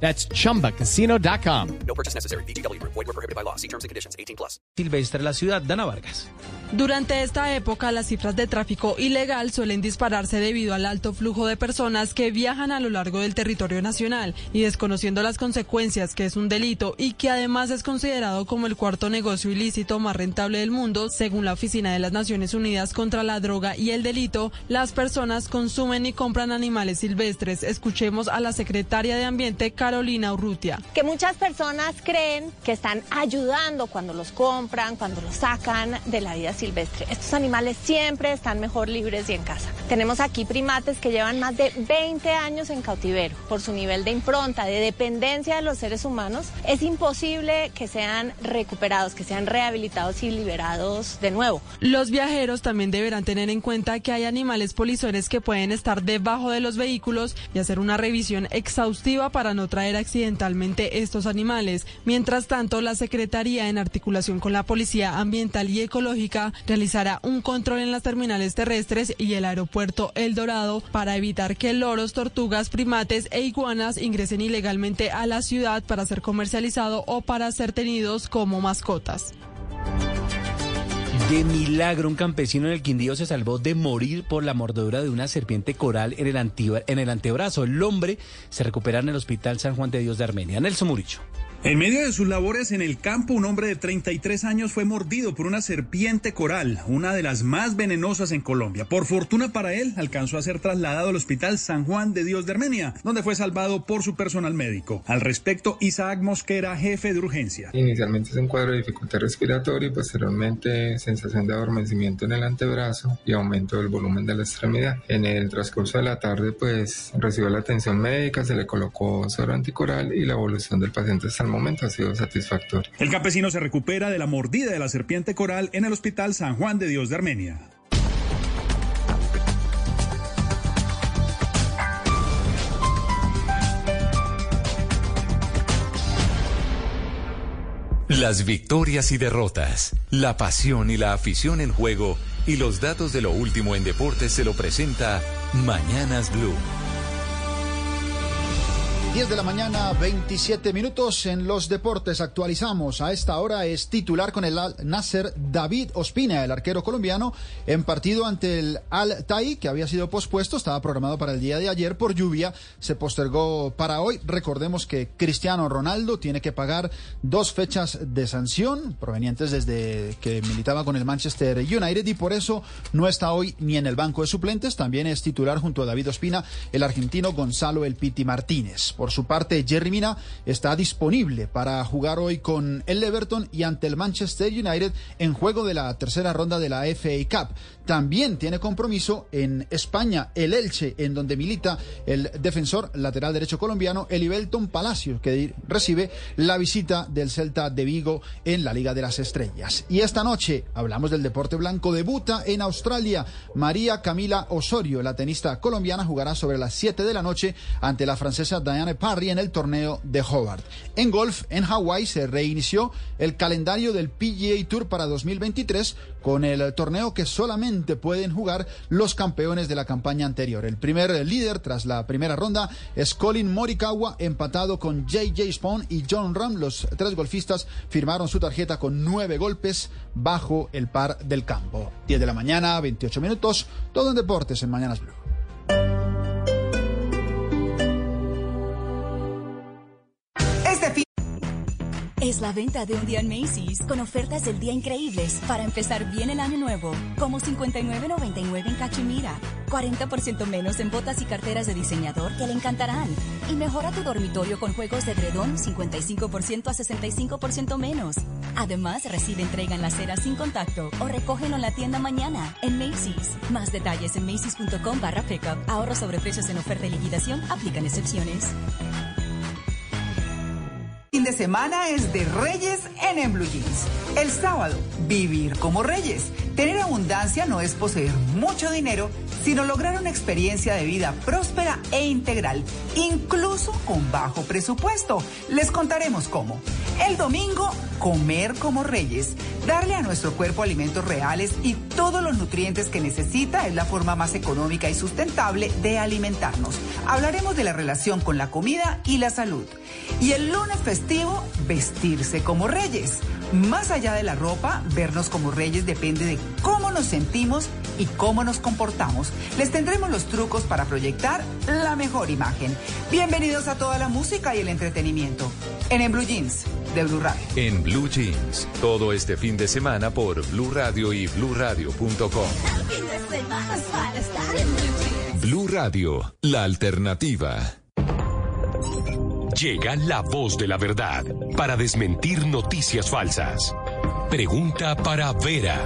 That's chumbacasino.com. No purchase necessary. BGW. Void were prohibited by law. See terms and conditions. 18 plus. Silvestre la ciudad, Dana Vargas. Durante esta época, las cifras de tráfico ilegal suelen dispararse debido al alto flujo de personas que viajan a lo largo del territorio nacional y desconociendo las consecuencias que es un delito y que además es considerado como el cuarto negocio ilícito más rentable del mundo, según la Oficina de las Naciones Unidas contra la Droga y el Delito, las personas consumen y compran animales silvestres. Escuchemos a la secretaria de Ambiente, Carolina Urrutia. Que muchas personas creen que están ayudando cuando los compran, cuando los sacan de la vida silvestre. Estos animales siempre están mejor libres y en casa. Tenemos aquí primates que llevan más de 20 años en cautiverio. Por su nivel de impronta, de dependencia de los seres humanos, es imposible que sean recuperados, que sean rehabilitados y liberados de nuevo. Los viajeros también deberán tener en cuenta que hay animales polizones que pueden estar debajo de los vehículos y hacer una revisión exhaustiva para no traer accidentalmente estos animales. Mientras tanto, la Secretaría, en articulación con la Policía Ambiental y Ecológica, realizará un control en las terminales terrestres y el aeropuerto El Dorado para evitar que loros, tortugas, primates e iguanas ingresen ilegalmente a la ciudad para ser comercializado o para ser tenidos como mascotas. De milagro, un campesino en el Quindío se salvó de morir por la mordedura de una serpiente coral en el, en el antebrazo. El hombre se recupera en el Hospital San Juan de Dios de Armenia. Nelson Muricho. En medio de sus labores en el campo, un hombre de 33 años fue mordido por una serpiente coral, una de las más venenosas en Colombia. Por fortuna para él, alcanzó a ser trasladado al Hospital San Juan de Dios de Armenia, donde fue salvado por su personal médico. Al respecto, Isaac Mosquera, jefe de urgencia. Inicialmente es un cuadro de dificultad respiratoria y posteriormente sensación de adormecimiento en el antebrazo y aumento del volumen de la extremidad. En el transcurso de la tarde pues recibió la atención médica, se le colocó suero anticoral y la evolución del paciente hasta el momento ha sido satisfactoria. El campesino se recupera de la mordida de la serpiente coral en el Hospital San Juan de Dios de Armenia. Las victorias y derrotas, la pasión y la afición en juego y los datos de lo último en deportes se lo presenta Mañanas Blue. 10 de la mañana, 27 minutos en los deportes. Actualizamos. A esta hora es titular con el Al Nasser David Ospina, el arquero colombiano, en partido ante el Al Tai, que había sido pospuesto, estaba programado para el día de ayer por lluvia, se postergó para hoy. Recordemos que Cristiano Ronaldo tiene que pagar dos fechas de sanción provenientes desde que militaba con el Manchester United y por eso no está hoy ni en el banco de suplentes. También es titular junto a David Ospina el argentino Gonzalo El Piti Martínez. Por su parte, Jerry Mina está disponible para jugar hoy con el Everton y ante el Manchester United en juego de la tercera ronda de la FA Cup. También tiene compromiso en España el Elche, en donde milita el defensor lateral derecho colombiano Elibelton Palacios, que recibe la visita del Celta de Vigo en la Liga de las Estrellas. Y esta noche hablamos del deporte blanco. Debuta en Australia María Camila Osorio, la tenista colombiana, jugará sobre las 7 de la noche ante la francesa Diane Parry en el torneo de Hobart. En golf, en Hawái se reinició el calendario del PGA Tour para 2023 con el torneo que solamente pueden jugar los campeones de la campaña anterior. El primer líder tras la primera ronda es Colin Morikawa, empatado con JJ Spawn y John Ram. Los tres golfistas firmaron su tarjeta con nueve golpes bajo el par del campo. 10 de la mañana, 28 minutos, todo en deportes en Mañanas Blue. Es la venta de un día en Macy's con ofertas del día increíbles para empezar bien el año nuevo, como 59.99 en Cachemira, 40% menos en botas y carteras de diseñador que le encantarán y mejora tu dormitorio con juegos de edredón 55% a 65% menos. Además, recibe entrega en la acera sin contacto o recógelo en la tienda mañana en Macy's. Más detalles en macy's.com barra pickup. Ahorro sobre precios en oferta y liquidación. Aplican excepciones. De semana es de Reyes en, en Blue Jeans. El sábado, vivir como Reyes. Tener abundancia no es poseer mucho dinero, sino lograr una experiencia de vida próspera e integral, incluso con bajo presupuesto. Les contaremos cómo. El domingo, comer como reyes. Darle a nuestro cuerpo alimentos reales y todos los nutrientes que necesita es la forma más económica y sustentable de alimentarnos. Hablaremos de la relación con la comida y la salud. Y el lunes festivo, vestirse como reyes. Más allá de la ropa, vernos como reyes depende de cómo nos sentimos y cómo nos comportamos. Les tendremos los trucos para proyectar la mejor imagen. Bienvenidos a toda la música y el entretenimiento. En, en Blue Jeans, En Blue Jeans, todo este fin de semana por Blue Radio y bluradio.com. Blue Radio, la alternativa. Llega la voz de la verdad para desmentir noticias falsas. Pregunta para Vera.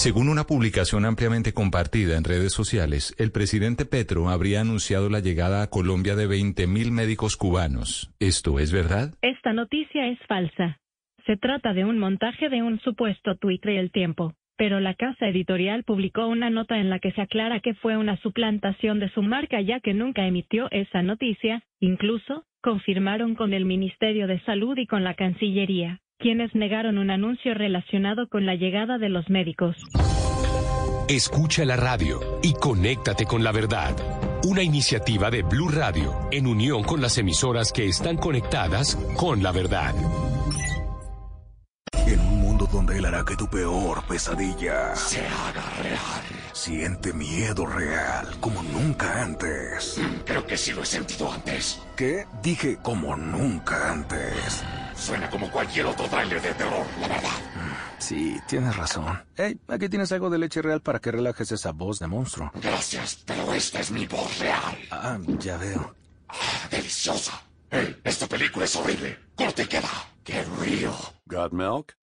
Según una publicación ampliamente compartida en redes sociales, el presidente Petro habría anunciado la llegada a Colombia de 20.000 médicos cubanos. ¿Esto es verdad? Esta noticia es falsa. Se trata de un montaje de un supuesto tuit de El Tiempo, pero la casa editorial publicó una nota en la que se aclara que fue una suplantación de su marca ya que nunca emitió esa noticia, incluso confirmaron con el Ministerio de Salud y con la Cancillería quienes negaron un anuncio relacionado con la llegada de los médicos. Escucha la radio y conéctate con la verdad. Una iniciativa de Blue Radio en unión con las emisoras que están conectadas con la verdad. En un mundo donde él hará que tu peor pesadilla se haga real. Siente miedo real como nunca antes. Creo que sí lo he sentido antes. ¿Qué? Dije como nunca antes. Suena como cualquier otro tráiler de terror, la verdad. Sí, tienes razón. Hey, aquí tienes algo de leche real para que relajes esa voz de monstruo. Gracias, pero esta es mi voz real. Ah, ya veo. Ah, deliciosa. Hey, esta película es horrible. Corte y queda. Qué real. Got milk?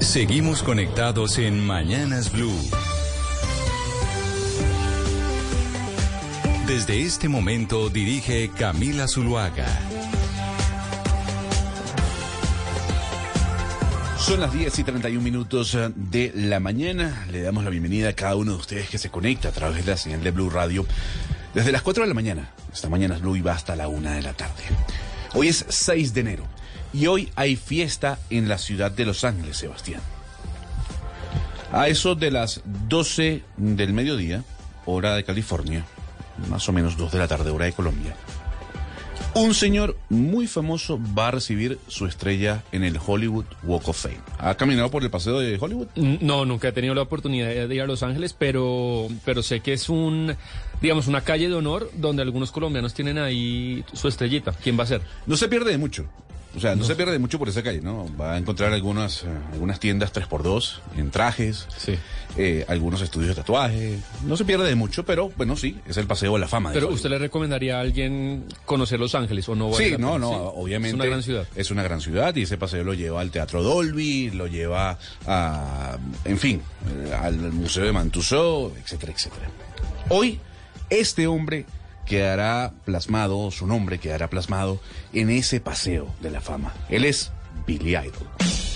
Seguimos conectados en Mañanas Blue. Desde este momento dirige Camila Zuluaga. Son las 10 y 31 minutos eh, de la mañana. Le damos la bienvenida a cada uno de ustedes que se conecta a través de la señal de Blue Radio desde las 4 de la mañana. Esta mañana es Blue y va hasta la 1 de la tarde. Hoy es 6 de enero y hoy hay fiesta en la ciudad de Los Ángeles, Sebastián. A eso de las 12 del mediodía, hora de California, más o menos 2 de la tarde, hora de Colombia. Un señor muy famoso va a recibir su estrella en el Hollywood Walk of Fame. ¿Ha caminado por el paseo de Hollywood? No, nunca he tenido la oportunidad de ir a Los Ángeles, pero, pero sé que es un, digamos, una calle de honor donde algunos colombianos tienen ahí su estrellita. ¿Quién va a ser? No se pierde de mucho. O sea, no, se pierde mucho por esa calle, ¿no? Va a encontrar algunas, eh, algunas tiendas 3x2 en trajes, eh, algunos estudios de tatuaje. No se pierde de mucho, pero bueno, sí, es el paseo de la fama. Pero. ¿usted le recomendaría a alguien conocer Los Ángeles o no? vale Sí, no, no, Sí, obviamente. Es una gran ciudad. Es una gran ciudad y ese paseo lo lleva al Teatro Dolby, lo lleva a, en fin, eh, al Museo de Mantuso, etcétera, etcétera. Hoy, este hombre quedará plasmado, su nombre quedará plasmado en ese paseo de la fama. Él es Billy Idol.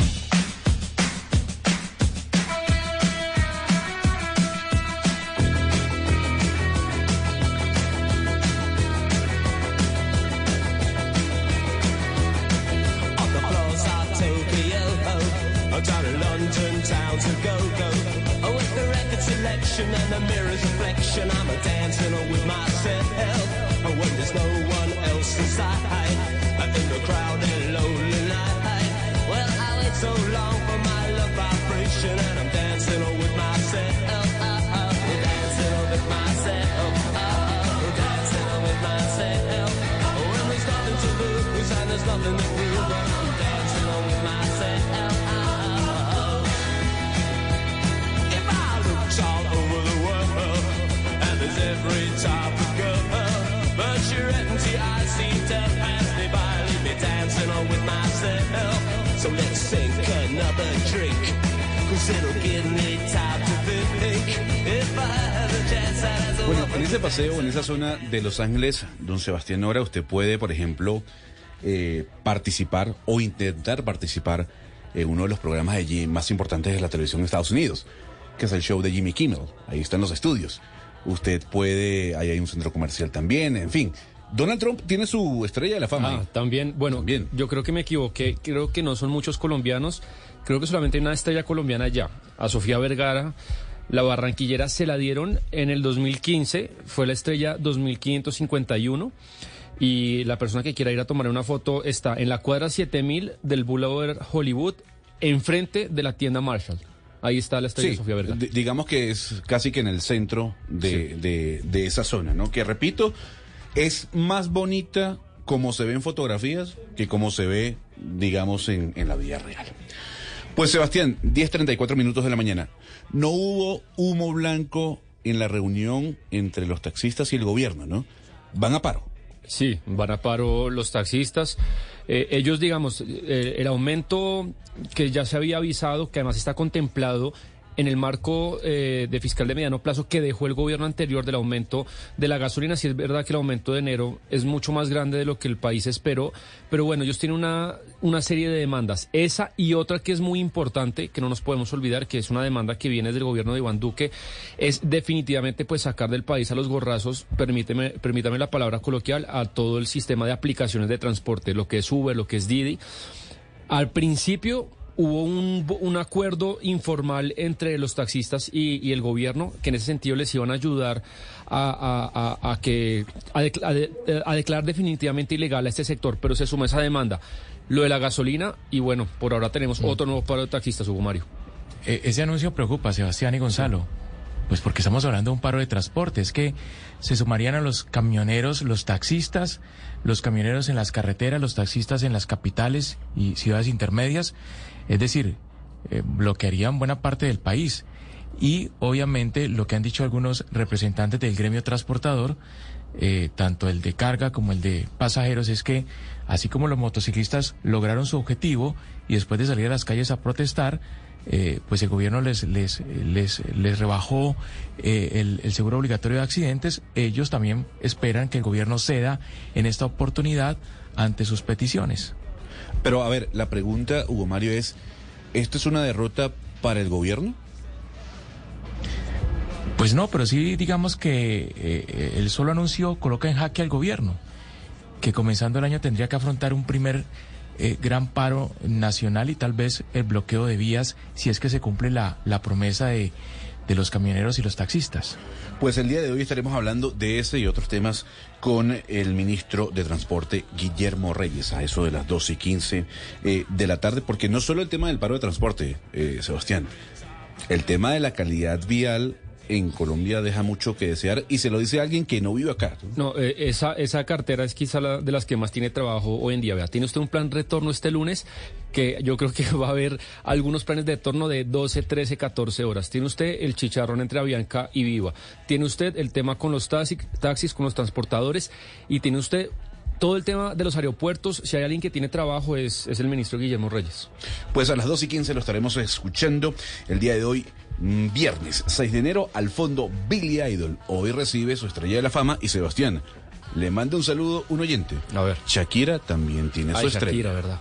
En ese paseo, en esa zona de Los Ángeles, don Sebastián Nora, usted puede, por ejemplo, eh, participar o intentar participar en uno de los programas de Jim- más importantes de la televisión de Estados Unidos, que es el show de Jimmy Kimmel. Ahí están los estudios. Usted puede, ahí hay un centro comercial también, en fin. Donald Trump tiene su estrella de la fama. Ah, también, bueno, yo creo que me equivoqué, creo que no son muchos colombianos, creo que solamente hay una estrella colombiana allá, a Sofía Vergara, la barranquillera se la dieron en el 2015, fue la estrella 2551 y la persona que quiera ir a tomar una foto está en la cuadra 7000 del Boulevard Hollywood, enfrente de la tienda Marshall. Ahí está la estrella Sí, Sofía Vergara. di- digamos que es casi que en el centro de, de- de esa zona, ¿no? Que repito, es más bonita como se ve en fotografías que como se ve, digamos, en, en la vida real. Pues Sebastián, 10.34 minutos de la mañana. No hubo humo blanco en la reunión entre los taxistas y el gobierno, ¿no? Van a paro. Sí, van a paro los taxistas. Eh, ellos, digamos, eh, el aumento que ya se había avisado, que además está contemplado en el marco eh, de fiscal de mediano plazo que dejó el gobierno anterior del aumento de la gasolina. Sí es verdad que el aumento de enero es mucho más grande de lo que el país esperó, pero bueno, ellos tienen una, una serie de demandas. Esa y otra que es muy importante, que no nos podemos olvidar, que es una demanda que viene del gobierno de Iván Duque, es definitivamente pues sacar del país a los gorrazos, permíteme, permítame la palabra coloquial, a todo el sistema de aplicaciones de transporte, lo que es Uber, lo que es Didi. Al principio hubo un, un acuerdo informal entre los taxistas y, y el gobierno que en ese sentido les iban a ayudar a, a- a- a que a, decla- a de- a declarar definitivamente ilegal a este sector, pero se suma esa demanda. Lo de la gasolina y bueno, por ahora tenemos otro nuevo paro de taxistas, Hugo Mario. Eh, ese anuncio preocupa, Sebastián y Gonzalo. Pues porque estamos hablando de un paro de transporte. Es que se sumarían a los camioneros, los taxistas, los camioneros en las carreteras, los taxistas en las capitales y ciudades intermedias. Es decir, eh, bloquearían buena parte del país. Y obviamente lo que han dicho algunos representantes del gremio transportador, eh, tanto el de carga como el de pasajeros, es que así como los motociclistas lograron su objetivo y después de salir a las calles a protestar, eh, pues el gobierno les, les, les, les rebajó eh, el, el seguro obligatorio de accidentes, ellos también esperan que el gobierno ceda en esta oportunidad ante sus peticiones. Pero a ver, la pregunta, Hugo Mario, es, ¿esto es una derrota para el gobierno? Pues no, pero sí digamos que eh, el solo anuncio coloca en jaque al gobierno, que comenzando el año tendría que afrontar un primer eh, gran paro nacional y tal vez el bloqueo de vías si es que se cumple la, la promesa de, de los camioneros y los taxistas. Pues el día de hoy estaremos hablando de ese y otros temas con el ministro de Transporte, Guillermo Reyes, a eso de las 12 y 15 eh, de la tarde, porque no solo el tema del paro de transporte, eh, Sebastián, el tema de la calidad vial en Colombia deja mucho que desear y se lo dice alguien que no vive acá. No, eh, esa, esa cartera es quizá la de las que más tiene trabajo hoy en día. Vea, tiene usted un plan retorno este lunes que yo creo que va a haber algunos planes de retorno de 12, 13, 14 horas. Tiene usted el chicharrón entre Avianca y Viva. Tiene usted el tema con los taxi- taxis, con los transportadores y tiene usted todo el tema de los aeropuertos. Si hay alguien que tiene trabajo es, es el ministro Guillermo Reyes. Pues a las 2 y 15 lo estaremos escuchando el día de hoy, mm, viernes 6 de enero, al fondo Billy Idol. Hoy recibe su estrella de la fama y Sebastián. Le manda un saludo un oyente. A ver. Shakira también tiene su estrella. Shakira, ¿verdad?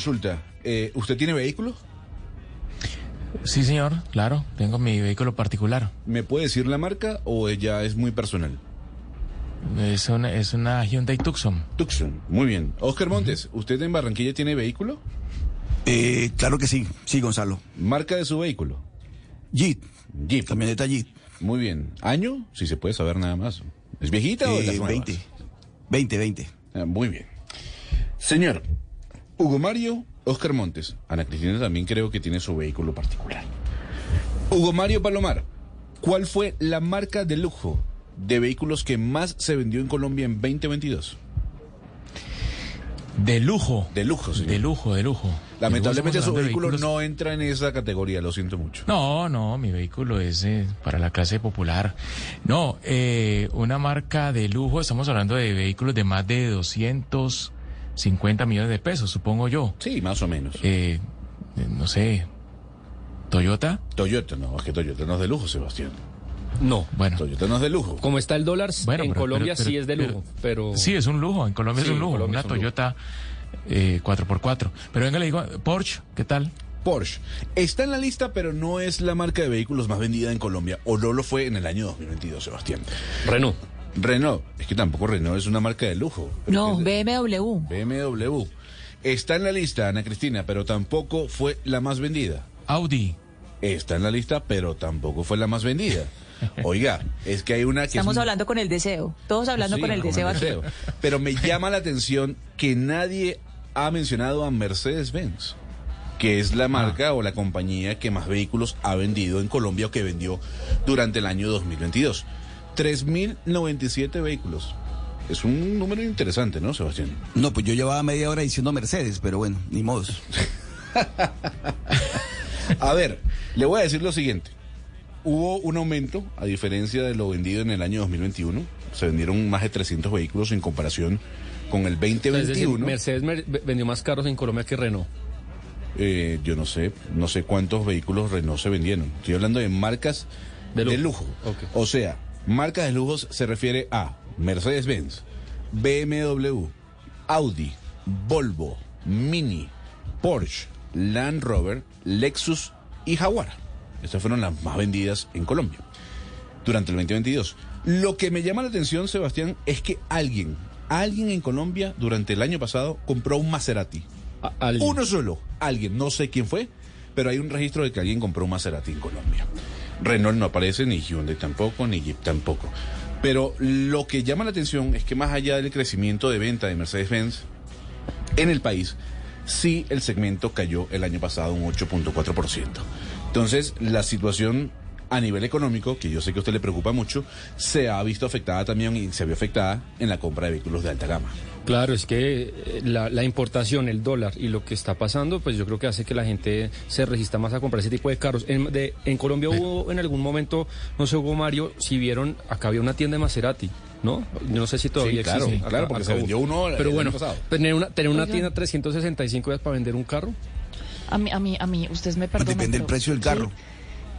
consulta. Eh, ¿Usted tiene vehículo? Sí, señor, claro, tengo mi vehículo particular. ¿Me puede decir la marca o ya es muy personal? Es una, es una Hyundai Tucson. Tucson, muy bien. Oscar Montes, ¿usted en Barranquilla tiene vehículo? Eh, claro que sí, sí, Gonzalo. ¿Marca de su vehículo? Jeep. Jeep. Camioneta Jeep. Muy bien. ¿Año? Si se puede saber nada más. ¿Es viejita o nuevas? 20. 20, 20. Ah, muy bien. Señor, Hugo Mario Oscar Montes, Ana Cristina también creo que tiene su vehículo particular. Hugo Mario Palomar, ¿cuál fue la marca de lujo de vehículos que más se vendió en Colombia en 2022? De lujo. De lujo, señor. De lujo, de lujo. Lamentablemente De lujo, su vehículo vehículos- no entra en esa categoría, lo siento mucho. No, no, mi vehículo es eh, para la clase popular. No, eh, una marca de lujo, estamos hablando de vehículos de más de 250 millones de pesos, supongo yo. Sí, más o menos. Eh, eh, no sé, Toyota. Toyota, no, es que Toyota no es de lujo, Sebastián. No. Bueno. Toyota no es de lujo. Como está el dólar, Bueno, en pero- Colombia pero- sí es de lujo, pero... Sí, es un lujo, en Colombia Sí, es un lujo, Colombia una un lujo. Toyota eh, 4x4. Pero venga, le digo, Porsche, ¿qué tal? Porsche está en la lista, pero no es la marca de vehículos más vendida en Colombia, o no lo fue en el año 2022, Sebastián. Renault. Renault, es que tampoco Renault es una marca de lujo. No, BMW. BMW. Está en la lista, Ana Cristina, pero tampoco fue la más vendida. Audi. Está en la lista, pero tampoco fue la más vendida. Oiga, es que hay una que es Estamos un- hablando con el deseo. Todos hablando Sí, con el deseo aquí. deseo. Pero me llama la atención que nadie ha mencionado a Mercedes-Benz, que es la marca o la compañía que más vehículos ha vendido en Colombia o que vendió durante el año 2022. 3.097 vehículos. Es un número interesante, ¿no, Sebastián? No, pues yo llevaba media hora diciendo Mercedes, pero bueno, ni modos. A ver, le voy a decir lo siguiente. Hubo un aumento, a diferencia de lo vendido en el año 2021. Se vendieron más de 300 vehículos en comparación con el Es decir, 2021. Mercedes mer- vendió más carros en Colombia que Renault. Eh, yo no sé, no sé cuántos vehículos Renault se vendieron. Estoy hablando de marcas de lujo. O sea, marcas de lujo se refiere a Mercedes-Benz, BMW, Audi, Volvo, Mini, Porsche, Land Rover, Lexus y Jaguar. Estas fueron las más vendidas en Colombia durante el 2022. Lo que me llama la atención, Sebastián, es que alguien, alguien en Colombia durante el año pasado compró un Maserati. Uno solo, alguien, no sé quién fue, pero hay un registro de que alguien compró un Maserati en Colombia. Renault no aparece, ni Hyundai tampoco, ni Jeep tampoco. Pero lo que llama la atención es que más allá del crecimiento de venta de Mercedes-Benz en el país, sí el segmento cayó el año pasado un 8.4%. Entonces, la situación a nivel económico, que yo sé que a usted le preocupa mucho, se ha visto afectada también y se vio afectada en la compra de vehículos de alta gama. Claro, es que eh, la, la importación, el dólar y lo que está pasando, pues yo creo que hace que la gente se resista más a comprar ese tipo de carros. En, de- en Colombia hubo en algún momento, no sé, Hugo Mario, si vieron, acá había una tienda de Maserati, ¿no? Yo no sé si todavía Sí, claro, existe. claro, porque acá se vendió uno el Pero bueno, pasado. tener una, tener una Oigan. tienda 365 días para vender un carro. A mí, a mí, a mí, ustedes me perdonan. Depende del precio del carro.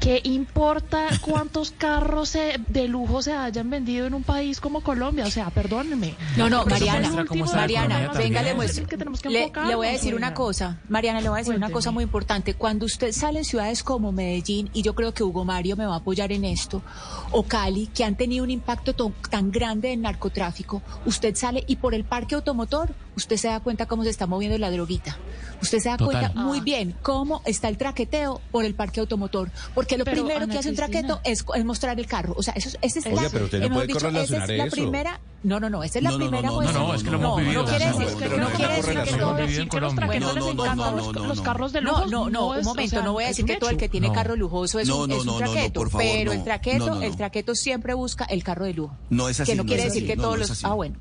¿Qué importa cuántos carros de lujo se hayan vendido en un país como Colombia? O sea, perdónenme. No, no, Mariana, Mariana, venga, le, muestro- le, voy a decir una cosa. Mariana, le voy a decir una cosa muy importante. Cuando usted sale en ciudades como Medellín, y yo creo que Hugo Mario me va a apoyar en esto, o Cali, que han tenido un impacto to- tan grande en narcotráfico, usted sale y por el parque automotor, usted se da cuenta cómo se está moviendo la droguita. Usted se da Total. cuenta muy bien cómo está el traqueteo por el parque automotor. Porque lo Pero, primero que Ana hace un traqueto es, es mostrar el carro. O sea, eso, esa es Oiga, la, pero usted no puede dicho, esa es la eso. primera. No, no, no, esa es la No, no, no, primera no, no, no, es que lo hemos no, vivido, no quiere decir, pero no no quiere decir que todo en que los Colombia. traquetos No, les no, encantan no, los, no, no, los no. carros de No, lujo. no, no, un momento, no voy a decir que todo el que tiene No. carro lujoso es No, un, no, es un no, no, no, traqueto, pero el no. traqueto, No, no, no. el traqueto siempre busca el carro de lujo. No es así, Que no no quiere decir que No, todos los... así. Ah, bueno.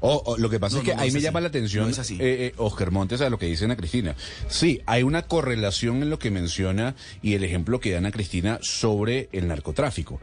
O- o lo que pasa No, es que no, no ahí es me así. llama la atención, es así. eh, eh, Oscar Montes, a lo que dice Ana Cristina. Sí, hay una correlación en lo que menciona y el ejemplo que da Ana Cristina sobre el narcotráfico.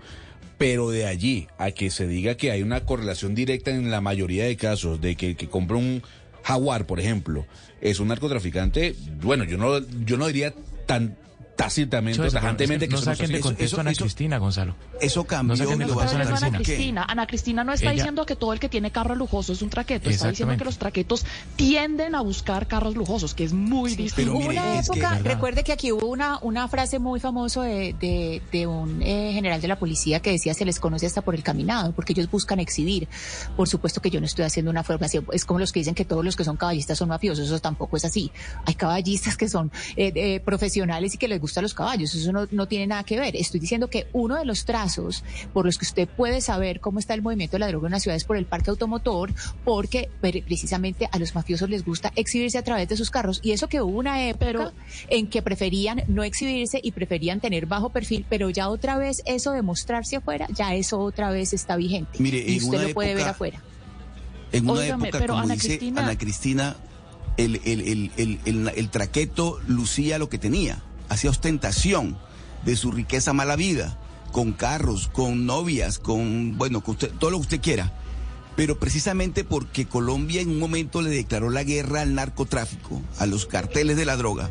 Pero de allí a que se diga que hay una correlación directa en la mayoría de casos de que el que compra un jaguar, por ejemplo, es un narcotraficante, bueno, yo no, yo no diría tan tácitamente, tajantemente es que no saquen de contexto a Ana Cristina, Gonzalo. Eso cambió. No saquen de contexto a Ana Cristina. Cristina. Ana Cristina no está Ella- diciendo que todo el que tiene carro lujoso es un traqueto. Está diciendo que los traquetos tienden a buscar carros lujosos, que es muy distinto. Hubo una que- época, recuerde que aquí hubo una, una frase muy famosa de, de, de un eh, general de la policía que decía se les conoce hasta por el caminado, porque ellos buscan exhibir. Por supuesto que yo no estoy haciendo una formación, es como los que dicen que todos los que son caballistas son mafiosos, eso tampoco es así. Hay caballistas que son eh, eh, profesionales y que les gustan los caballos, eso no, no tiene nada que ver. Estoy diciendo que uno de los trazos por los que usted puede saber cómo está el movimiento de la droga en una ciudad es por el parque automotor, porque pre- precisamente a los mafiosos les gusta exhibirse a través de sus carros. Y eso que hubo una época en que preferían no exhibirse y preferían tener bajo perfil, pero ya otra vez eso de mostrarse afuera, ya eso otra vez está vigente. Mire, y usted lo puede ver afuera. En una Óigame, época, pero como Ana dice Cristina- Ana Cristina, el, el, el, el, el- el traqueto lucía lo que tenía, hacía ostentación de su riqueza mala vida, con carros, con novias, con, bueno, con usted- todo lo que usted quiera. Pero precisamente porque Colombia en un momento le declaró la guerra al narcotráfico, a los carteles de la droga,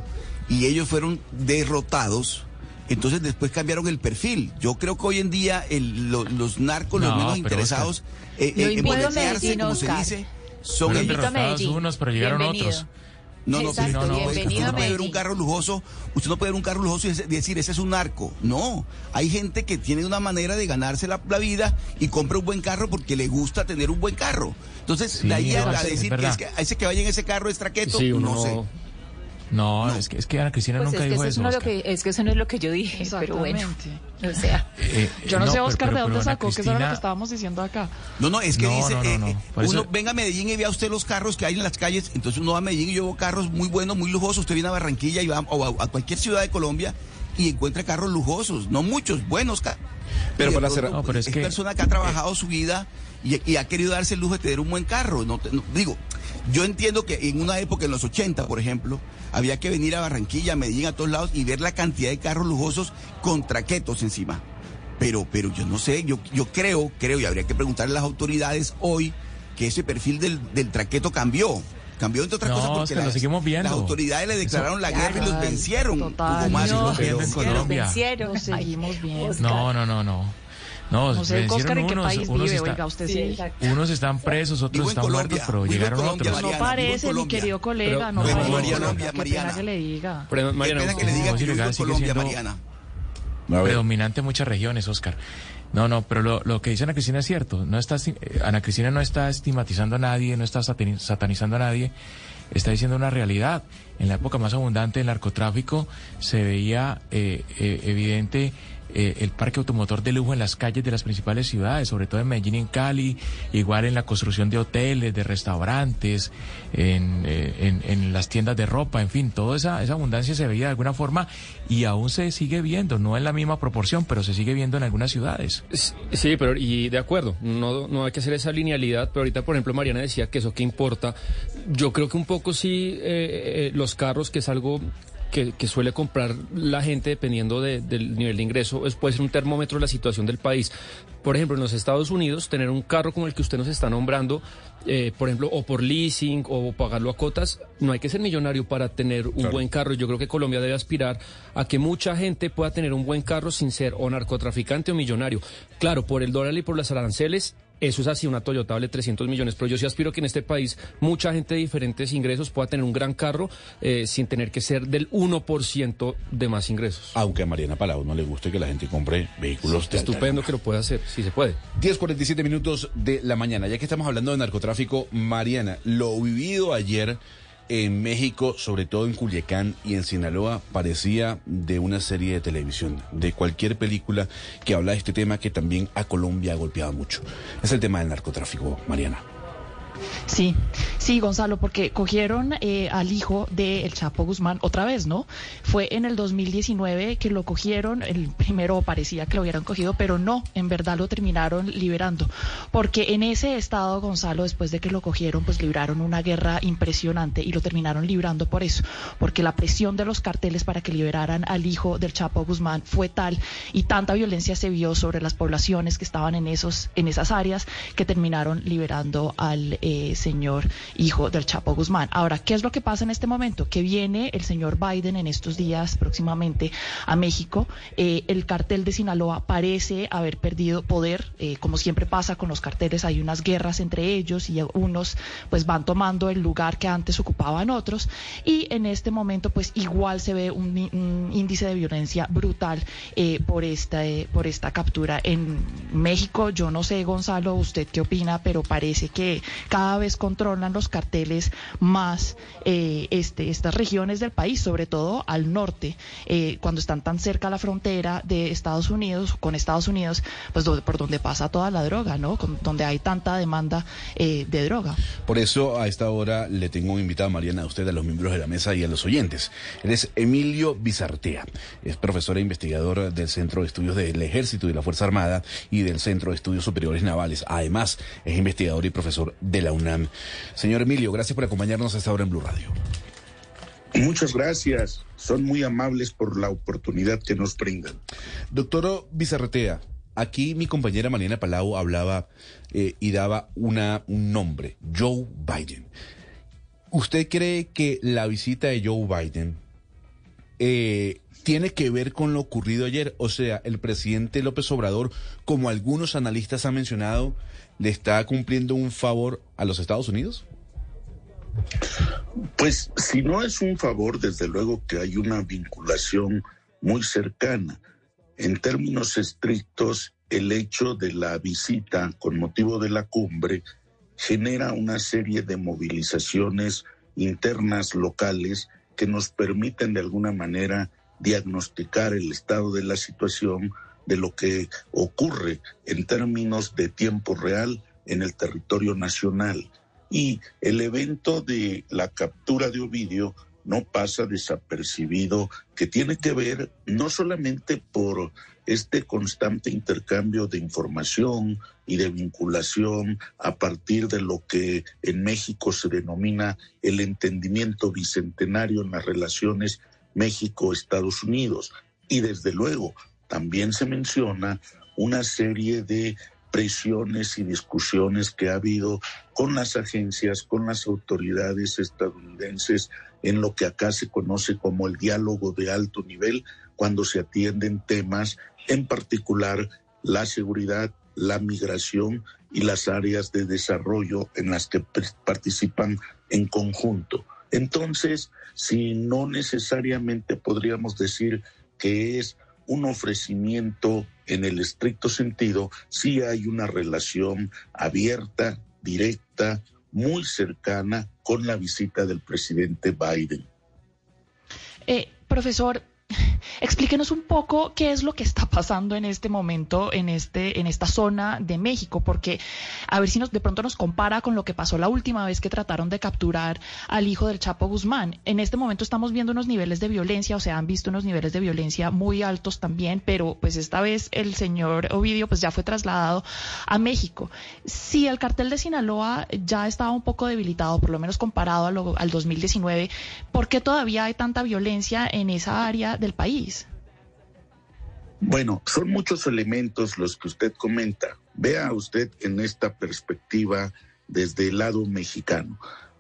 y ellos fueron derrotados, entonces después cambiaron el perfil. Yo creo que hoy en día el- lo- los narcos, los No, menos interesados Lo eh, eh, en Medellín, como se Oscar. dice, son Fueron ellos. derrotados unos, pero llegaron Bienvenido. otros. No, no, Exacto, pero no, no, bienvenido usted no puede ver un carro lujoso, usted no puede ver un carro lujoso y decir, ese es un narco. No, hay gente que tiene una manera de ganarse la, la vida y compra un buen carro porque le gusta tener un buen carro. Entonces, Sí, de ahí a, a es decir que, es que a ese que vaya en ese carro es traqueto, Sí, uno no sé. No, Es, que, es que Ana Cristina Pues nunca es, que dijo eso eso. no es, lo que, es que eso no es lo que yo dije, pero bueno. O sea, Eh, Yo no, sé, pero- Oscar, pero- de dónde pero sacó, que eso era lo Cristina- que estábamos diciendo acá. No, no, es que No, dice, no, no, eh, no. eh, uno eso- venga a Medellín y vea usted los carros que hay en las calles, entonces uno va a Medellín y yo veo carros muy buenos, muy lujosos, usted viene a Barranquilla y va o a, a cualquier ciudad de Colombia y encuentra carros lujosos, no muchos, buenos carros. Pero para No, pero es es que- persona que ha trabajado su vida y, y ha querido darse el lujo de tener un buen carro. No, te- no- digo, yo entiendo que en una época, en los 80, por ejemplo, había que venir a Barranquilla, a Medellín, a todos lados y ver la cantidad de carros lujosos con traquetos encima. Pero, pero yo no sé, yo, yo creo, creo, y habría que preguntarle a las autoridades hoy que ese perfil del, del traqueto cambió. Cambió entre otras No, cosas porque las, seguimos viendo. las autoridades le declararon la guerra y los vencieron. total. Hugo Mario, No, los viendo en vencieron. Colombia. vencieron. Lo seguimos viendo. No, no, no, no. No, No sé, vencieron Oscar, ¿en qué unos, país unos vive? está- Oiga, usted Sí, unos están presos, otros están Colombia, muertos, pero llegaron Colombia, otros. No Mariana, en parece, mi Colombia. querido colega, Pero- no No, parece. Mariana, Qué pena Mariana. que le diga. Pero, Qué pena que le diga no, que Colombia, siendo- Mariana. Predominante en muchas regiones, Oscar. No, no, pero lo, lo que dice Ana Cristina es cierto. No está, eh, Ana Cristina no está estigmatizando a nadie, no está satani- satanizando a nadie. Está diciendo una realidad. En la época más abundante del narcotráfico se veía eh, eh, evidente eh, el parque automotor de lujo en las calles de las principales ciudades, sobre todo en Medellín y en Cali, igual en la construcción de hoteles, de restaurantes, en, eh, en, en las tiendas de ropa, en fin, toda esa, esa abundancia se veía de alguna forma y aún se sigue viendo, no en la misma proporción, pero se sigue viendo en algunas ciudades. Sí, pero y de acuerdo, no, no hay que hacer esa linealidad, pero ahorita, por ejemplo, Mariana decía que eso qué importa. Yo creo que un poco sí eh, eh, los carros, que es algo que, que suele comprar la gente dependiendo de- del nivel de ingreso, es, puede ser un termómetro de la situación del país. Por ejemplo, en los Estados Unidos, tener un carro como el que usted nos está nombrando, eh, por ejemplo, o por leasing o pagarlo a cotas, no hay que ser millonario para tener un buen carro. Yo creo que Colombia debe aspirar a que mucha gente pueda tener un buen carro sin ser o narcotraficante o millonario. Claro, por el dólar y por las aranceles, eso es así, una Toyota vale 300 millones, pero yo sí aspiro que en este país mucha gente de diferentes ingresos pueda tener un gran carro eh, sin tener que ser del 1% de más ingresos. Aunque a Mariana Palau no le guste que la gente compre vehículos de alta Estupendo que lo pueda hacer, si se puede. 10.47 minutos de la mañana. Ya que estamos hablando de narcotráfico, Mariana, lo vivido ayer en México, sobre todo en Culiacán y en Sinaloa, parecía de una serie de televisión, de cualquier película que habla de este tema que también a Colombia ha golpeado mucho. Es el tema del narcotráfico, Mariana. Sí, sí, Gonzalo, porque cogieron eh, al hijo del Chapo Guzmán otra vez, ¿no? Fue en el 2019 que lo cogieron, el primero parecía que lo hubieran cogido, pero no, en verdad lo terminaron liberando, porque en ese estado, Gonzalo, después de que lo cogieron, pues libraron una guerra impresionante y lo terminaron librando por eso, porque la presión de los carteles para que liberaran al hijo del Chapo Guzmán fue tal y tanta violencia se vio sobre las poblaciones que estaban en esos en esas áreas que terminaron liberando al eh, señor hijo del Chapo Guzmán. Ahora, ¿qué es lo que pasa en este momento? Que viene el señor Biden en estos días próximamente a México. Eh, el cartel de Sinaloa parece haber perdido poder, eh, como siempre pasa con los carteles, hay unas guerras entre ellos y unos pues van tomando el lugar que antes ocupaban otros y en este momento pues igual se ve un, un índice de violencia brutal por esta por esta captura en México. Yo no sé, Gonzalo, usted qué opina, pero parece que cada vez controlan los carteles más eh, este, estas regiones del país, sobre todo al norte, eh, cuando están tan cerca a la frontera de Estados Unidos, con Estados Unidos, pues por donde pasa toda la droga, ¿no? donde hay tanta demanda eh, de droga. Por eso a esta hora le tengo invitado, Mariana, a usted, a los miembros de la mesa y a los oyentes. Él es Emilio Bizartea, es profesor e investigador del Centro de Estudios del Ejército y la Fuerza Armada y del Centro de Estudios Superiores Navales. Además, es investigador y profesor de la UNAM. Señor Emilio, gracias por acompañarnos a esta hora en Blue Radio. Muchas gracias. Son muy amables por la oportunidad que nos brindan. Doctor Bizarretea, aquí mi compañera Mariana Palau hablaba eh, y daba una, un nombre, Joe Biden. ¿Usted cree que la visita de Joe Biden eh, tiene que ver con lo ocurrido ayer? O sea, el presidente López Obrador, como algunos analistas han mencionado, le está cumpliendo un favor a los Estados Unidos? Pues si no es un favor, desde luego que hay una vinculación muy cercana. En términos estrictos, el hecho de la visita con motivo de la cumbre genera una serie de movilizaciones internas locales que nos permiten de alguna manera diagnosticar el estado de la situación de lo que ocurre en términos de tiempo real en el territorio nacional. Y el evento de la captura de Ovidio no pasa desapercibido, que tiene que ver no solamente por este constante intercambio de información y de vinculación a partir de lo que en México se denomina el entendimiento bicentenario en las relaciones México-Estados Unidos. Y desde luego también se menciona una serie de presiones y discusiones que ha habido con las agencias, con las autoridades estadounidenses en lo que acá se conoce como el diálogo de alto nivel, cuando se atienden temas, en particular la seguridad, la migración y las áreas de desarrollo en las que participan en conjunto. Entonces, si no necesariamente podríamos decir que es un ofrecimiento en el estricto sentido, sí hay una relación abierta, directa, muy cercana con la visita del presidente Biden. Eh, profesor, Explíquenos un poco qué es lo que está pasando en este momento en este en esta zona de México, porque a ver si nos de pronto nos compara con lo que pasó la última vez que trataron de capturar al hijo del Chapo Guzmán. En este momento estamos viendo unos niveles de violencia, o sea, han visto unos niveles de violencia muy altos también, pero pues esta vez el señor Ovidio pues ya fue trasladado a México. Si el cartel de Sinaloa ya estaba un poco debilitado, por lo menos comparado al 2019, ¿por qué todavía hay tanta violencia en esa área del país? Bueno, son muchos elementos los que usted comenta. Vea usted en esta perspectiva desde el lado mexicano.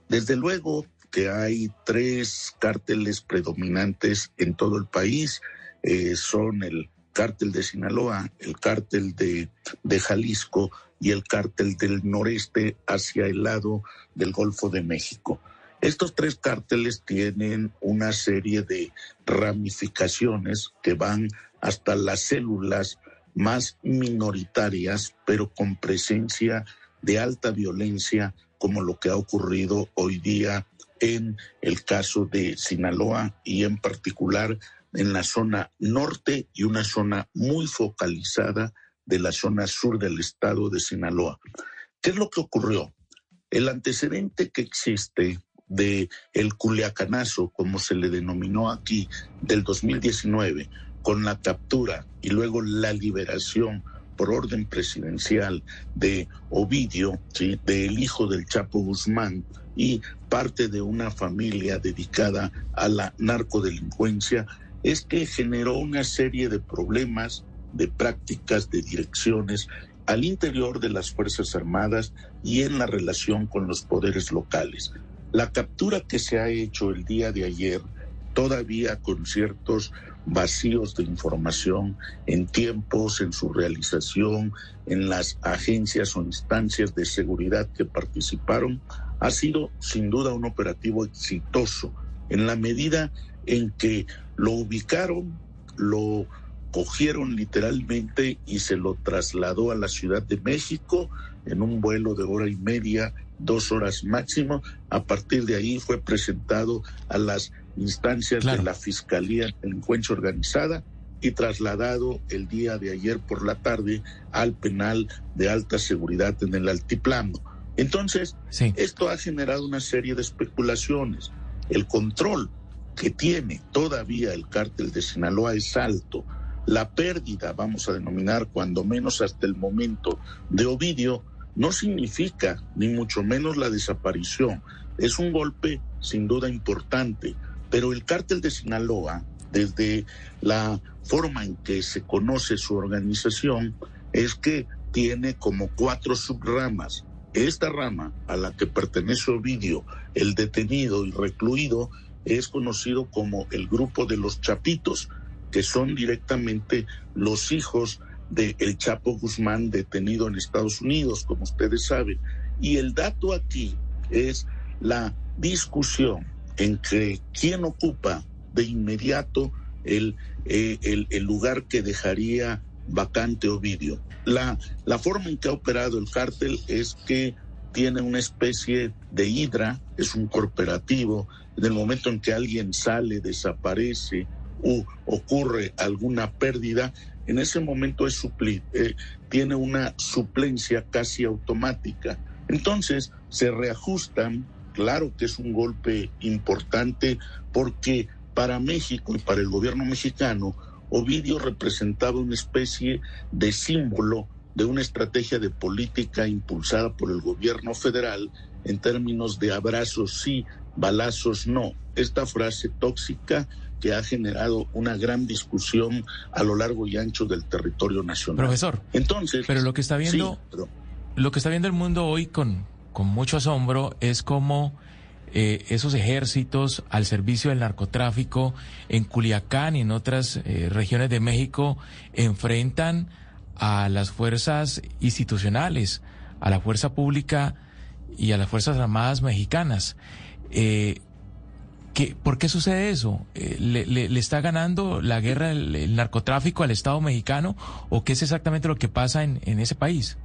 Desde luego que hay tres cárteles predominantes en todo el país. Eh, son el cártel de Sinaloa, el cártel de, de Jalisco y el cártel del noreste hacia el lado del Golfo de México. Estos tres cárteles tienen una serie de ramificaciones que van hasta las células más minoritarias, pero con presencia de alta violencia, como lo que ha ocurrido hoy día en el caso de Sinaloa y en particular en la zona norte y una zona muy focalizada de la zona sur del estado de Sinaloa. ¿Qué es lo que ocurrió? El antecedente que existe de el Culiacanazo, como se le denominó aquí, del 2019, con la captura y luego la liberación por orden presidencial de Ovidio, ¿sí? del hijo del Chapo Guzmán y parte de una familia dedicada a la narcodelincuencia, es que generó una serie de problemas, de prácticas, de direcciones al interior de las Fuerzas Armadas y en la relación con los poderes locales. La captura que se ha hecho el día de ayer, todavía con ciertos vacíos de información en tiempos, en su realización, en las agencias o instancias de seguridad que participaron, ha sido sin duda un operativo exitoso en la medida en que lo ubicaron, lo cogieron literalmente y se lo trasladó a la Ciudad de México en un vuelo de hora y media, dos horas máximo. A partir de ahí fue presentado a las instancias de la Fiscalía de Delincuencia Organizada y trasladado el día de ayer por la tarde al penal de alta seguridad en el altiplano. Entonces, esto ha generado una serie de especulaciones. El control que tiene todavía el cártel de Sinaloa es alto. La pérdida, vamos a denominar cuando menos hasta el momento, de Ovidio no significa ni mucho menos la desaparición. Es un golpe sin duda importante, pero el cártel de Sinaloa, desde la forma en que se conoce su organización, es que tiene como cuatro subramas. Esta rama a la que pertenece Ovidio, el detenido y recluido, es conocido como el grupo de los Chapitos, que son directamente los hijos de el Chapo Guzmán detenido en Estados Unidos, como ustedes saben. Y el dato aquí es la discusión en que quién ocupa de inmediato el, eh, el, el, lugar que dejaría vacante Ovidio. La, la forma en que ha operado el cártel es que tiene una especie de hidra, es un corporativo, en el momento en que alguien sale, desaparece o ocurre alguna pérdida, en ese momento es eh, tiene una suplencia casi automática. Entonces se reajustan, claro que es un golpe importante porque para México y para el gobierno mexicano, Ovidio representaba una especie de símbolo de una estrategia de política impulsada por el gobierno federal en términos de abrazos sí, balazos no. Esta frase tóxica que ha generado una gran discusión a lo largo y ancho del territorio nacional. Profesor. Entonces. Pero lo que está viendo, lo que está viendo el mundo hoy con, con mucho asombro es cómo eh, esos ejércitos al servicio del narcotráfico en Culiacán y en otras eh, regiones de México enfrentan a las fuerzas institucionales, a la fuerza pública y a las Fuerzas Armadas mexicanas. Eh, ¿Por qué sucede eso? Eh, ¿Le, está ganando la guerra el, narcotráfico al Estado mexicano o qué es exactamente lo que pasa en, ese país?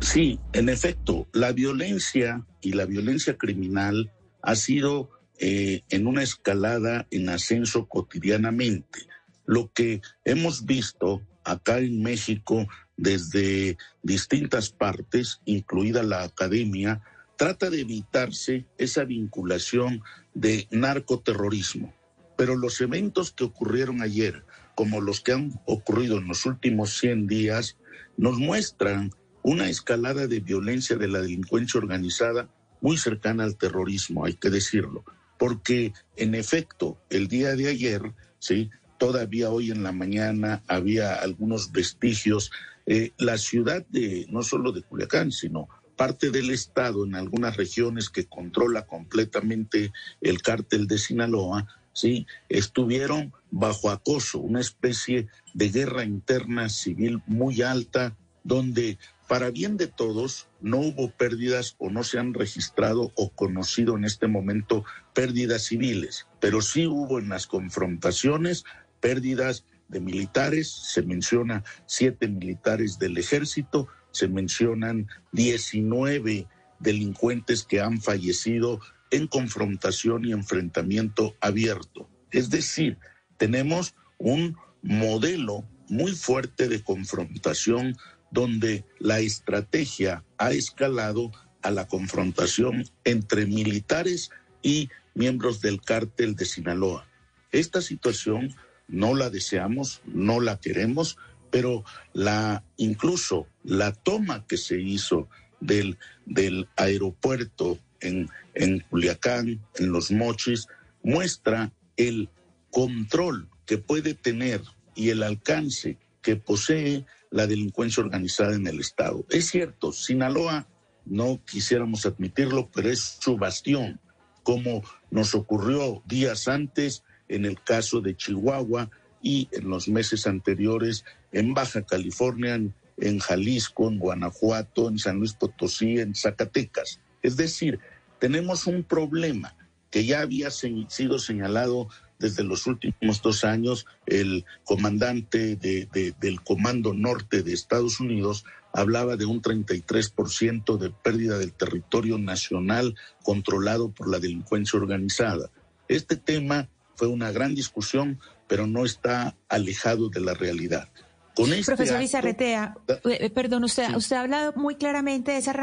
Sí, en efecto, la violencia y la violencia criminal ha sido eh, en una escalada en ascenso cotidianamente. Lo que hemos visto acá en México desde distintas partes, incluida la academia, trata de evitarse esa vinculación de narcoterrorismo. Pero los eventos que ocurrieron ayer, como los que han ocurrido en los últimos 100 días, nos muestran una escalada de violencia de la delincuencia organizada muy cercana al terrorismo, hay que decirlo. Porque, en efecto, el día de ayer, ¿sí? todavía hoy en la mañana había algunos vestigios. Eh, la ciudad de, no solo de Culiacán, sino parte del Estado en algunas regiones que controla completamente el cártel de Sinaloa, ¿sí? estuvieron bajo acoso, una especie de guerra interna civil muy alta, donde para bien de todos no hubo pérdidas o no se han registrado o conocido en este momento pérdidas civiles, pero sí hubo en las confrontaciones pérdidas de militares, se menciona siete militares del ejército, se mencionan 19 delincuentes que han fallecido en confrontación y enfrentamiento abierto. Es decir, tenemos un modelo muy fuerte de confrontación donde la estrategia ha escalado a la confrontación entre militares y miembros del cártel de Sinaloa. Esta situación no la deseamos, no la queremos, pero la incluso la toma que se hizo del, del aeropuerto en, en Culiacán, en Los Mochis, muestra el control que puede tener y el alcance que posee la delincuencia organizada en el Estado. Es cierto, Sinaloa, no quisiéramos admitirlo, pero es su bastión, como nos ocurrió días antes en el caso de Chihuahua y en los meses anteriores en Baja California, en, Jalisco, en Guanajuato, en San Luis Potosí, en Zacatecas. Es decir, tenemos un problema que ya había sido señalado desde los últimos dos años, el comandante de- de- del Comando Norte de Estados Unidos hablaba de un 33% de pérdida del territorio nacional controlado por la delincuencia organizada. Este tema fue una gran discusión, pero no está alejado de la realidad. Este Profesor acto- Izarretea, eh, perdón, usted, usted ha hablado muy claramente de esas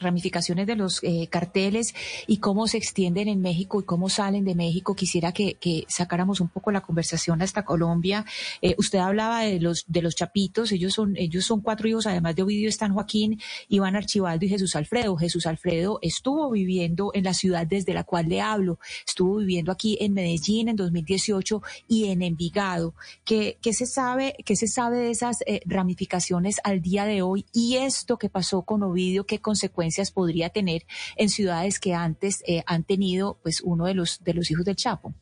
ramificaciones de los eh, carteles y cómo se extienden en México y cómo salen de México. Quisiera que, que sacáramos un poco la conversación hasta Colombia. Eh, usted hablaba de los de los chapitos, ellos son ellos son cuatro hijos, además de Ovidio están Joaquín, Iván Archibaldo y Jesús Alfredo. Jesús Alfredo estuvo viviendo en la ciudad desde la cual le hablo, estuvo viviendo aquí en Medellín en 2018 y en Envigado. ¿Qué, qué se sabe qué se sabe de esas eh, ramificaciones al día de hoy y esto que pasó con Ovidio, qué consecuencias podría tener en ciudades que antes eh, han tenido pues uno de los de los hijos del Chapo?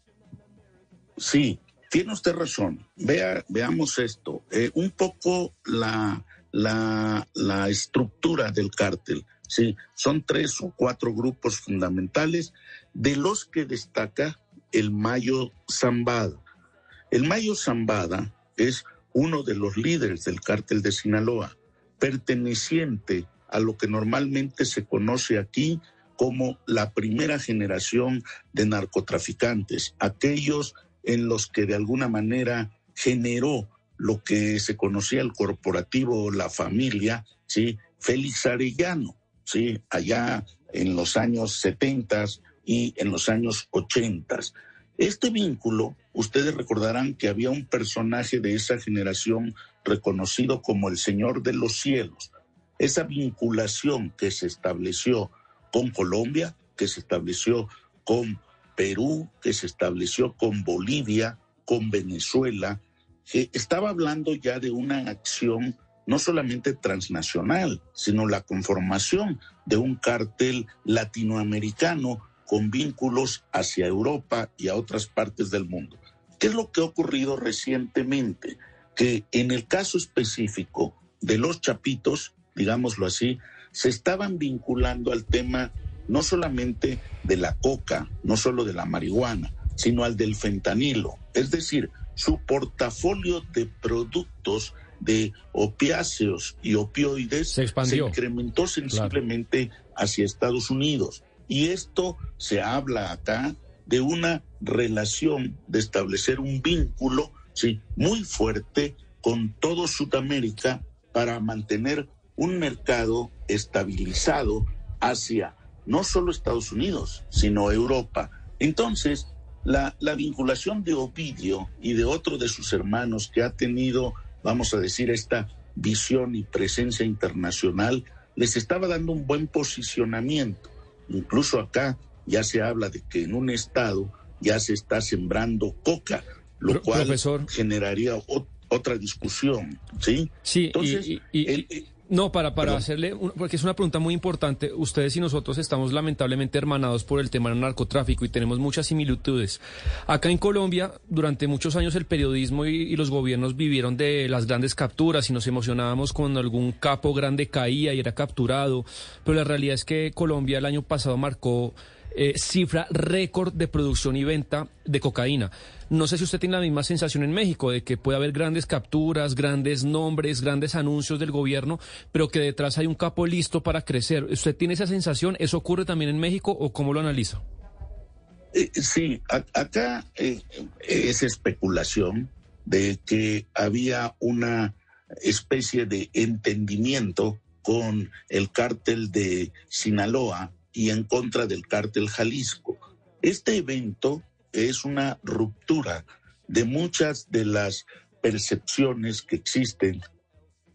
Sí, tiene usted razón. Vea, veamos esto. Eh, un poco la, la, la estructura del cártel. Sí, son tres o cuatro grupos fundamentales de los que destaca el Mayo Zambada. El Mayo Zambada es uno de los líderes del cártel de Sinaloa, perteneciente a lo que normalmente se conoce aquí como la primera generación de narcotraficantes, aquellos en los que de alguna manera generó lo que se conocía el corporativo, la familia, ¿sí? Félix Arellano, ¿sí? Allá en los años 70 y en los años 80. Este vínculo, ustedes recordarán que había un personaje de esa generación reconocido como el Señor de los Cielos. Esa vinculación que se estableció con Colombia, que se estableció con Perú, que se estableció con Bolivia, con Venezuela, que estaba hablando ya de una acción no solamente transnacional, sino la conformación de un cártel latinoamericano con vínculos hacia Europa y a otras partes del mundo. ¿Qué es lo que ha ocurrido recientemente? Que en el caso específico de los chapitos, digámoslo así, se estaban vinculando al tema no solamente de la coca, no solo de la marihuana, sino al del fentanilo. Es decir, su portafolio de productos de opiáceos y opioides se, expandió. incrementó sensiblemente hacia Estados Unidos. Y esto se habla acá de una relación, de establecer un vínculo sí, muy fuerte con todo Sudamérica para mantener un mercado estabilizado hacia no solo Estados Unidos, sino Europa. Entonces, la, la vinculación de Ovidio y de otro de sus hermanos que ha tenido, vamos a decir, esta visión y presencia internacional, les estaba dando un buen posicionamiento. Incluso acá ya se habla de que en un estado ya se está sembrando coca, lo Pro- cual profesor. generaría ot- otra discusión, ¿sí? Sí, Entonces, y- y- y- no, para, para hacerle, un- porque es una pregunta muy importante, ustedes y nosotros estamos lamentablemente hermanados por el tema del narcotráfico y tenemos muchas similitudes. Acá en Colombia, durante muchos años el periodismo y, y los gobiernos vivieron de las grandes capturas y nos emocionábamos cuando algún capo grande caía y era capturado, pero la realidad es que Colombia el año pasado marcó eh, cifra récord de producción y venta de cocaína. No sé si usted tiene la misma sensación en México de que puede haber grandes capturas, grandes nombres, grandes anuncios del gobierno, pero que detrás hay un capo listo para crecer. ¿Usted tiene esa sensación? ¿Eso ocurre también en México o cómo lo analiza? Eh, sí, acá eh, es especulación de que había una especie de entendimiento con el cártel de Sinaloa y en contra del cártel Jalisco. Este evento es una ruptura de muchas de las percepciones que existen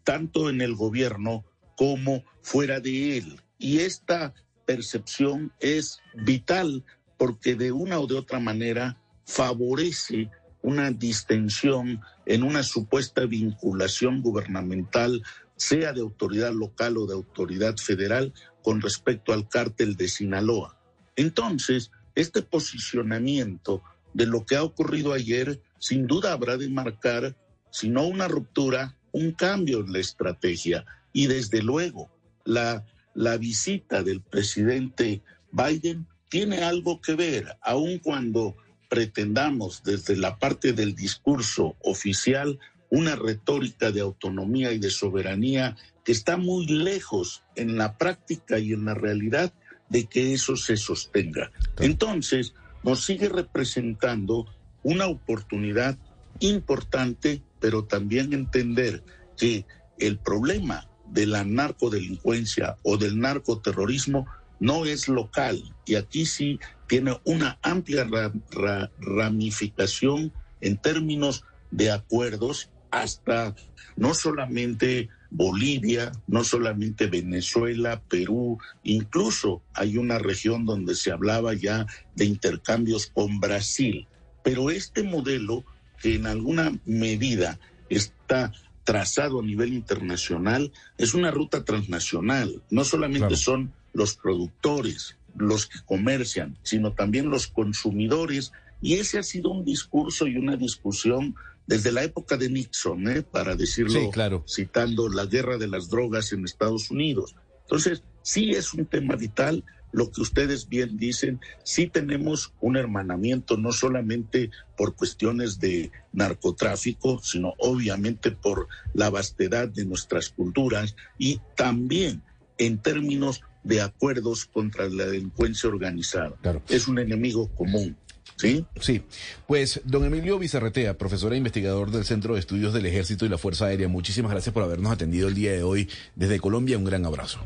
tanto en el gobierno como fuera de él. Y esta percepción es vital porque de una o de otra manera favorece una distensión en una supuesta vinculación gubernamental, sea de autoridad local o de autoridad federal, con respecto al cártel de Sinaloa. Entonces, este posicionamiento de lo que ha ocurrido ayer, sin duda habrá de marcar, si no una ruptura, un cambio en la estrategia. Y desde luego, la, la visita del presidente Biden tiene algo que ver, aun cuando pretendamos desde la parte del discurso oficial una retórica de autonomía y de soberanía que está muy lejos en la práctica y en la realidad de que eso se sostenga. Entonces, nos sigue representando una oportunidad importante, pero también entender que el problema de la narcodelincuencia o del narcoterrorismo no es local y aquí sí tiene una amplia ra- ra- ramificación en términos de acuerdos hasta no solamente Bolivia, no solamente Venezuela, Perú, incluso hay una región donde se hablaba ya de intercambios con Brasil. Pero este modelo, que en alguna medida está trazado a nivel internacional, es una ruta transnacional. No solamente son los productores los que comercian, sino también los consumidores. Y ese ha sido un discurso y una discusión desde la época de Nixon, ¿eh? para decirlo, Sí, claro. citando la guerra de las drogas en Estados Unidos. Entonces, sí es un tema vital, lo que ustedes bien dicen, sí tenemos un hermanamiento no solamente por cuestiones de narcotráfico, sino obviamente por la vastedad de nuestras culturas y también en términos de acuerdos contra la delincuencia organizada. Es un enemigo común. ¿Sí? Sí. Pues, don Emilio Vicerretea, profesor e investigador del Centro de Estudios del Ejército y la Fuerza Aérea, muchísimas gracias por habernos atendido el día de hoy desde Colombia. Un gran abrazo.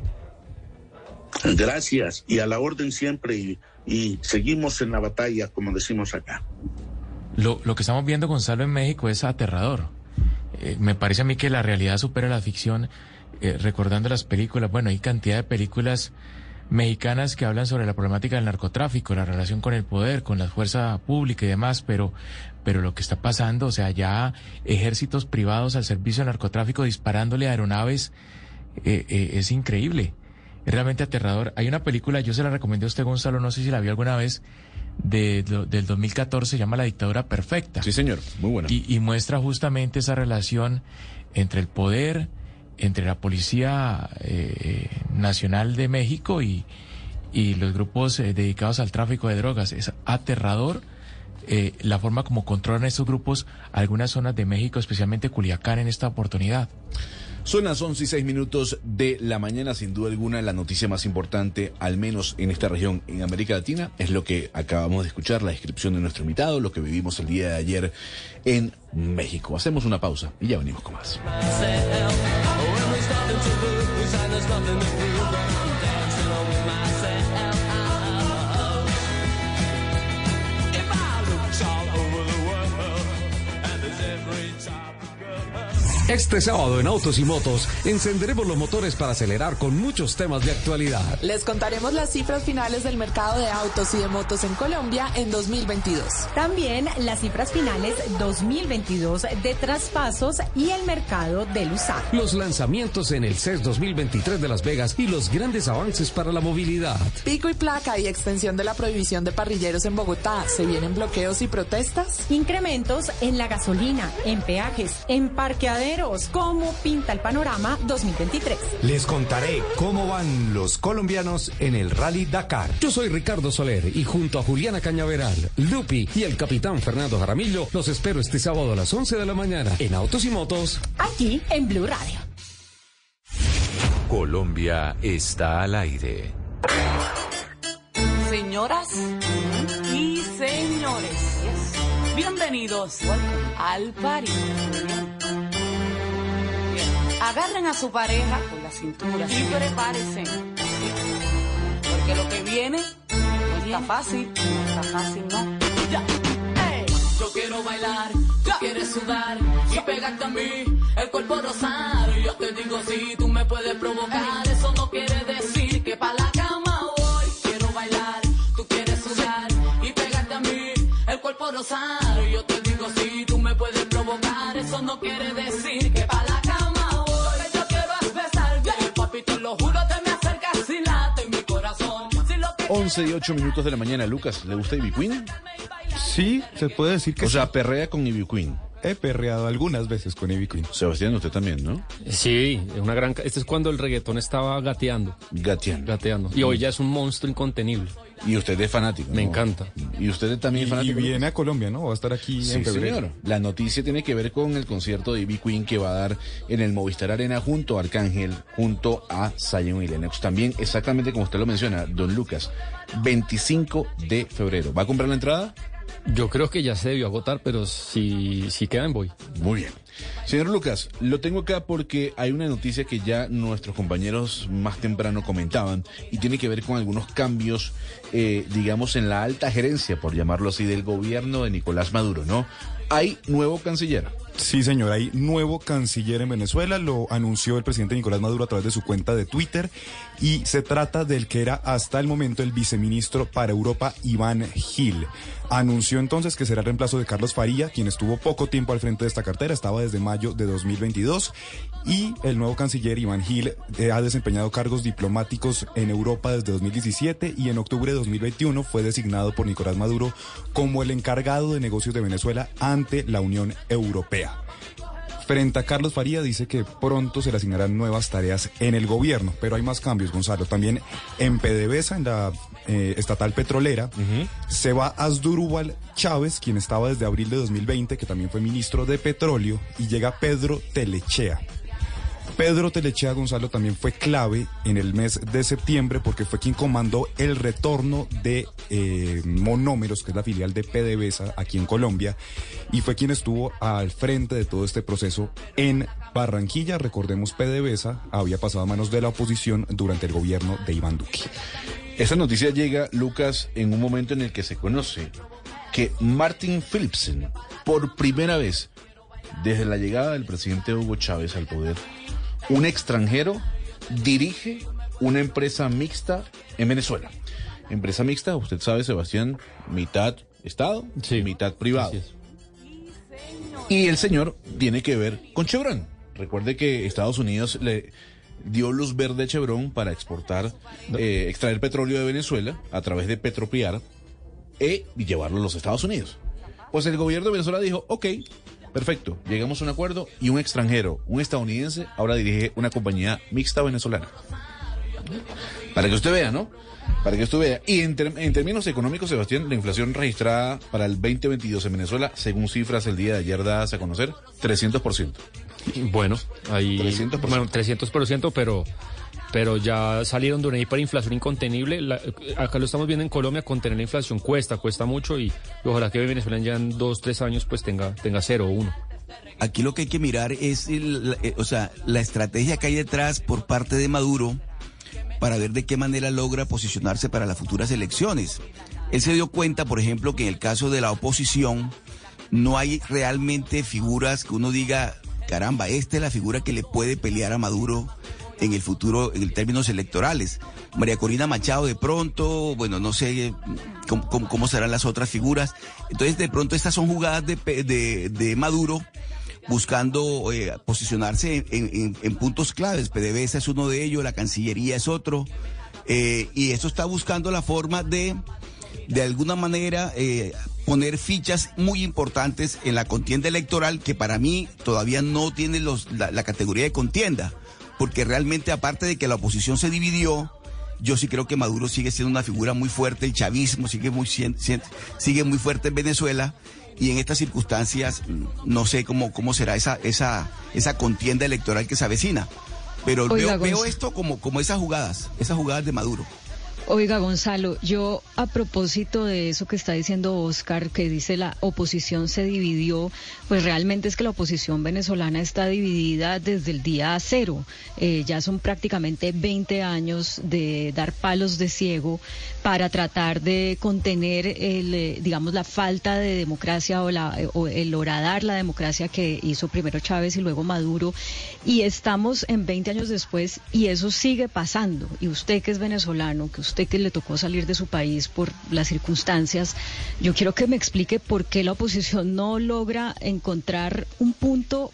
Gracias y a la orden siempre y, y seguimos en la batalla, como decimos acá. Lo, lo que estamos viendo, Gonzalo, en México es aterrador. Eh, me parece a mí que la realidad supera la ficción. Eh, recordando las películas, bueno, hay cantidad de películas mexicanas que hablan sobre la problemática del narcotráfico, la relación con el poder, con la fuerza pública y demás, pero, pero lo que está pasando, o sea, ya ejércitos privados al servicio del narcotráfico disparándole a aeronaves, eh, eh, es increíble. Es realmente aterrador. Hay una película, yo se la recomendé a usted, Gonzalo, no sé si la vio alguna vez, de, del 2014, se llama La dictadura perfecta. Sí, señor, muy buena. Y, y muestra justamente esa relación entre el poder, entre la Policía eh, Nacional de México y, y los grupos eh, dedicados al tráfico de drogas. Es aterrador eh, la forma como controlan estos grupos algunas zonas de México, especialmente Culiacán en esta oportunidad. Son las 11 y 6 minutos de la mañana, sin duda alguna, la noticia más importante, al menos en esta región, en América Latina, es lo que acabamos de escuchar, la descripción de nuestro invitado, lo que vivimos el día de ayer en México. Hacemos una pausa y ya venimos con más. Este sábado en Autos y Motos encenderemos los motores para acelerar con muchos temas de actualidad. Les contaremos las cifras finales del mercado de autos y de motos en Colombia en 2022. También las cifras finales 2022 de traspasos y el mercado del usado. Los lanzamientos en el CES 2023 de Las Vegas y los grandes avances para la movilidad. Pico y placa y extensión de la prohibición de parrilleros en Bogotá. ¿Se vienen bloqueos y protestas? Incrementos en la gasolina, en peajes, en parqueaderos. ¿Cómo pinta el panorama 2023? Les contaré cómo van los colombianos en el Rally Dakar. Yo soy Ricardo Soler y junto a Juliana Cañaveral, Lupi y el capitán Fernando Jaramillo los espero este sábado a las 11 de la mañana en Autos y Motos. Aquí en Blue Radio. Colombia está al aire. Señoras y señores, bienvenidos al París. Agarren a su pareja con la cintura y prepárense. Porque lo que viene no está fácil, no está fácil, ¿no? Ya. Ey. Yo quiero bailar, tú quieres sudar y pegarte a mí, el cuerpo rosar. Yo te digo si tú me puedes provocar, eso no quiere decir que pa' la cama voy. Quiero bailar, tú quieres sudar y pegarte a mí, el cuerpo rosar. Yo te digo si tú me puedes provocar, eso no quiere decir 11 y 8 minutos de la mañana. Lucas, ¿le gusta Ivy Queen? Sí, se puede decir que O sea, perrea con Ivy Queen. he perreado algunas veces con Ivy Queen. Sebastián, usted también, ¿no? Sí, una gran. ca- Este es cuando el reggaetón estaba gateando. Gateando. Gateando. Y hoy ya es un monstruo incontenible. Y usted es fanático. Me ¿no? encanta. Y usted también es Y, y fanático. viene a Colombia, ¿no? Va a estar aquí Sí, en febrero. señor. La noticia tiene que ver con el concierto de Ivy Queen que va a dar en el Movistar Arena junto a Arcángel, junto a Zion y Lennox. También, exactamente como usted lo menciona, Don Lucas, 25 de febrero. ¿Va a comprar la entrada? Yo creo que ya se debió agotar, pero si, si quedan, voy. Muy bien. Señor Lucas, lo tengo acá porque hay una noticia que ya nuestros compañeros más temprano comentaban y tiene que ver con algunos cambios, eh, digamos, en la alta gerencia, por llamarlo así, del gobierno de Nicolás Maduro, ¿no? Hay nuevo canciller. Sí, señor, hay nuevo canciller en Venezuela, lo anunció el presidente Nicolás Maduro a través de su cuenta de Twitter y se trata del que era hasta el momento el viceministro para Europa, Iván Gil. Anunció entonces que será el reemplazo de Carlos Faría, quien estuvo poco tiempo al frente de esta cartera, estaba desde mayo de 2022 y el nuevo canciller Iván Gil eh, ha desempeñado cargos diplomáticos en Europa desde 2017 y en octubre de 2021 fue designado por Nicolás Maduro como el encargado de negocios de Venezuela ante la Unión Europea. Frente a Carlos Faría dice que pronto se le asignarán nuevas tareas en el gobierno, pero hay más cambios, Gonzalo. También en PDVSA, en la eh, estatal petrolera, se va Asdrúbal Chávez, quien estaba desde abril de 2020, que también fue ministro de petróleo, y llega Pedro Telechea. Pedro Telechea Gonzalo también fue clave en el mes de septiembre porque fue quien comandó el retorno de eh, Monómeros, que es la filial de PDVSA aquí en Colombia, y fue quien estuvo al frente de todo este proceso en Barranquilla. Recordemos, PDVSA había pasado a manos de la oposición durante el gobierno de Iván Duque. Esta noticia llega, Lucas, en un momento en el que se conoce que Martin Philipsen, por primera vez desde la llegada del presidente Hugo Chávez al poder, un extranjero dirige una empresa mixta en Venezuela. Empresa mixta, usted sabe, Sebastián, mitad Estado, mitad privado. Y el señor tiene que ver con Chevron. Recuerde que Estados Unidos le dio luz verde a Chevron para exportar, eh, extraer petróleo de Venezuela a través de Petropiar e, y llevarlo a los Estados Unidos. Pues el gobierno de Venezuela dijo, ok, perfecto, llegamos a un acuerdo y un extranjero, un estadounidense, ahora dirige una compañía mixta venezolana. Para que usted vea, ¿no? Para que usted vea. Y en, términos económicos, Sebastián, la inflación registrada para el 2022 en Venezuela, según cifras el día de ayer dadas a conocer, 300%. Bueno, ahí 300%. bueno, 300%, pero pero ya salieron de una hiperinflación incontenible. La- acá lo estamos viendo en Colombia, contener la inflación cuesta, cuesta mucho y, ojalá que Venezuela ya en dos, tres años pues tenga, tenga cero o uno. Aquí lo que hay que mirar es, el- eh, o sea, la estrategia que hay detrás por parte de Maduro para ver de qué manera logra posicionarse para las futuras elecciones. Él se dio cuenta, por ejemplo, que en el caso de la oposición no hay realmente figuras que uno diga, caramba, esta es la figura que le puede pelear a Maduro en el futuro, en términos electorales. María Corina Machado de pronto, bueno, no sé cómo, serán las otras figuras. Entonces, de pronto estas son jugadas de, de, Maduro buscando eh, posicionarse en puntos claves. PDVSA es uno de ellos, la Cancillería es otro. eh, y esto está buscando la forma de, de alguna manera, eh, poner fichas muy importantes en la contienda electoral que para mí todavía no tiene los, la, la categoría de contienda. Porque realmente, aparte de que la oposición se dividió, yo sí creo que Maduro sigue siendo una figura muy fuerte, el chavismo sigue muy, sigue muy fuerte en Venezuela y en estas circunstancias no sé cómo, cómo será esa, esa, esa contienda electoral que se avecina. Pero Oiga, veo, veo esto como, como esas jugadas, esas jugadas de Maduro. Oiga, Gonzalo, yo a propósito de eso que está diciendo Oscar, que dice la oposición se dividió, pues realmente es que la oposición venezolana está dividida desde el día cero. Eh, ya son prácticamente 20 años de dar palos de ciego para tratar de contener, el, eh, digamos, la falta de democracia o, la, eh, o el horadar la democracia que hizo primero Chávez y luego Maduro. Y estamos en 20 años después y eso sigue pasando. Y usted que es venezolano, que usted que le tocó salir de su país por las circunstancias, yo quiero que me explique por qué la oposición no logra encontrar un punto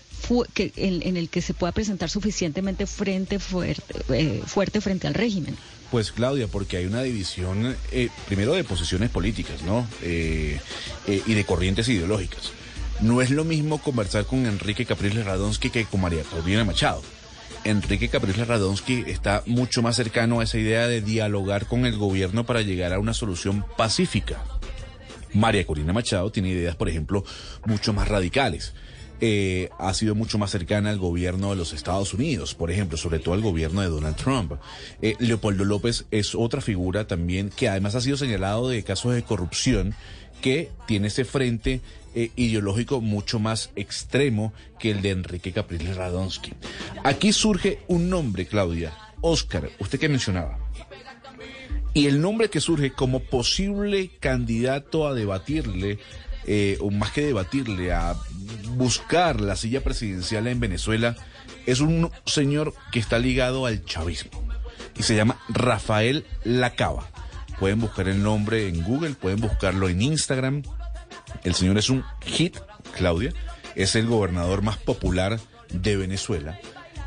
en, el que se pueda presentar suficientemente frente fuerte, eh, fuerte frente al régimen. Pues Claudia, porque hay una división, eh, primero de posiciones políticas, ¿no? Eh, eh, y de corrientes ideológicas. No es lo mismo conversar con Enrique Capriles Radonsky que con María Paulina Machado. Enrique Capriles Radonsky está mucho más cercano a esa idea de dialogar con el gobierno para llegar a una solución pacífica. María Corina Machado tiene ideas, por ejemplo, mucho más radicales. Eh, ha sido mucho más cercana al gobierno de los Estados Unidos, por ejemplo, sobre todo al gobierno de Donald Trump. Eh, Leopoldo López es otra figura también que además ha sido señalado de casos de corrupción que tiene ese frente eh, ideológico mucho más extremo que el de Enrique Capriles Radonsky. Aquí surge un nombre, Claudia, Oscar, usted que mencionaba. Y el nombre que surge como posible candidato a debatirle, eh, o más que debatirle, a buscar la silla presidencial en Venezuela, es un señor que está ligado al chavismo. Y se llama Rafael Lacaba. Pueden buscar el nombre en Google, pueden buscarlo en Instagram. El señor es un hit, Claudia. Es el gobernador más popular de Venezuela.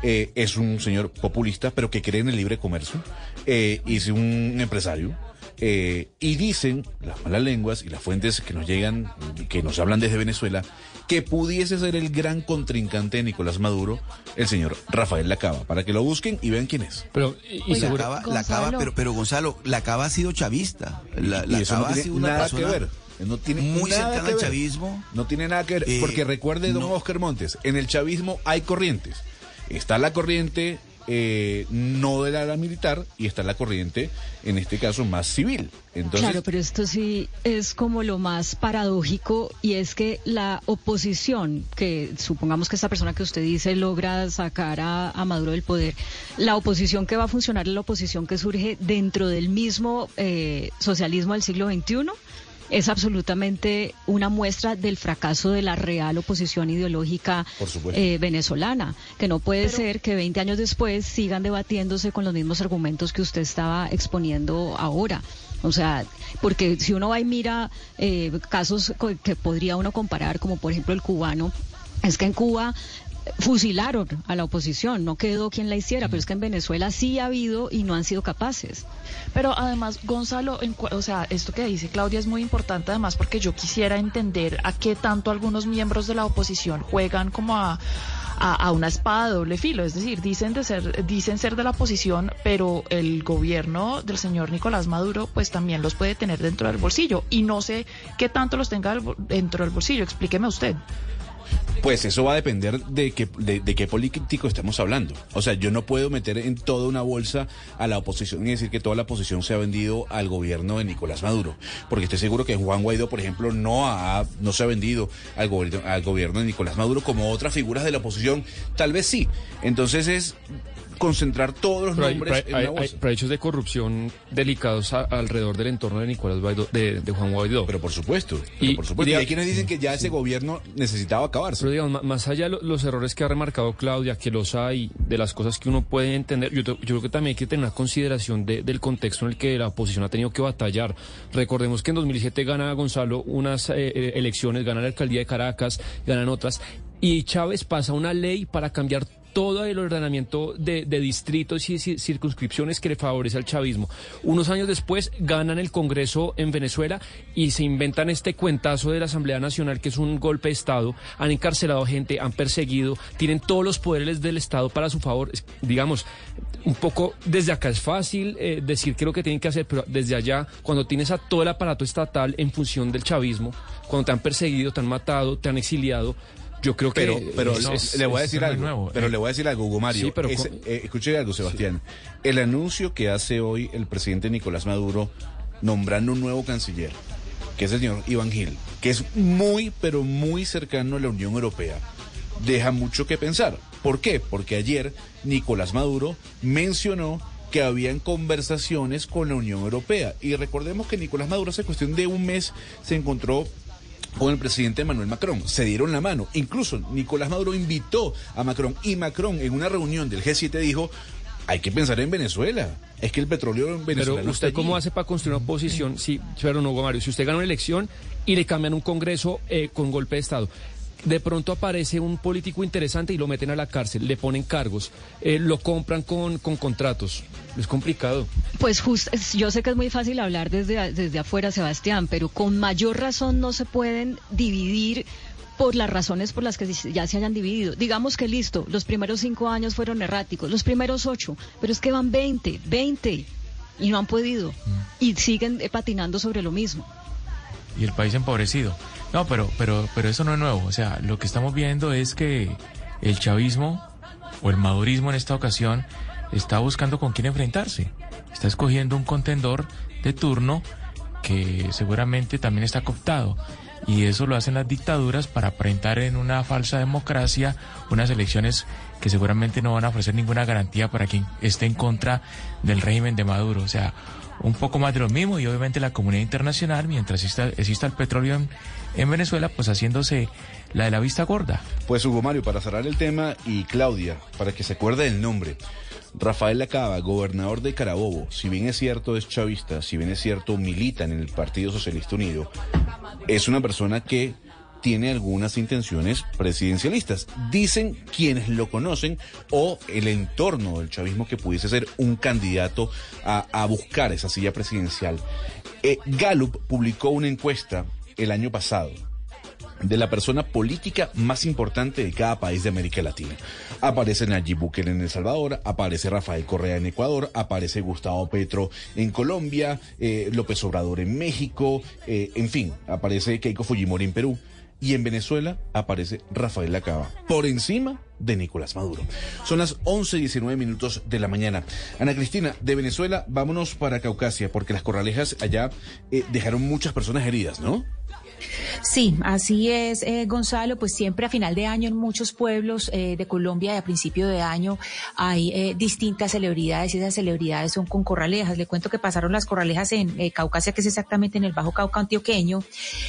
Eh, es un señor populista, pero que cree en el libre comercio. Eh, y es un empresario. Eh, y dicen las malas lenguas y las fuentes que nos llegan, que nos hablan desde Venezuela, que pudiese ser el gran contrincante de Nicolás Maduro, el señor Rafael Lacaba, para que lo busquen y vean quién es. Pero, y seguro... la, cava, la cava, pero, pero Gonzalo, la cava ha sido chavista. La, la y eso cava no ha sido una nada persona que ver. No tiene muy nada cercana que al ver. chavismo. No tiene nada que ver, Eh, porque recuerde, don no. Oscar Montes, en el chavismo hay corrientes. Está la corriente eh, no de la, la militar y está la corriente, en este caso, más civil. Entonces, claro, pero esto sí es como lo más paradójico y es que la oposición, que supongamos que esta persona que usted dice logra sacar a, a Maduro del poder, la oposición que va a funcionar es la oposición que surge dentro del mismo eh, socialismo del siglo XXI. Es absolutamente una muestra del fracaso de la real oposición ideológica eh, venezolana, que no puede ser que 20 años después sigan debatiéndose con los mismos argumentos que usted estaba exponiendo ahora. O sea, porque si uno va y mira eh, casos que podría uno comparar, como por ejemplo el cubano, es que en Cuba fusilaron a la oposición, no quedó quien la hiciera, pero es que en Venezuela sí ha habido y no han sido capaces. Pero además, Gonzalo, en o sea, esto que dice Claudia es muy importante además porque yo quisiera entender a qué tanto algunos miembros de la oposición juegan como a, a, una espada de doble filo. Es decir, dicen, de ser, dicen ser de la oposición, pero el gobierno del señor Nicolás Maduro pues también los puede tener dentro del bolsillo. Y no sé qué tanto los tenga dentro del bolsillo. Explíqueme usted. Pues eso va a depender de qué, de, qué político estamos hablando. O sea, yo no puedo meter en toda una bolsa a la oposición y decir que toda la oposición se ha vendido al gobierno de Nicolás Maduro. Porque estoy seguro que Juan Guaidó, por ejemplo, no, ha, no se ha vendido al, gobierno al gobierno de Nicolás Maduro como otras figuras de la oposición. Tal vez sí. Entonces es concentrar todos los Pero nombres en hay- una hay- pero hechos de corrupción delicados a- alrededor del entorno de Nicolás Guaidó, de, de Juan Guaidó. Pero por supuesto, y, por supuesto. Y hay quienes dicen que ya ese gobierno necesitaba acabarse. Pero digamos, más allá de lo- los errores que ha remarcado Claudia, que los hay, de las cosas que uno puede entender, yo, yo creo que también hay que tener una consideración de- del contexto en el que la oposición ha tenido que batallar. Recordemos que en 2007 gana Gonzalo unas eh, eh, elecciones, gana la alcaldía de Caracas, ganan otras, y Chávez pasa una ley para cambiar todo el ordenamiento de, distritos y ci- circunscripciones que le favorece al chavismo. Unos años después ganan el Congreso en Venezuela y se inventan este cuentazo de la Asamblea Nacional que es un golpe de Estado. Han encarcelado gente, han perseguido, tienen todos los poderes del Estado para su favor. Digamos, un poco desde acá es fácil eh, decir qué es lo que tienen que hacer, pero desde allá, cuando tienes a todo el aparato estatal en función del chavismo, cuando te han perseguido, te han matado, te han exiliado, yo creo que... Pero, pero es- le- es- le voy a decir algo. nuevo. Pero Eh, le voy a decir algo, Hugo Mario. Sí, pero Es- eh, escuche algo, Sebastián. El anuncio que hace hoy el presidente Nicolás Maduro nombrando un nuevo canciller, que es el señor Iván Gil, que es muy, pero muy cercano a la Unión Europea, deja mucho que pensar. ¿Por qué? Porque ayer Nicolás Maduro mencionó que habían conversaciones con la Unión Europea. Y recordemos que Nicolás Maduro hace cuestión de un mes se encontró con el presidente Emmanuel Macron. Se dieron la mano. Incluso Nicolás Maduro invitó a Macron y Macron en una reunión del G7 dijo, hay que pensar en Venezuela. Es que el petróleo en Venezuela Pero usted cómo hace para construir una oposición, sí, pero no, Mario, si usted gana una elección y le cambian un Congreso eh, con golpe de Estado, de pronto aparece un político interesante y lo meten a la cárcel, le ponen cargos, eh, lo compran con, con contratos. Es complicado. Pues just- yo sé que es muy fácil hablar desde, desde afuera, Sebastián, pero con mayor razón no se pueden dividir por las razones por las que ya se hayan dividido. Digamos que listo, los primeros cinco años fueron erráticos, los primeros ocho, pero es que van 20, 20 y no han podido y siguen eh, patinando sobre lo mismo. Y el país empobrecido. No, pero, pero, pero eso no es nuevo. O sea, lo que estamos viendo es que el chavismo o el madurismo en esta ocasión está buscando con quién enfrentarse. Está escogiendo un contendor de turno que seguramente también está cooptado. Y eso lo hacen las dictaduras para aparentar en una falsa democracia unas elecciones que seguramente no van a ofrecer ninguna garantía para quien esté en contra del régimen de Maduro. O sea, un poco más de lo mismo y obviamente la comunidad internacional, mientras exista, el petróleo en, en Venezuela, pues haciéndose la de la vista gorda. Pues Hugo Mario, para cerrar el tema, y Claudia, para que se acuerde del nombre. Rafael Lacaba, gobernador de Carabobo, si bien es cierto es chavista, si bien es cierto milita en el Partido Socialista Unido, es una persona que tiene algunas intenciones presidencialistas. Dicen quienes lo conocen o el entorno del chavismo que pudiese ser un candidato a, buscar esa silla presidencial. Eh, Gallup publicó una encuesta el año pasado de la persona política más importante de cada país de América Latina. Aparece Nayib Bukele en El Salvador, aparece Rafael Correa en Ecuador, aparece Gustavo Petro en Colombia, eh, López Obrador en México, eh, en fin, aparece Keiko Fujimori en Perú. Y en Venezuela aparece Rafael Lacaba, por encima de Nicolás Maduro. Son las 11 y 19 minutos de la mañana. Ana Cristina, de Venezuela, vámonos para Caucasia, porque las corralejas allá eh, dejaron muchas personas heridas, ¿no? Sí, así es, eh, Gonzalo. Pues siempre a final de año en muchos pueblos eh, de Colombia y a principio de año hay eh, distintas celebridades y esas celebridades son con corralejas. Le cuento que pasaron las corralejas en eh, Caucasia, que es exactamente en el Bajo Cauca antioqueño,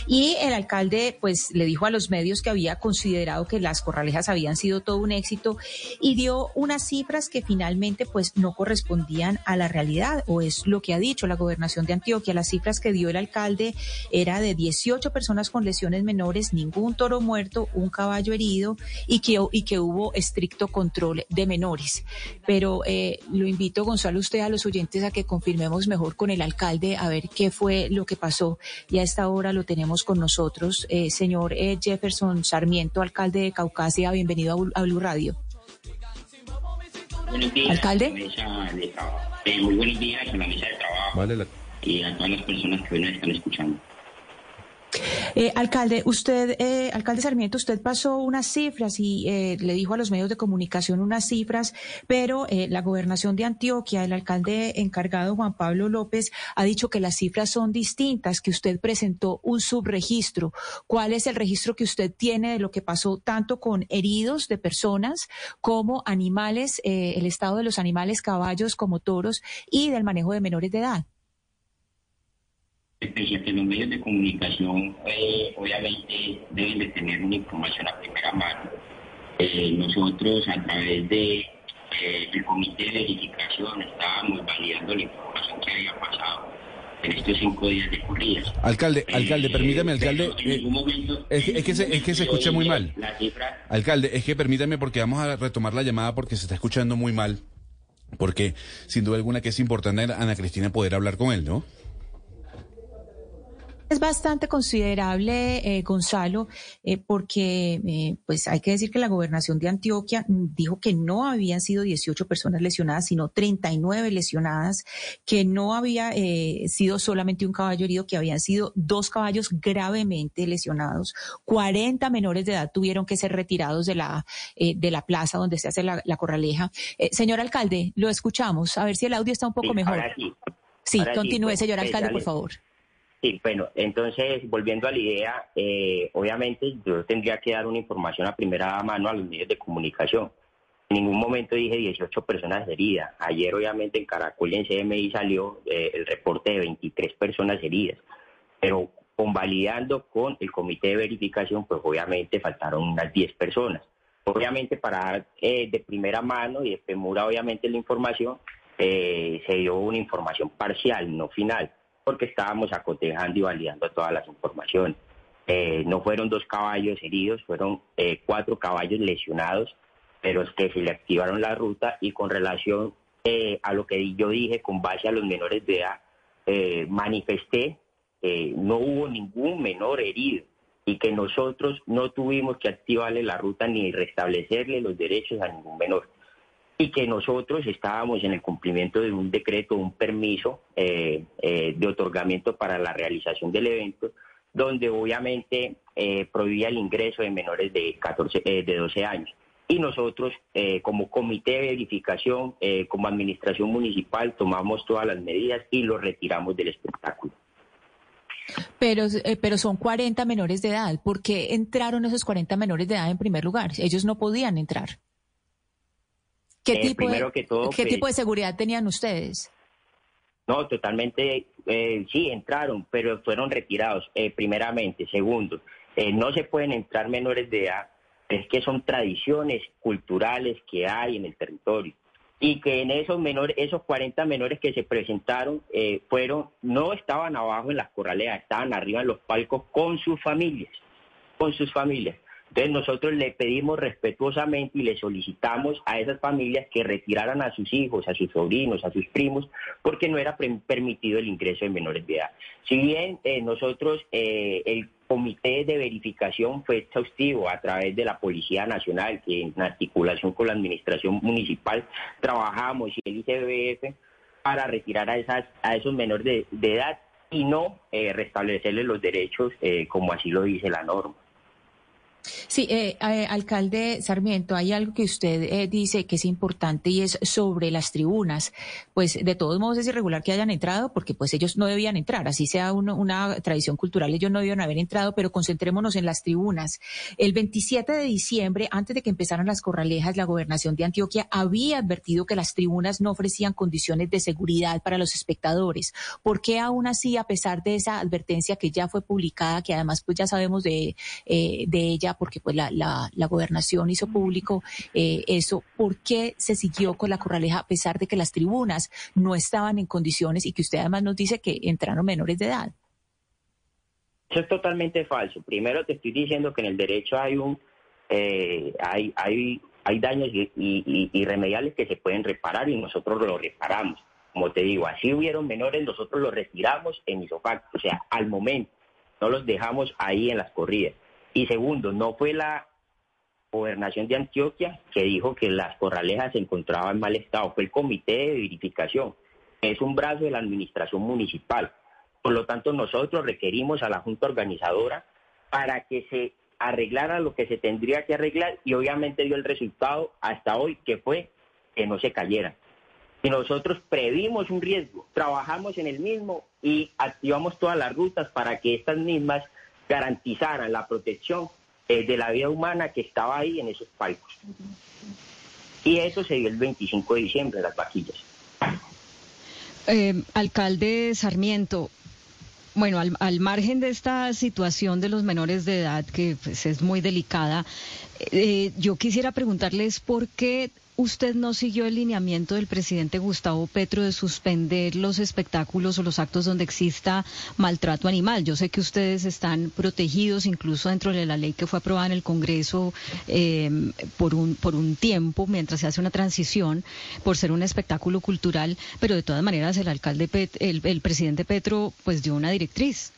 y el alcalde pues le dijo a los medios que había considerado que las corralejas habían sido todo un éxito y dio unas cifras que finalmente pues no correspondían a la realidad o es lo que ha dicho la gobernación de Antioquia. Las cifras que dio el alcalde era de 18 personas con lesiones menores, ningún toro muerto, un caballo herido y que, y que hubo estricto control de menores. Pero eh, lo invito, Gonzalo, usted a los oyentes a que confirmemos mejor con el alcalde a ver qué fue lo que pasó. Y a esta hora lo tenemos con nosotros. Eh, señor eh, Jefferson Sarmiento, alcalde de Caucasia, bienvenido a, Blu- a Blue Radio. Buenos días, ¿Alcalde? a la mesa de trabajo. Eh, muy buenos días a la mesa de trabajo Vale, la- y a todas las personas que hoy nos están escuchando. Eh, alcalde, usted, eh, alcalde Sarmiento, usted pasó unas cifras y eh, le dijo a los medios de comunicación unas cifras, pero eh, la gobernación de Antioquia, el alcalde encargado Juan Pablo López, ha dicho que las cifras son distintas, que usted presentó un subregistro. ¿Cuál es el registro que usted tiene de lo que pasó tanto con heridos de personas como animales, eh, el estado de los animales, caballos como toros y del manejo de menores de edad? Pese a que los medios de comunicación eh, obviamente deben de tener una información a primera mano, eh, nosotros a través de eh, el comité de verificación estábamos validando la información que había pasado en estos cinco días de corridas. Alcalde, alcalde, permítame, alcalde. Ningún momento- es, que- es que se, es que se escucha muy mal. La cifra Alcalde, es que permítame porque vamos a retomar la llamada porque se está escuchando muy mal. Porque sin duda alguna que es importante, Ana Cristina, poder hablar con él, ¿no? Es bastante considerable, eh, Gonzalo, eh, porque eh, pues hay que decir que la gobernación de Antioquia dijo que no habían sido 18 personas lesionadas, sino 39 lesionadas, que no había eh, sido solamente un caballo herido, que habían sido dos caballos gravemente lesionados. 40 menores de edad tuvieron que ser retirados de la, eh, de la plaza donde se hace la, la corraleja. Eh, señor alcalde, lo escuchamos, a ver si el audio está un poco Sí, mejor. ahora sí. Sí, Ahora sí, continúe, pues, señor pues, alcalde, por favor. Sí, bueno, entonces, volviendo a la idea, eh, obviamente yo tendría que dar una información a primera mano a los medios de comunicación. En ningún momento dije 18 personas heridas. Ayer, obviamente, en Caracol y en CMI salió eh, el reporte de 23 personas heridas. Pero convalidando con el comité de verificación, pues obviamente faltaron unas 10 personas. Obviamente, para dar eh, de primera mano y de premura, obviamente, la información, eh, se dio una información parcial, no final porque estábamos acotejando y validando todas las informaciones. Eh, no fueron dos caballos heridos, fueron eh, cuatro caballos lesionados, pero es que se le activaron la ruta y con relación eh, a lo que yo dije con base a los menores de edad, manifesté que no hubo ningún menor herido. y que nosotros no tuvimos que activarle la ruta ni restablecerle los derechos a ningún menor y que nosotros estábamos en el cumplimiento de un decreto, un permiso eh, eh, de otorgamiento para la realización del evento, donde obviamente eh, prohibía el ingreso de menores de 14, eh, de 12 años. Y nosotros, eh, como comité de verificación, como administración municipal, tomamos todas las medidas y lo retiramos del espectáculo. Pero, eh, pero son 40 menores de edad. ¿Por qué entraron esos 40 menores de edad en primer lugar? Ellos no podían entrar. ¿Qué, Eh, tipo, de, primero que todo, ¿qué tipo de seguridad tenían ustedes? No, totalmente, eh, sí, entraron, pero fueron retirados, eh, primeramente. Segundo, eh, no se pueden entrar menores de edad, es que son tradiciones culturales que hay en el territorio. Y que en esos menores, esos 40 menores que se presentaron, eh, fueron, no estaban abajo en las corraleas, estaban arriba en los palcos con sus familias, con sus familias. Entonces nosotros le pedimos respetuosamente y le solicitamos a esas familias que retiraran a sus hijos, a sus sobrinos, a sus primos, porque no era permitido el ingreso de menores de edad. Si bien eh, nosotros, eh, el comité de verificación fue exhaustivo a través de la Policía Nacional, que en articulación con la Administración Municipal trabajamos y el ICBF para retirar a, esas, a esos menores de, edad y no eh, restablecerles los derechos como así lo dice la norma. Sí, eh, eh, alcalde Sarmiento, hay algo que usted eh, dice que es importante y es sobre las tribunas. Pues de todos modos es irregular que hayan entrado porque pues ellos no debían entrar, así sea una tradición cultural, ellos no debían haber entrado, pero concentrémonos en las tribunas. El 27 de diciembre, antes de que empezaran las corralejas, la gobernación de Antioquia había advertido que las tribunas no ofrecían condiciones de seguridad para los espectadores. ¿Por qué aún así, a pesar de esa advertencia que ya fue publicada, que además pues ya sabemos de, eh, de ella, porque pues la, la, gobernación hizo público eh, eso, ¿por qué se siguió con la corraleja a pesar de que las tribunas no estaban en condiciones y que usted además nos dice que entraron menores de edad? Eso es totalmente falso. Primero te estoy diciendo que en el derecho hay un eh, hay, hay, hay daños irremediables que se pueden reparar y nosotros lo reparamos. Como te digo, así hubieron menores, nosotros los retiramos en isofacto, o sea, al momento, no los dejamos ahí en las corridas. Y segundo, no fue la gobernación de Antioquia que dijo que las corralejas se encontraban en mal estado, fue el comité de verificación, es un brazo de la administración municipal. Por lo tanto, nosotros requerimos a la Junta Organizadora para que se arreglara lo que se tendría que arreglar y obviamente dio el resultado hasta hoy que fue que no se cayeran. Y nosotros previmos un riesgo, trabajamos en el mismo y activamos todas las rutas para que estas mismas garantizaran la protección eh, de la vida humana que estaba ahí en esos palcos. Y eso se dio el 25 de diciembre, las vaquillas. Eh, alcalde Sarmiento, bueno, al, al margen de esta situación de los menores de edad, que pues, es muy delicada, eh, yo quisiera preguntarles por qué usted no siguió el lineamiento del presidente Gustavo Petro de suspender los espectáculos o los actos donde exista maltrato animal. Yo sé que ustedes están protegidos incluso dentro de la ley que fue aprobada en el Congreso eh, por, un, por un tiempo mientras se hace una transición por ser un espectáculo cultural, pero de todas maneras el alcalde, Pet- el, el presidente Petro pues dio una directriz.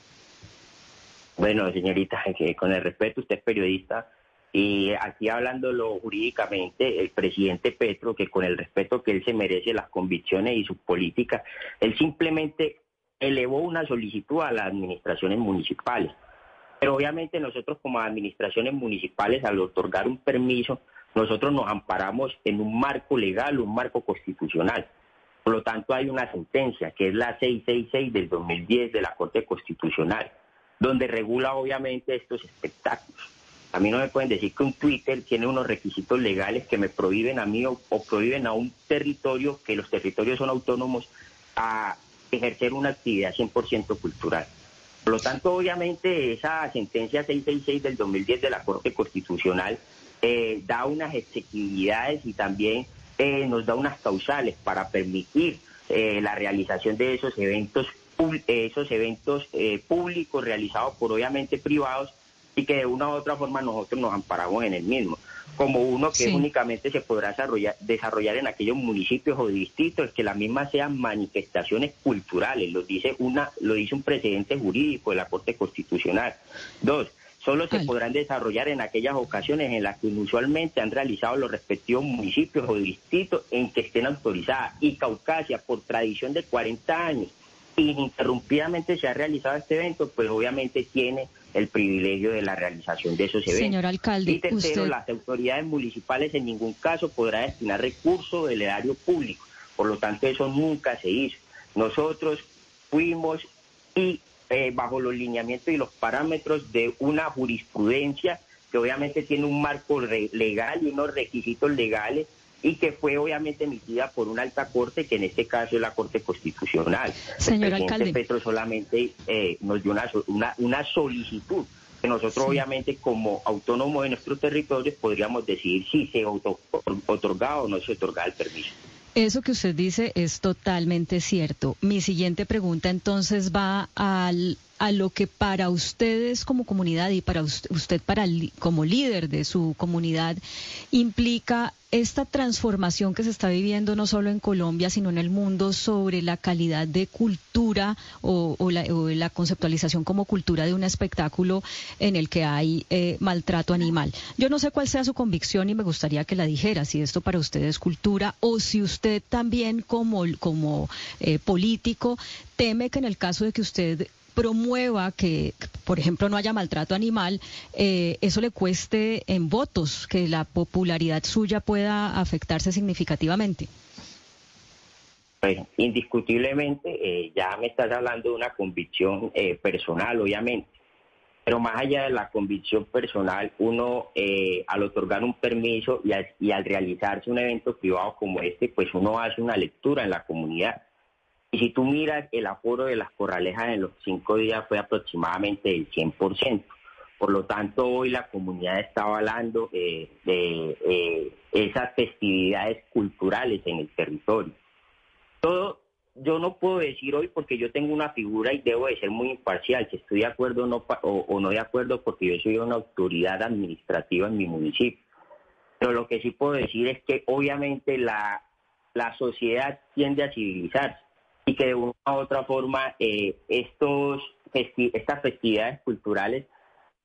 Bueno, señorita, con el respeto, usted es periodista y aquí hablándolo jurídicamente, el presidente Petro, que con el respeto que él se merece, las convicciones y su política, él simplemente elevó una solicitud a las administraciones municipales. Pero obviamente nosotros como administraciones municipales, al otorgar un permiso, nosotros nos amparamos en un marco legal, un marco constitucional. Por lo tanto, hay una sentencia, que es la 666 del 2010 de la Corte Constitucional, donde regula obviamente estos espectáculos. A mí no me pueden decir que un Twitter tiene unos requisitos legales que me prohíben a mí o, prohíben a un territorio, que los territorios son autónomos, a ejercer una actividad 100% cultural. Por lo tanto, obviamente, esa sentencia 666 del 2010 de la Corte Constitucional eh, da unas exigibilidades y también eh, nos da unas causales para permitir eh, la realización de esos eventos, eh, esos eventos eh, públicos realizados por obviamente privados y que de una u otra forma nosotros nos amparamos en el mismo, como uno que Sí. únicamente se podrá desarrollar, desarrollar en aquellos municipios o distritos que las mismas sean manifestaciones culturales, lo dice una, lo dice un precedente jurídico de la Corte Constitucional. Dos, solo se podrán desarrollar en aquellas ocasiones en las que usualmente han realizado los respectivos municipios o distritos en que estén autorizadas. Y Caucasia, por tradición de 40 años, ininterrumpidamente se ha realizado este evento, pues obviamente tiene el privilegio de la realización de esos eventos. Señor alcalde, y tercero, usted- las autoridades municipales en ningún caso podrán destinar recursos del erario público. Por lo tanto, eso nunca se hizo. Nosotros fuimos y eh, bajo los lineamientos y los parámetros de una jurisprudencia que obviamente tiene un marco legal y unos requisitos legales y que fue obviamente emitida por una alta corte, que en este caso es la Corte Constitucional. Señor el presidente. Petro solamente eh, nos dio una, una, una solicitud que nosotros Sí. obviamente como autónomos de nuestro territorio podríamos decidir si se auto- otorgaba o no se otorgaba el permiso. Eso que usted dice es totalmente cierto. Mi siguiente pregunta entonces va al, a lo que para ustedes como comunidad y para us- usted para como líder de su comunidad implica esta transformación que se está viviendo no solo en Colombia, sino en el mundo sobre la calidad de cultura o, o la, o la conceptualización como cultura de un espectáculo en el que hay eh, maltrato animal. Yo no sé cuál sea su convicción y me gustaría que la dijera, si esto para usted es cultura o si usted también como, como eh, político teme que en el caso de que usted promueva que, por ejemplo, no haya maltrato animal, eh, eso le cueste en votos, que la popularidad suya pueda afectarse significativamente. Pues, indiscutiblemente, eh, ya me estás hablando de una convicción eh, personal, obviamente. Pero más allá de la convicción personal, uno eh, al otorgar un permiso y y al realizarse un evento privado como este, pues uno hace una lectura en la comunidad. Y si tú miras, el aforo de las corralejas en los cinco días fue aproximadamente del 100%. Por lo tanto, hoy la comunidad está avalando eh, de, eh, esas festividades culturales en el territorio. Todo, yo no puedo decir hoy porque yo tengo una figura y debo de ser muy imparcial, si estoy de acuerdo o no, o no de acuerdo porque yo soy una autoridad administrativa en mi municipio. Pero lo que sí puedo decir es que obviamente la, la sociedad tiende a civilizarse y que de una u otra forma eh, estos estas festividades culturales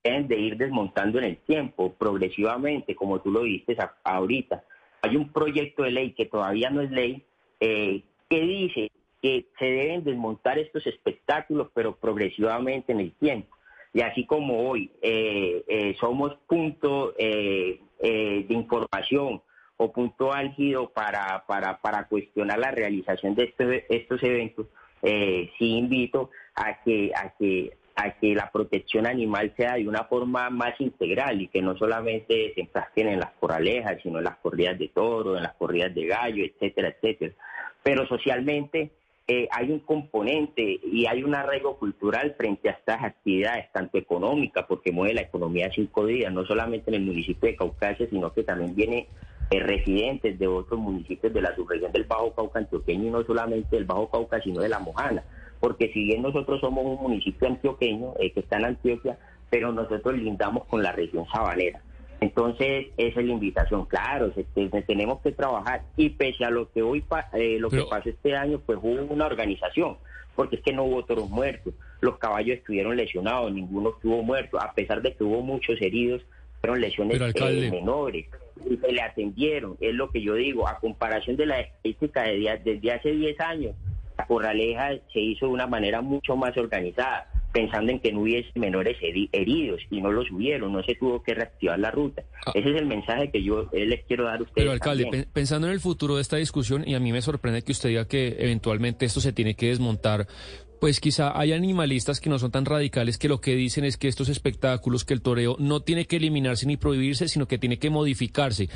deben de ir desmontando en el tiempo, progresivamente, como tú lo dijiste a- ahorita. Hay un proyecto de ley que todavía no es ley, eh, que dice que se deben desmontar estos espectáculos, pero progresivamente en el tiempo. Y así como hoy eh, somos punto de información o punto álgido para, para, para cuestionar la realización de este- estos eventos, eh, sí invito a que, a, que, a que la protección animal sea de una forma más integral y que no solamente se enfrasquen en las corralejas, sino en las corridas de toro, en las corridas de gallo, etcétera, etcétera. Pero socialmente eh, hay un componente y hay un arraigo cultural frente a estas actividades, tanto económica, porque mueve la economía cinco días, no solamente en el municipio de Caucasia, sino que también viene eh, residentes de otros municipios de la subregión del Bajo Cauca antioqueño y no solamente del Bajo Cauca, sino de la Mojana. Porque si bien nosotros somos un municipio antioqueño eh, que está en Antioquia, pero nosotros lindamos con la región sabanera. Entonces, esa es la invitación, claro, se- se- tenemos que trabajar y pese a lo que hoy pa- eh, lo Pero- que pasó este año, pues hubo una organización, porque es que no hubo toros muertos, los caballos estuvieron lesionados, ninguno estuvo muerto, a pesar de que hubo muchos heridos, fueron lesiones Pero, alcalde. eh, menores y se le atendieron, es lo que yo digo, a comparación de la estadística de desde hace 10 años, la corraleja se hizo de una manera mucho más organizada, pensando en que no hubiese menores heri- heridos y no los hubieron, no se tuvo que reactivar la ruta. Ese es el mensaje que yo eh, les quiero dar a ustedes. Pero alcalde, también. pensando en el futuro de esta discusión, y a mí me sorprende que usted diga que eventualmente esto se tiene que desmontar, pues quizá hay animalistas que no son tan radicales que lo que dicen es que estos espectáculos, que el toreo no tiene que eliminarse ni prohibirse, sino que tiene que modificarse,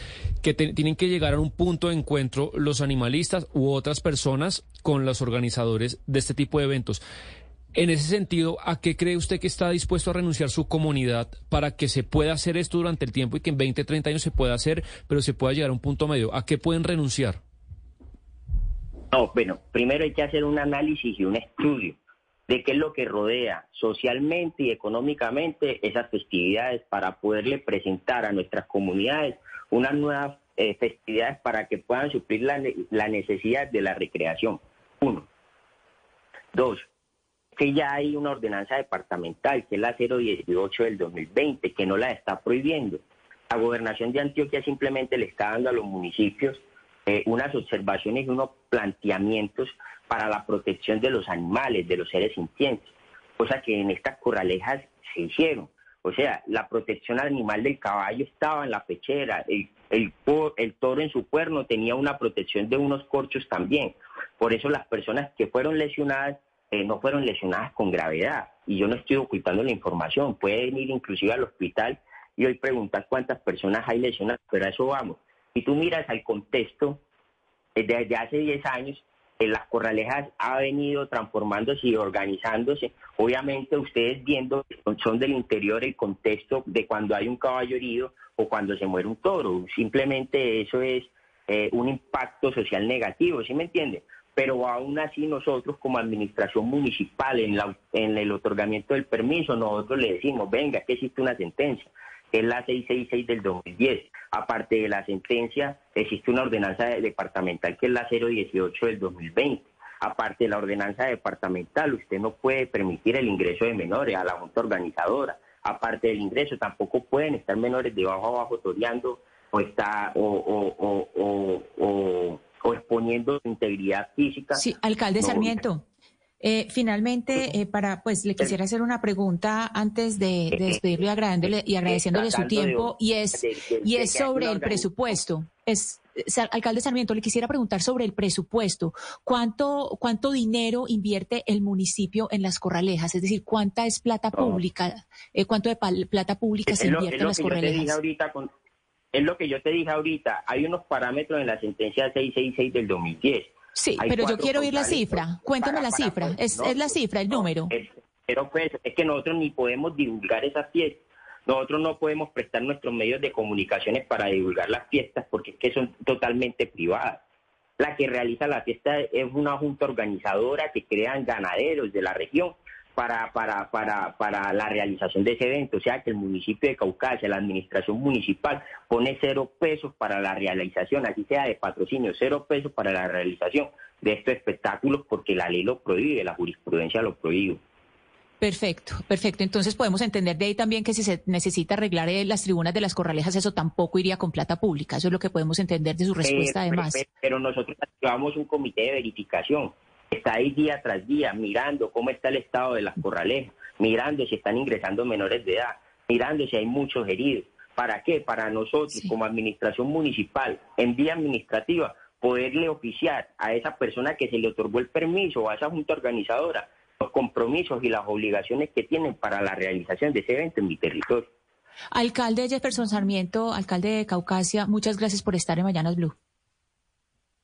que tienen que llegar a un punto de encuentro los animalistas u otras personas con los organizadores de este tipo de eventos. En ese sentido, ¿a qué cree usted que está dispuesto a renunciar su comunidad para que se pueda hacer esto durante el tiempo y que en 20, 30 años se pueda hacer, pero se pueda llegar a un punto medio? ¿A qué pueden renunciar? No, bueno, primero hay que hacer un análisis y un estudio de qué es lo que rodea socialmente y económicamente esas festividades para poderle presentar a nuestras comunidades unas nuevas eh, festividades para que puedan suplir la, la necesidad de la recreación. Uno. Dos, que ya hay una ordenanza departamental, que es la 018 del 2020, que no la está prohibiendo. La gobernación de Antioquia simplemente le está dando a los municipios eh, unas observaciones y unos planteamientos para la protección de los animales, de los seres sintientes, cosa que en estas corralejas se hicieron. O sea, la protección animal del caballo estaba en la pechera, el, el, el toro en su cuerno tenía una protección de unos corchos también. Por eso las personas que fueron lesionadas eh, no fueron lesionadas con gravedad. Y yo no estoy ocultando la información. Pueden ir inclusive al hospital y hoy preguntar cuántas personas hay lesionadas, pero a eso vamos. Si tú miras al contexto, desde hace 10 años, las corralejas ha venido transformándose y organizándose. Obviamente ustedes viendo, son del interior el contexto de cuando hay un caballo herido o cuando se muere un toro. Simplemente eso es eh, un impacto social negativo, ¿sí me entienden? Pero aún así nosotros como administración municipal en, la- en el otorgamiento del permiso, nosotros le decimos, venga, que existe una sentencia, que es la 666 del 2010. Aparte de la sentencia, existe una ordenanza de- departamental que es la 018 del 2020. Aparte de la ordenanza departamental, usted no puede permitir el ingreso de menores a la junta organizadora. Aparte del ingreso, tampoco pueden estar menores de bajo a bajo toreando o, está, o, o, o, o, o- o exponiendo su integridad física. Sí, alcalde No, Sarmiento. Eh, finalmente, eh, para, pues le quisiera hacer una pregunta antes de, de despedirlo y agradeciéndole, y agradeciéndole su tiempo, y es, y es sobre el presupuesto. Es, alcalde Sarmiento, le quisiera preguntar sobre el presupuesto. ¿Cuánto, cuánto dinero invierte el municipio en las corralejas? Es decir, ¿cuánta es plata pública? Eh, ¿Cuánto de plata pública se invierte en las corralejas? es lo que yo te dije ahorita hay unos parámetros en la sentencia 666 del 2010 Sí, Hay pero yo quiero oír la cifra. Cuéntame la cifra. Es, no, es la cifra, el número. es- pero pues es que nosotros ni podemos divulgar esas fiestas nosotros no podemos prestar nuestros medios de comunicaciones para divulgar las fiestas porque es que son totalmente privadas la que realiza la fiesta es una junta organizadora que crean ganaderos de la región para, para, para, para la realización de ese evento. O sea que el municipio de Caucasia, la administración municipal, pone cero pesos para la realización, así sea de patrocinio, cero pesos para la realización de estos espectáculos porque la ley lo prohíbe, la jurisprudencia lo prohíbe. Perfecto, perfecto. Entonces podemos entender de ahí también que si se necesita arreglar eh, las tribunas de las corralejas, eso tampoco iría con plata pública. Eso es lo que podemos entender de su respuesta, Eh, además. Pero, pero nosotros activamos un comité de verificación. Está ahí día tras día mirando cómo está el estado de las corralejas, mirando si están ingresando menores de edad, mirando si hay muchos heridos. ¿Para qué? Para nosotros, como administración municipal, en vía administrativa, poderle oficiar a esa persona que se le otorgó el permiso o a esa junta organizadora los compromisos y las obligaciones que tienen para la realización de ese evento en mi territorio. Alcalde Jefferson Sarmiento, alcalde de Caucasia, muchas gracias por estar en Mañanas Blue.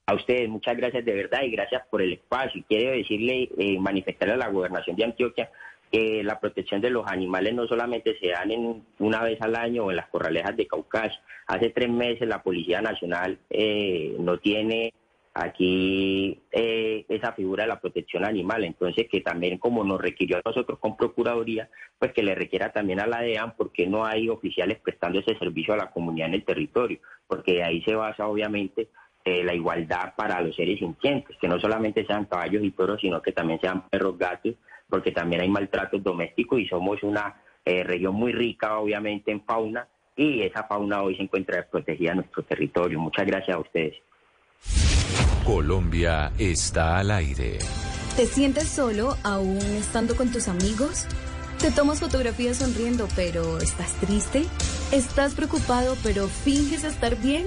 A ustedes, muchas gracias de verdad y gracias por el espacio. Y quiero decirle, eh, manifestarle a la gobernación de Antioquia que la protección de los animales no solamente se dan en una vez al año o en las corralejas de Caucasia. Hace tres meses la Policía Nacional eh, no tiene aquí eh, esa figura de la protección animal. Entonces, que también como nos requirió a nosotros con Procuraduría, pues que le requiera también a la DEAN porque no hay oficiales prestando ese servicio a la comunidad en el territorio, porque de ahí se basa obviamente eh, la igualdad para los seres sintientes, que no solamente sean caballos y toros, sino que también sean perros, gatos, porque también hay maltratos domésticos y somos una eh, región muy rica, obviamente, en fauna, y esa fauna hoy se encuentra desprotegida en nuestro territorio. Muchas gracias a ustedes. Colombia está al aire. ¿Te sientes solo aún estando con tus amigos? ¿Te tomas fotografías sonriendo pero estás triste? ¿Estás preocupado pero finges estar bien?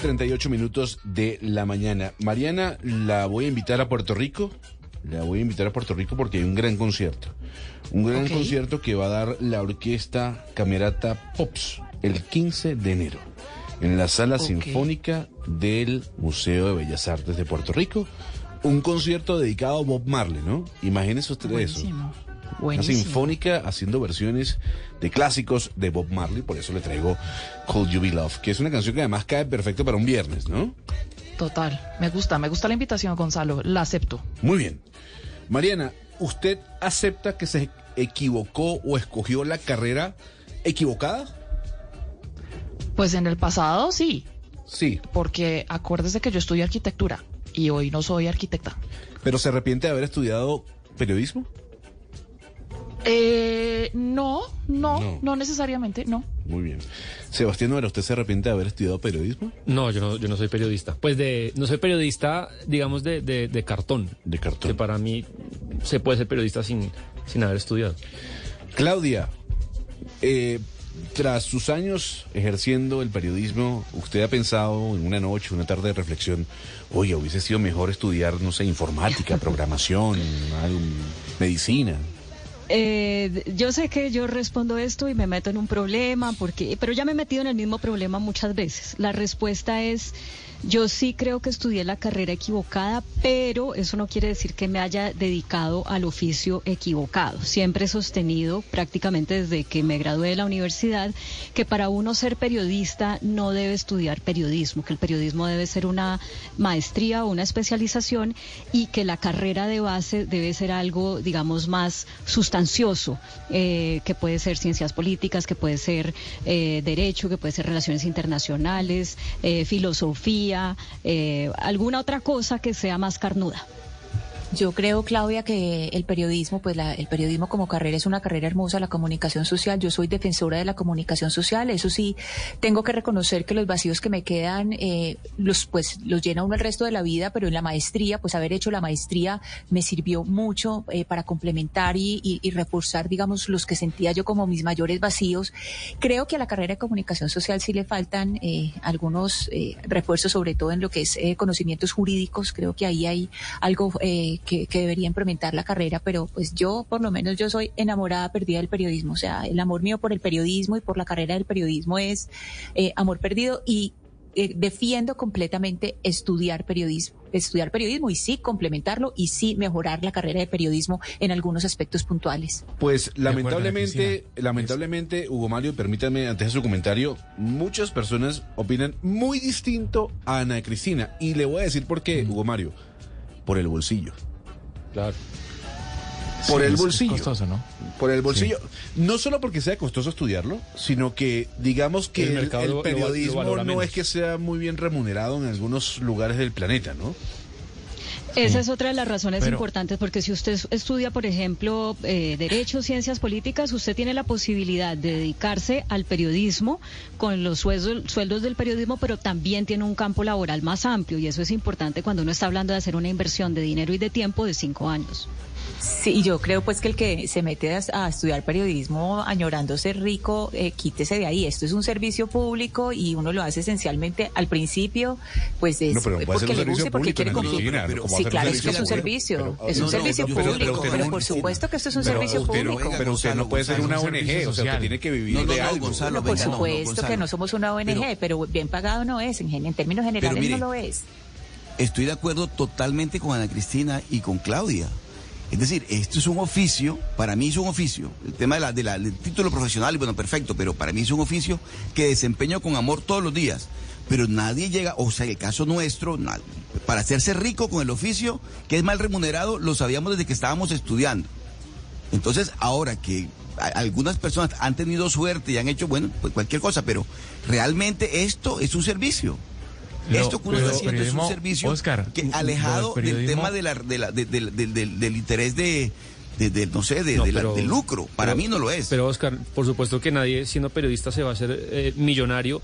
Y 38 minutos de la mañana. Mariana, la voy a invitar a Puerto Rico. La voy a invitar a Puerto Rico porque hay un gran concierto. Un gran concierto que va a dar la orquesta Camerata Pops el 15 de enero en la sala sinfónica del Museo de Bellas Artes de Puerto Rico. Un concierto dedicado a Bob Marley, ¿no? Imagínense ustedes eso. Buenísimo. Una sinfónica haciendo versiones de clásicos de Bob Marley, por eso le traigo Call You Be Love, que es una canción que además cae perfecto para un viernes, ¿no? Total. Me gusta, me gusta la invitación, Gonzalo. La acepto. Muy bien. Mariana, ¿usted acepta que se equivocó o escogió la carrera equivocada? Pues en el pasado sí. Sí. Porque acuérdese que yo estudié arquitectura y hoy no soy arquitecta. ¿Pero se arrepiente de haber estudiado periodismo? Eh, no, no, No. no, necesariamente, no. Muy bien. Sebastián Novera, ¿usted se arrepiente de haber estudiado periodismo? No, yo no, yo no soy periodista. Pues de, no soy periodista, digamos, de, de, de cartón. De cartón. Que para mí se puede ser periodista sin, sin haber estudiado. Claudia, eh, tras sus años ejerciendo el periodismo, ¿usted ha pensado en una noche, una tarde de reflexión, oye, hubiese sido mejor estudiar, no sé, informática, programación, algo, medicina? Eh, yo sé que yo respondo esto y me meto en un problema, porque, pero ya me he metido en el mismo problema muchas veces. La respuesta es, yo sí creo que estudié la carrera equivocada, pero eso no quiere decir que me haya dedicado al oficio equivocado. Siempre he sostenido, prácticamente desde que me gradué de la universidad, que para uno ser periodista no debe estudiar periodismo, que el periodismo debe ser una maestría o una especialización y que la carrera de base debe ser algo, digamos, más sustancioso, eh, que puede ser ciencias políticas, que puede ser eh, derecho, que puede ser relaciones internacionales, eh, filosofía, eh, alguna otra cosa que sea más carnuda. Yo creo, Claudia, que el periodismo, pues la- el periodismo como carrera es una carrera hermosa, la comunicación social. Yo soy defensora de la comunicación social. Eso sí, tengo que reconocer que los vacíos que me quedan, eh, los pues los llena uno el resto de la vida, pero en la maestría, pues haber hecho la maestría me sirvió mucho eh, para complementar y, y- y reforzar, digamos, los que sentía yo como mis mayores vacíos. Creo que a la carrera de comunicación social sí le faltan eh, algunos eh, refuerzos, sobre todo en lo que es eh, conocimientos jurídicos. Creo que ahí hay algo eh, que, que debería implementar la carrera, pero pues yo, por lo menos, yo soy enamorada perdida del periodismo. O sea, el amor mío por el periodismo y por la carrera del periodismo es eh, amor perdido y eh, defiendo completamente estudiar periodismo, estudiar periodismo y sí complementarlo y sí mejorar la carrera de periodismo en algunos aspectos puntuales. Pues lamentablemente, lamentablemente, Hugo Mario, permítame antes de su comentario, muchas personas opinan muy distinto a Ana Cristina. Y le voy a decir por qué, Hugo Mario. Por el bolsillo. Claro. Por Sí, el bolsillo. costoso, ¿no? Por el bolsillo. No solo porque sea costoso estudiarlo, sino que digamos que El el, mercado el lo- lo va- lo periodismo no menos. es que sea muy bien remunerado en algunos lugares del planeta, ¿no? Esa es otra de las razones Pero- importantes, porque si usted estudia, por ejemplo, eh, Derecho, Ciencias Políticas, usted tiene la posibilidad de dedicarse al periodismo con los sueldos, sueldos del periodismo, pero también tiene un campo laboral más amplio, y eso es importante cuando uno está hablando de hacer una inversión de dinero y de tiempo de cinco años. Sí, yo creo pues que el que se mete a, a estudiar periodismo añorando ser rico, eh, quítese de ahí. Esto es un servicio público y uno lo hace esencialmente al principio, pues es No, pero porque le guste, porque quiere cumplir. Cristina, Pero- ¿cómo sí, claro, es que es un servicio es un no, servicio público, pero- por supuesto que esto es un servicio público. pero usted no puede ser una ONG, o sea, usted tiene que vivir de algo. Gonzalo, No, por supuesto que no somos una ONG, Pero- bien pagado no es, en, en términos generales no lo es. Estoy de acuerdo totalmente con Ana Cristina y con Claudia. Es decir, esto es un oficio, para mí es un oficio. El tema de la, de la- del título profesional, bueno, perfecto, pero para mí es un oficio que desempeño con amor todos los días. Pero nadie llega, o sea, en el caso nuestro, para hacerse rico con el oficio, que es mal remunerado, lo sabíamos desde que estábamos estudiando. Entonces, ahora que algunas personas han tenido suerte y han hecho, bueno, pues cualquier cosa, pero realmente esto es un servicio. Esto que uno está haciendo es un servicio Oscar, que alejado del tema de la, de la- de- del- interés de, no sé, de, No, de la- pero- del lucro. Para pero- mí no lo es. Pero Oscar, por supuesto que nadie siendo periodista se va a hacer eh, millonario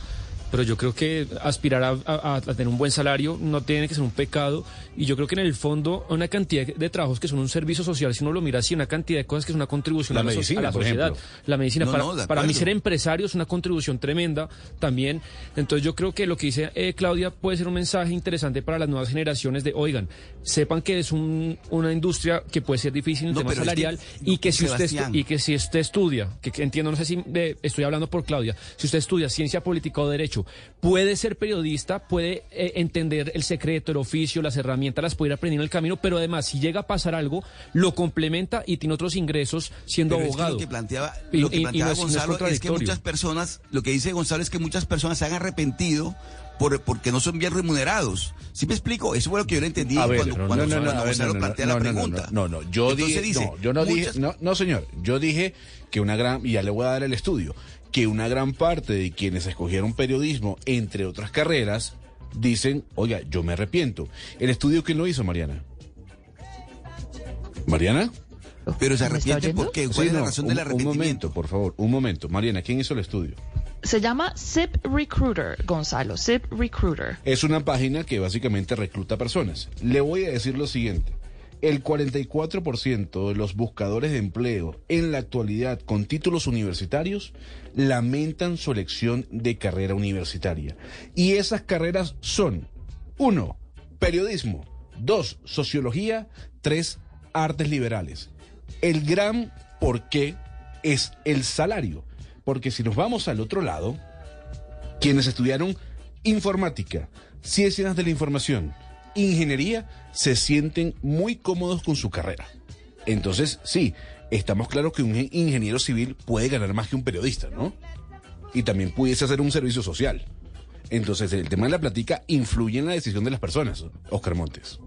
pero yo creo que aspirar a, a- a tener un buen salario no tiene que ser un pecado y yo creo que en el fondo una cantidad de trabajos que son un servicio social, si uno lo mira así, una cantidad de cosas que es una contribución La a la, so- medicina, a la sociedad. ejemplo. La medicina, No, para, no, para mí ser empresario es una contribución tremenda también. Entonces yo creo que lo que dice eh, Claudia puede ser un mensaje interesante para las nuevas generaciones de, oigan, sepan que es un- una industria que puede ser difícil en el No, tema pero es que, salarial y que si usted y que si usted estudia, que, que entiendo, no sé si eh, estoy hablando por Claudia, si usted estudia ciencia política o derecho, puede ser periodista, puede eh, entender el secreto, el oficio, las herramientas, las puede ir aprendiendo en el camino, pero además si llega a pasar algo, lo complementa y tiene otros ingresos siendo Pero es que abogado. lo que planteaba, Y- lo que y- y planteaba no es- no es Gonzalo es, que muchas personas, lo que dice Gonzalo es que muchas personas se han arrepentido por, porque no son bien remunerados. ¿Sí me explico? Eso fue lo que yo no entendí A ver, cuando, no, cuando- no, no, cuando a ver, Gonzalo plantea la pregunta. No, no, yo Entonces dije, dice, no, yo no muchas- dije, no, no, señor, yo dije que una gran, y ya le voy a dar el estudio, que una gran parte de quienes escogieron periodismo, entre otras carreras, dicen, oiga, yo me arrepiento. ¿El estudio quién lo hizo, Mariana? ¿Mariana? Pero se ¿Me está arrepiente porque, ¿cuál Sí, es la no, razón un, del un arrepentimiento? momento, por favor, un momento. Mariana, ¿quién hizo el estudio? Se llama Zip Recruiter, Gonzalo, Zip Recruiter. Es una página que básicamente recluta personas. Le voy a decir lo siguiente. El 44% de los buscadores de empleo en la actualidad con títulos universitarios lamentan su elección de carrera universitaria. Y esas carreras son, uno, periodismo, dos, sociología, tres, artes liberales. El gran porqué es el salario. Porque si nos vamos al otro lado, quienes estudiaron informática, ciencias de la información, ingeniería, se sienten muy cómodos con su carrera. Entonces, sí, estamos claros que un ingeniero civil puede ganar más que un periodista, ¿no? Y también pudiese hacer un servicio social. Entonces, el tema de la platica influye en la decisión de las personas, Oscar Montes.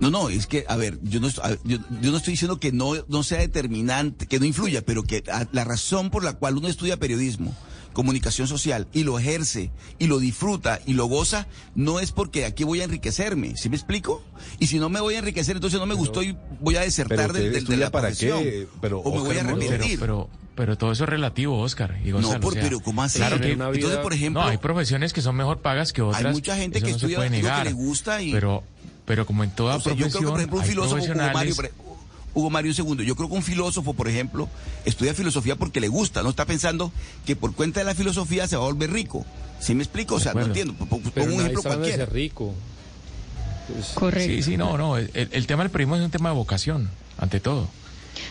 No, no, es que, a ver, yo no, yo, no estoy diciendo que no, no sea determinante, que no influya, pero que la razón por la cual uno estudia periodismo, comunicación social, y lo ejerce, y lo disfruta, y lo goza, no es porque aquí voy a enriquecerme, ¿sí me explico? Y si no me voy a enriquecer, entonces no me gustó y voy a desertar pero de, estudia la para profesión. qué, pero, o me voy a arrepentir. Pero, pero todo eso es relativo, Oscar y Gonzalo. por- o sea, pero ¿cómo así? Claro que, Una vida- Entonces, por ejemplo- no, hay profesiones que son mejor pagas que otras. Hay mucha gente que no estudia puede lo que negar, le gusta y- Pero, pero como en toda O sea, yo creo que, por ejemplo, un filósofo Hugo Mario, Hugo Mario, un segundo. Yo creo que un filósofo, por ejemplo, estudia filosofía porque le gusta. No está pensando que por cuenta de la filosofía se va a volver rico. ¿Sí me explico? O sea, no entiendo. Pongo un Pero nadie ejemplo cualquiera. ser rico. Correcto. Sí, sí, no, no. El, el tema del periodismo es un tema de vocación, ante todo.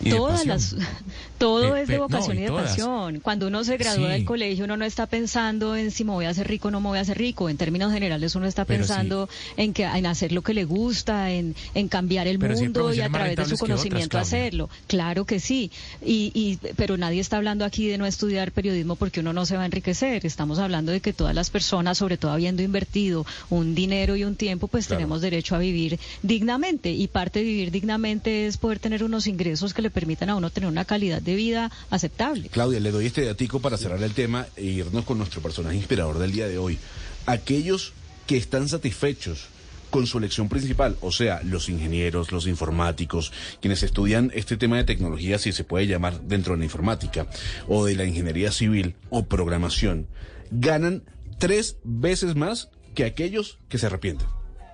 Todas las, todo Eh, es de no, vocación y y de pasión. Cuando uno se gradúa Sí. del colegio, uno no está pensando en si me voy a hacer rico o no me voy a hacer rico. En términos generales, uno está Pero sí. pensando en que en hacer lo que le gusta, en, en cambiar el Pero mundo y a través de su otras, conocimiento hacerlo. Claro que sí. Y, y, pero nadie está hablando aquí de no estudiar periodismo porque uno no se va a enriquecer. Estamos hablando de que todas las personas, sobre todo habiendo invertido un dinero y un tiempo, pues Claro. tenemos derecho a vivir dignamente. Y parte de vivir dignamente es poder tener unos ingresos que le permitan a uno tener una calidad de vida aceptable. Claudia, le doy este datico para cerrar el tema e irnos con nuestro personaje inspirador del día de hoy. Aquellos que están satisfechos con su elección principal, o sea, los ingenieros, los informáticos, quienes estudian este tema de tecnología, si se puede llamar dentro de la informática, o de la ingeniería civil o programación, ganan tres veces más que aquellos que se arrepienten.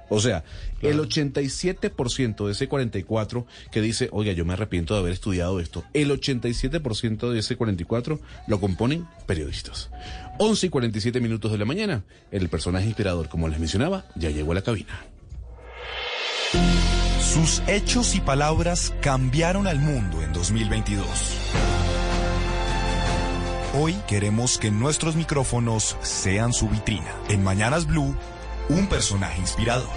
O sea, el 87% de ese 44 que dice, oiga, yo me arrepiento de haber estudiado esto, el 87% de ese 44 lo componen periodistas. 11 y 47 minutos de la mañana, el personaje inspirador, como les mencionaba, ya llegó a la cabina. Sus hechos y palabras cambiaron al mundo en 2022. Hoy queremos que nuestros micrófonos sean su vitrina. En Mañanas Blue, un personaje inspirador.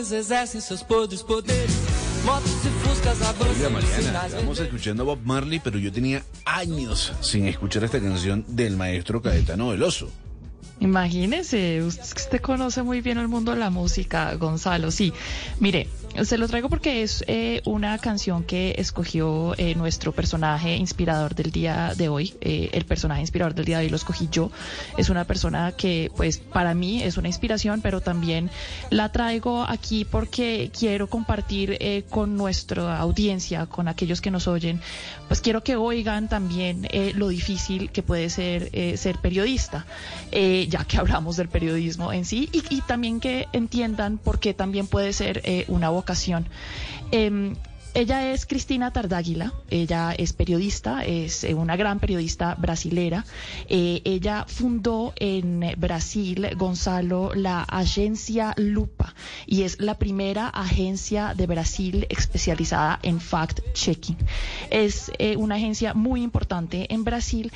Homens exercem seus podres poderes, motos fuscas Mariana, sinais estamos escuchando a Bob Marley, pero yo tenía años sin escuchar esta canción del maestro Caetano Veloso. Imagínese, usted conoce muy bien el mundo de la música, Gonzalo. Sí, mire, se lo traigo porque es eh, una canción que escogió eh, nuestro personaje inspirador del día de hoy. Eh, el personaje inspirador del día de hoy lo escogí yo. Es una persona que, pues, para mí es una inspiración, pero también la traigo aquí porque quiero compartir con nuestra audiencia, con aquellos que nos oyen, pues quiero que oigan también lo difícil que puede ser ser periodista, ya que hablamos del periodismo en sí, y, y, también que entiendan por qué también puede ser una voz ocasión. Em, ella es Cristina Tardáguila, ella es periodista, es eh, una gran periodista brasilera. Eh, ella fundó en Brasil, Gonzalo, la agencia Lupa y es la primera agencia de Brasil especializada en fact-checking. Es eh, una agencia muy importante en Brasil,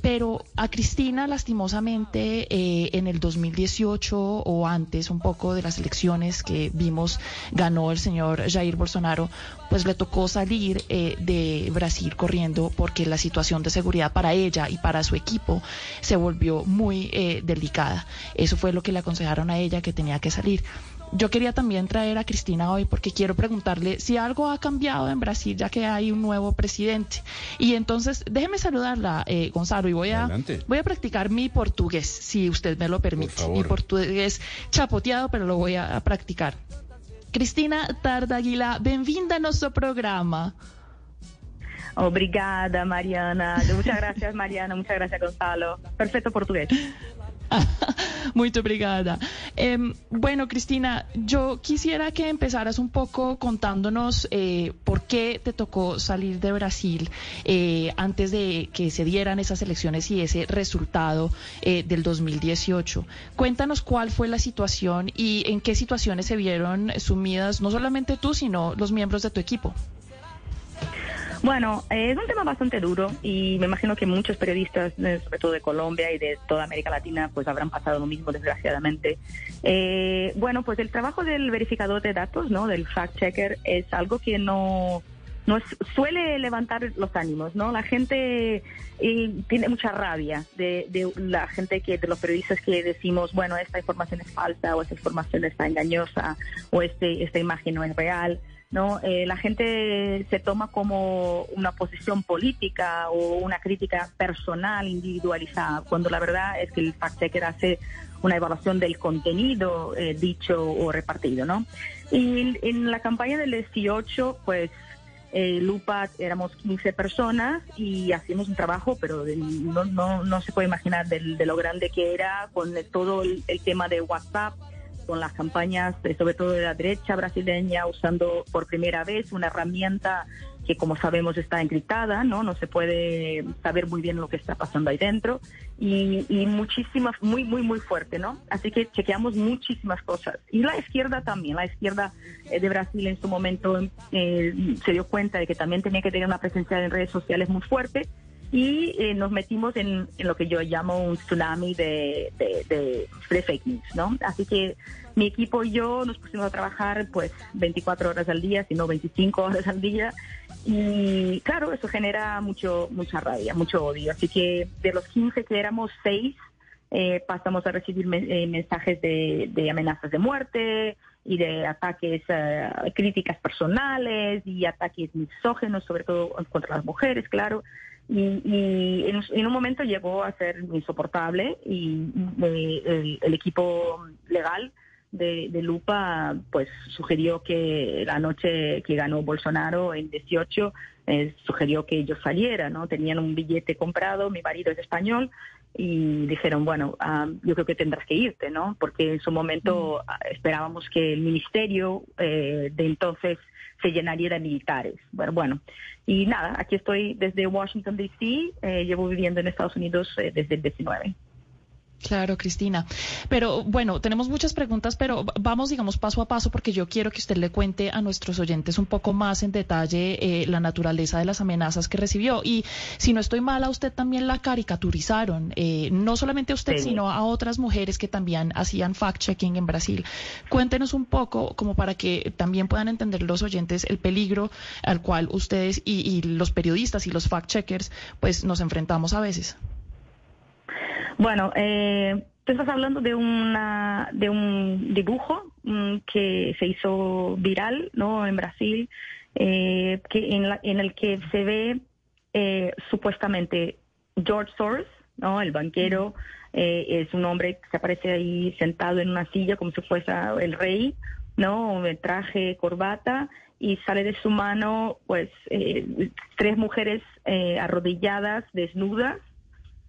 pero a Cristina lastimosamente en el 2018 o antes un poco de las elecciones que vimos ganó el señor Jair Bolsonaro pues le tocó salir eh, de Brasil corriendo porque la situación de seguridad para ella y para su equipo se volvió muy eh, delicada. Eso fue lo que le aconsejaron a ella que tenía que salir. Yo quería también traer a Cristina hoy porque quiero preguntarle si algo ha cambiado en Brasil ya que hay un nuevo presidente. Y entonces déjeme saludarla, eh, Gonzalo, y voy a, voy a practicar mi portugués, si usted me lo permite. Mi portugués chapoteado, pero lo voy a practicar. Cristina Tardaguila, bem-vinda ao nosso programa. Obrigada, Mariana. Muchas gracias, Mariana. Muchas gracias, Gonzalo. Perfecto portugués. Muy obrigada. Em, bueno, Cristina, yo quisiera que empezaras un poco contándonos eh, por qué te tocó salir de Brasil eh, antes de que se dieran esas elecciones y ese resultado eh, del 2018. Cuéntanos cuál fue la situación y en qué situaciones se vieron sumidas no solamente tú, sino los miembros de tu equipo. Bueno, es un tema bastante duro y me imagino que muchos periodistas, eh, sobre todo de Colombia y de toda América Latina, pues habrán pasado lo mismo, desgraciadamente. Eh, bueno, pues el trabajo del verificador de datos, ¿no? Del fact-checker, es algo que no nos suele levantar los ánimos, ¿no? La gente eh, tiene mucha rabia de, de, la gente que, de los periodistas que decimos, bueno, esta información es falsa o esta información está engañosa o este, esta imagen no es real. ¿No? Eh, la gente se toma como una posición política o una crítica personal, individualizada, cuando la verdad es que el fact-checker hace una evaluación del contenido eh, dicho o repartido, ¿no? Y en la campaña del 18, pues eh, Lupa éramos 15 personas y hacíamos un trabajo, pero no, no, no se puede imaginar de, lo grande que era con todo el tema de WhatsApp con las campañas, sobre todo de la derecha brasileña, usando por primera vez una herramienta que como sabemos está encriptada, ¿no? No se puede saber muy bien lo que está pasando ahí dentro y, muchísimas, muy, muy, muy fuerte, ¿no? Así que chequeamos muchísimas cosas. Y la izquierda también, la izquierda eh, de Brasil en su momento eh, se dio cuenta de que también tenía que tener una presencia en redes sociales muy fuerte y eh, nos metimos en, lo que yo llamo un tsunami de, de, fake news, ¿no? Así que mi equipo y yo nos pusimos a trabajar pues 24 horas al día, sino 25 horas al día y claro, eso genera mucho mucha rabia, mucho odio. Así que de los 15 que éramos 6, eh, pasamos a recibir eh, mensajes de, amenazas de muerte y de ataques, críticas personales y ataques misógenos, sobre todo contra las mujeres, claro y, en, un momento llegó a ser insoportable y eh, el, equipo legal de, Lupa pues sugirió que la noche que ganó Bolsonaro en 18 eh, sugirió que yo saliera, ¿no? Tenían un billete comprado, mi marido es español y dijeron, bueno, ah, yo creo que tendrás que irte, ¿no? Porque en su momento ah, esperábamos que el ministerio eh, de entonces se llenaría de militares. Bueno, bueno, y nada, aquí estoy desde Washington, D.C., eh, llevo viviendo en Estados Unidos eh, desde el 19. Claro, Cristina. Pero bueno, tenemos muchas preguntas, pero vamos, digamos, paso a paso, porque yo quiero que usted le cuente a nuestros oyentes un poco más en detalle eh, la naturaleza de las amenazas que recibió. Y si no estoy mal, a usted también la caricaturizaron, eh, no solamente a usted, sino a otras mujeres que también hacían fact-checking en Brasil. Cuéntenos un poco, como para que también puedan entender los oyentes el peligro al cual ustedes y, y los periodistas y los fact-checkers, pues nos enfrentamos a veces. Bueno, eh, tú estás hablando de una de un dibujo mm, que se hizo viral, ¿no? En Brasil, eh, que en, la- en el que se ve eh, supuestamente George Soros, ¿no? El banquero eh, es un hombre que se aparece ahí sentado en una silla como si fuese el rey, ¿no? En traje, corbata y sale de su mano, pues, eh, tres mujeres eh, arrodilladas, desnudas,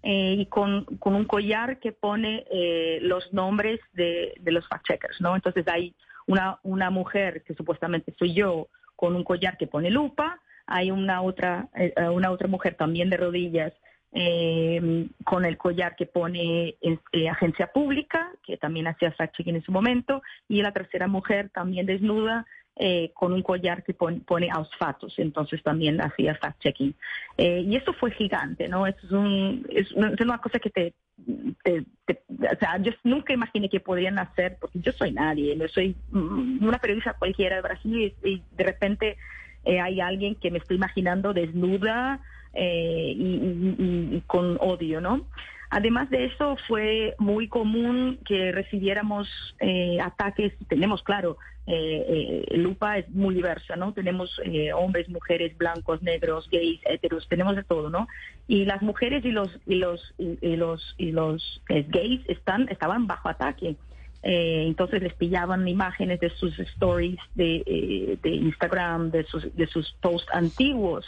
eh, y con, con un collar que pone eh, los nombres de, de los fact-checkers, ¿no? Entonces hay una, una mujer que supuestamente soy yo con un collar que pone lupa, hay una otra, eh, eh, una otra mujer también de rodillas eh, con el collar que pone eh, agencia pública, que también hacía fact-checking en su momento, y la tercera mujer también desnuda eh, con un collar que pon- pone ausfatos, entonces también hacía fact-checking. Eh, y eso fue gigante, ¿no? Eso es, un, es, una, es cosa que te, te- O sea, yo nunca imaginé que podrían hacer, porque yo soy nadie, yo soy mm, una periodista cualquiera de Brasil y, de repente eh, hay alguien que me estoy imaginando desnuda eh, y con odio, ¿no? Además de eso, fue muy común que recibiéramos eh, ataques. Tenemos, claro, eh, eh, Lupa es muy diversa, ¿no? Tenemos eh, hombres, mujeres, blancos, negros, gays, heteros, tenemos de todo, ¿no? Y las mujeres y los y los y, los y los eh, gays están estaban bajo ataque. Eh, entonces les pillaban imágenes de sus stories de, eh, de Instagram, de sus, de sus posts antiguos,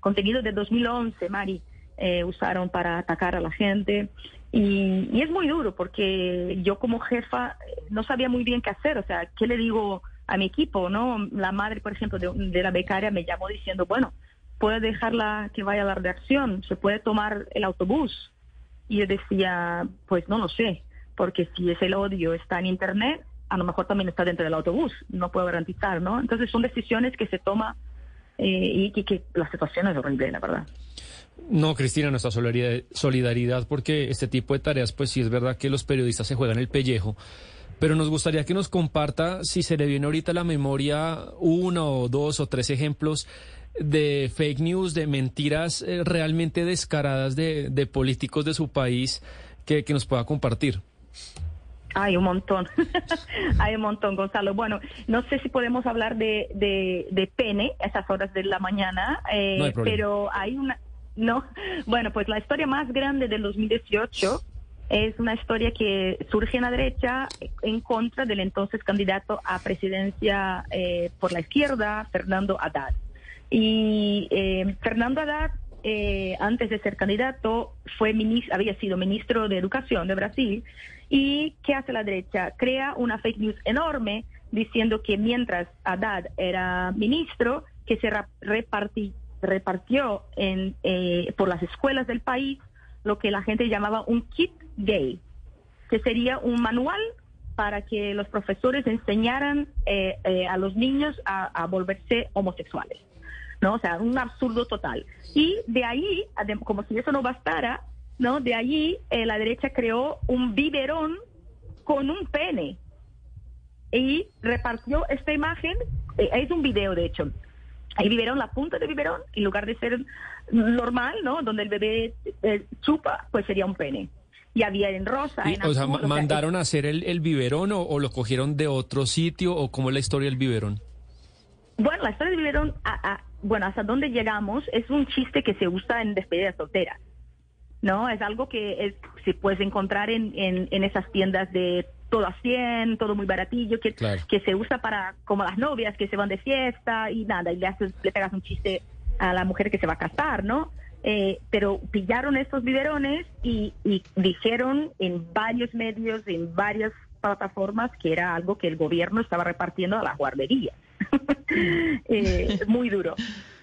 contenido de 2011, Mari, eh, usaron para atacar a la gente. Y, es muy duro porque yo como jefa eh, no sabía muy bien qué hacer, o sea, ¿qué le digo a mi equipo? no La madre, por ejemplo, de, de la becaria me llamó diciendo, bueno, puede dejarla que vaya a la redacción, se puede tomar el autobús. Y yo decía, pues no lo sé, porque si es el odio está en Internet, a lo mejor también está dentro del autobús, no puedo garantizar, ¿no? Entonces son decisiones que se toma eh, y que, que la situación es horrible, la verdad. No, Cristina, nuestra solidaridad, porque este tipo de tareas, pues sí es verdad que los periodistas se juegan el pellejo, pero nos gustaría que nos comparta si se le viene ahorita a la memoria uno o dos o tres ejemplos de fake news, de mentiras eh, realmente descaradas de, de políticos de su país que, que nos pueda compartir. Hay un montón, hay un montón, Gonzalo. Bueno, no sé si podemos hablar de, de, de pene a esas horas de la mañana, eh, No hay problema. pero hay una, no, bueno, pues la historia más grande del 2018 es una historia que surge en la derecha en contra del entonces candidato a presidencia eh, por la izquierda, Fernando Haddad. Y eh, Fernando Haddad, eh, antes de ser candidato, fue minis- había sido ministro de Educación de Brasil. ¿Y qué hace la derecha? Crea una fake news enorme diciendo que mientras Haddad era ministro, que se reparti- repartió en, eh, por las escuelas del país lo que la gente llamaba un kit gay, que sería un manual para que los profesores enseñaran eh, eh, a los niños a, a volverse homosexuales. ¿no? O sea, un absurdo total. Y de ahí, como si eso no bastara, ¿no? De allí eh, la derecha creó un biberón con un pene y repartió esta imagen, eh, es un video de hecho, el biberón, la punta del biberón, en lugar de ser normal, ¿no? Donde el bebé eh, chupa, pues sería un pene. Y había en rosa, Y, en o sea, azul, o sea, ¿mandaron a hacer el, el biberón o, o lo cogieron de otro sitio o cómo es la historia del biberón? Bueno, la historia del biberón, a- a- bueno, hasta dónde llegamos, es un chiste que se usa en despedidas solteras. ¿No? Es algo que es, se puedes encontrar en, en, en esas tiendas de todo a 100, todo muy baratillo, que, Claro. que se usa para, como las novias que se van de fiesta y nada, y le, haces, le pegas un chiste a la mujer que se va a casar, ¿no? Eh, pero pillaron estos biberones y, y dijeron en varios medios, en varias plataformas, que era algo que el gobierno estaba repartiendo a las guarderías. Eh, muy duro.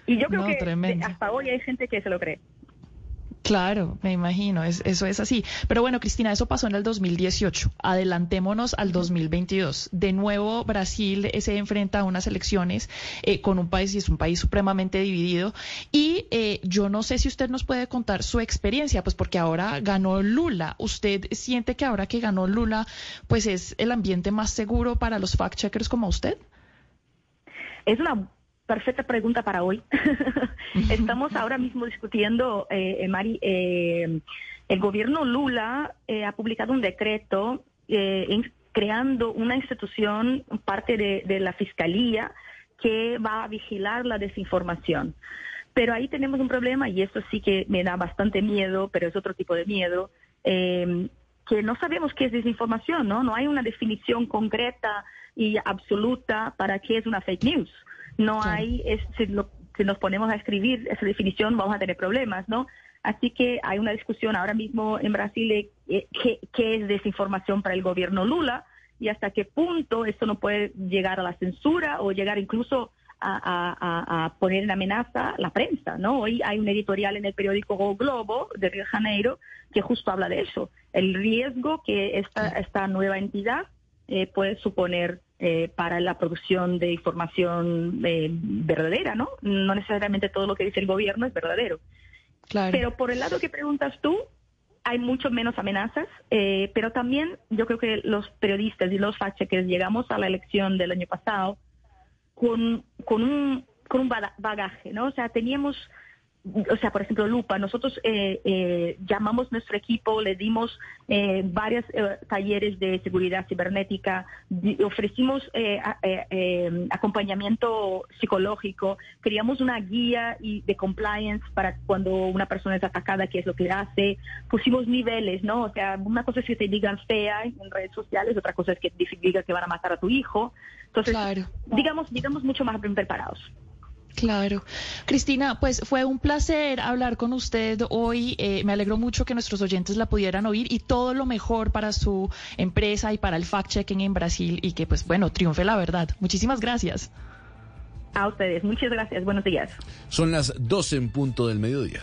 Y yo creo No, que tremendo. hasta hoy hay gente que se lo cree. Claro, me imagino, es, eso es así. Pero bueno, Cristina, eso pasó en el 2018. Adelantémonos al 2022. De nuevo, Brasil se enfrenta a unas elecciones eh, con un país y es un país supremamente dividido. Y eh, yo no sé si usted nos puede contar su experiencia, pues porque ahora ganó Lula. ¿Usted siente que ahora que ganó Lula, pues es el ambiente más seguro para los fact-checkers como usted? Es una perfecta pregunta para hoy. Estamos ahora mismo discutiendo, eh, eh, Mari, eh, El gobierno Lula eh, ha publicado un decreto eh, creando una institución, parte de, de la fiscalía, que va a vigilar la desinformación. Pero ahí tenemos un problema y esto sí que me da bastante miedo, pero es otro tipo de miedo, eh, que no sabemos qué es desinformación, ¿no? No hay una definición concreta y absoluta para qué es una fake news. No hay, es- si, lo- si nos ponemos a escribir esa definición vamos a tener problemas, ¿no? Así que hay una discusión ahora mismo en Brasil de eh, qué, qué es desinformación para el gobierno Lula y hasta qué punto esto no puede llegar a la censura o llegar incluso a, a- a- a poner en amenaza la prensa, ¿no? Hoy hay un editorial en el periódico O Globo de Río de Janeiro que justo habla de eso, el riesgo que esta, esta nueva entidad eh, puede suponer eh, para la producción de información eh, verdadera, ¿no? No necesariamente todo lo que dice el gobierno es verdadero. Pero por el lado que preguntas tú, hay mucho menos amenazas, eh, pero también yo creo que los periodistas y los fact-checkers llegamos a la elección del año pasado con, con un, con un bagaje, ¿no? O sea, teníamos, o sea, por ejemplo, Lupa, nosotros eh, eh, llamamos nuestro equipo, le dimos eh, varios eh, talleres de seguridad cibernética, ofrecimos eh, a- eh, acompañamiento psicológico, creamos una guía y de compliance para cuando una persona es atacada, qué es lo que hace, pusimos niveles, ¿no? O sea, una cosa es que te digan fea en redes sociales, otra cosa es que te digan que van a matar a tu hijo. Entonces, digamos, digamos mucho más preparados. Claro. Cristina, pues fue un placer hablar con usted hoy. Eh, me alegro mucho que nuestros oyentes la pudieran oír y todo lo mejor para su empresa y para el fact-checking en Brasil y que, pues bueno, triunfe la verdad. Muchísimas gracias. A ustedes, muchas gracias. Buenos días. Son las 12 en punto del mediodía.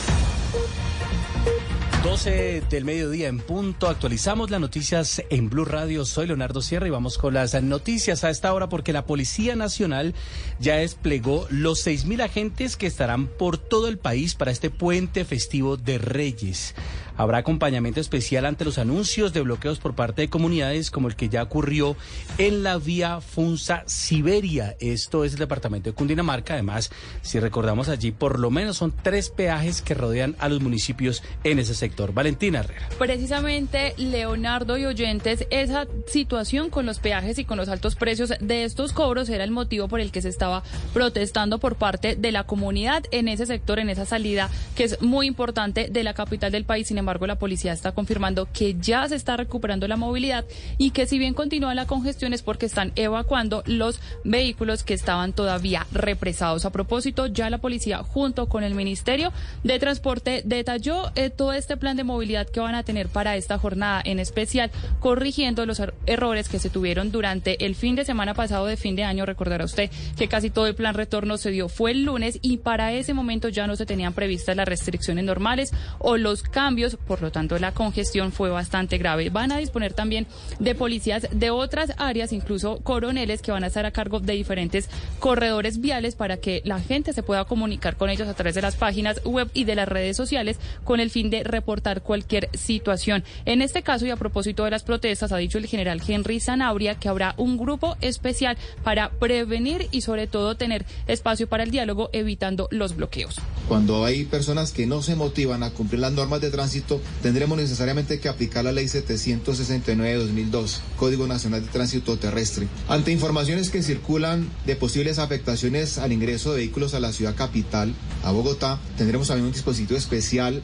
12 del mediodía en punto. Actualizamos las noticias en Blue Radio. Soy Leonardo Sierra y vamos con las noticias a esta hora porque la Policía Nacional ya desplegó los 6.000 agentes que estarán por todo el país para este puente festivo de Reyes. Habrá acompañamiento especial ante los anuncios de bloqueos por parte de comunidades como el que ya ocurrió en la vía Funza Siberia. Esto es el departamento de Cundinamarca. Además, si recordamos allí, por lo menos son tres peajes que rodean a los municipios en ese sector. Valentina Herrera. Precisamente, Leonardo y oyentes, esa situación con los peajes y con los altos precios de estos cobros era el motivo por el que se estaba protestando por parte de la comunidad en ese sector, en esa salida que es muy importante de la capital del país. Sin embargo, la policía está confirmando que ya se está recuperando la movilidad y que si bien continúa la congestión es porque están evacuando los vehículos que estaban todavía represados. A propósito, ya la policía junto con el Ministerio de Transporte detalló eh, todo este plan de movilidad que van a tener para esta jornada, en especial corrigiendo los er- errores que se tuvieron durante el fin de semana pasado de fin de año. Recordará usted que casi todo el plan retorno se dio fue el lunes y para ese momento ya no se tenían previstas las restricciones normales o los cambios, por lo tanto la congestión fue bastante grave. Van a disponer también de policías de otras áreas, incluso coroneles que van a estar a cargo de diferentes corredores viales para que la gente se pueda comunicar con ellos a través de las páginas web y de las redes sociales con el fin de reportar cualquier situación. En este caso y a propósito de las protestas, ha dicho el general Henry Zanabria que habrá un grupo especial para prevenir y sobre todo tener espacio para el diálogo evitando los bloqueos. Cuando hay personas que no se motivan a cumplir las normas de tránsito, tendremos necesariamente que aplicar la ley 769-2002, Código Nacional de Tránsito Terrestre. Ante informaciones que circulan de posibles afectaciones al ingreso de vehículos a la ciudad capital, a Bogotá, tendremos también un dispositivo especial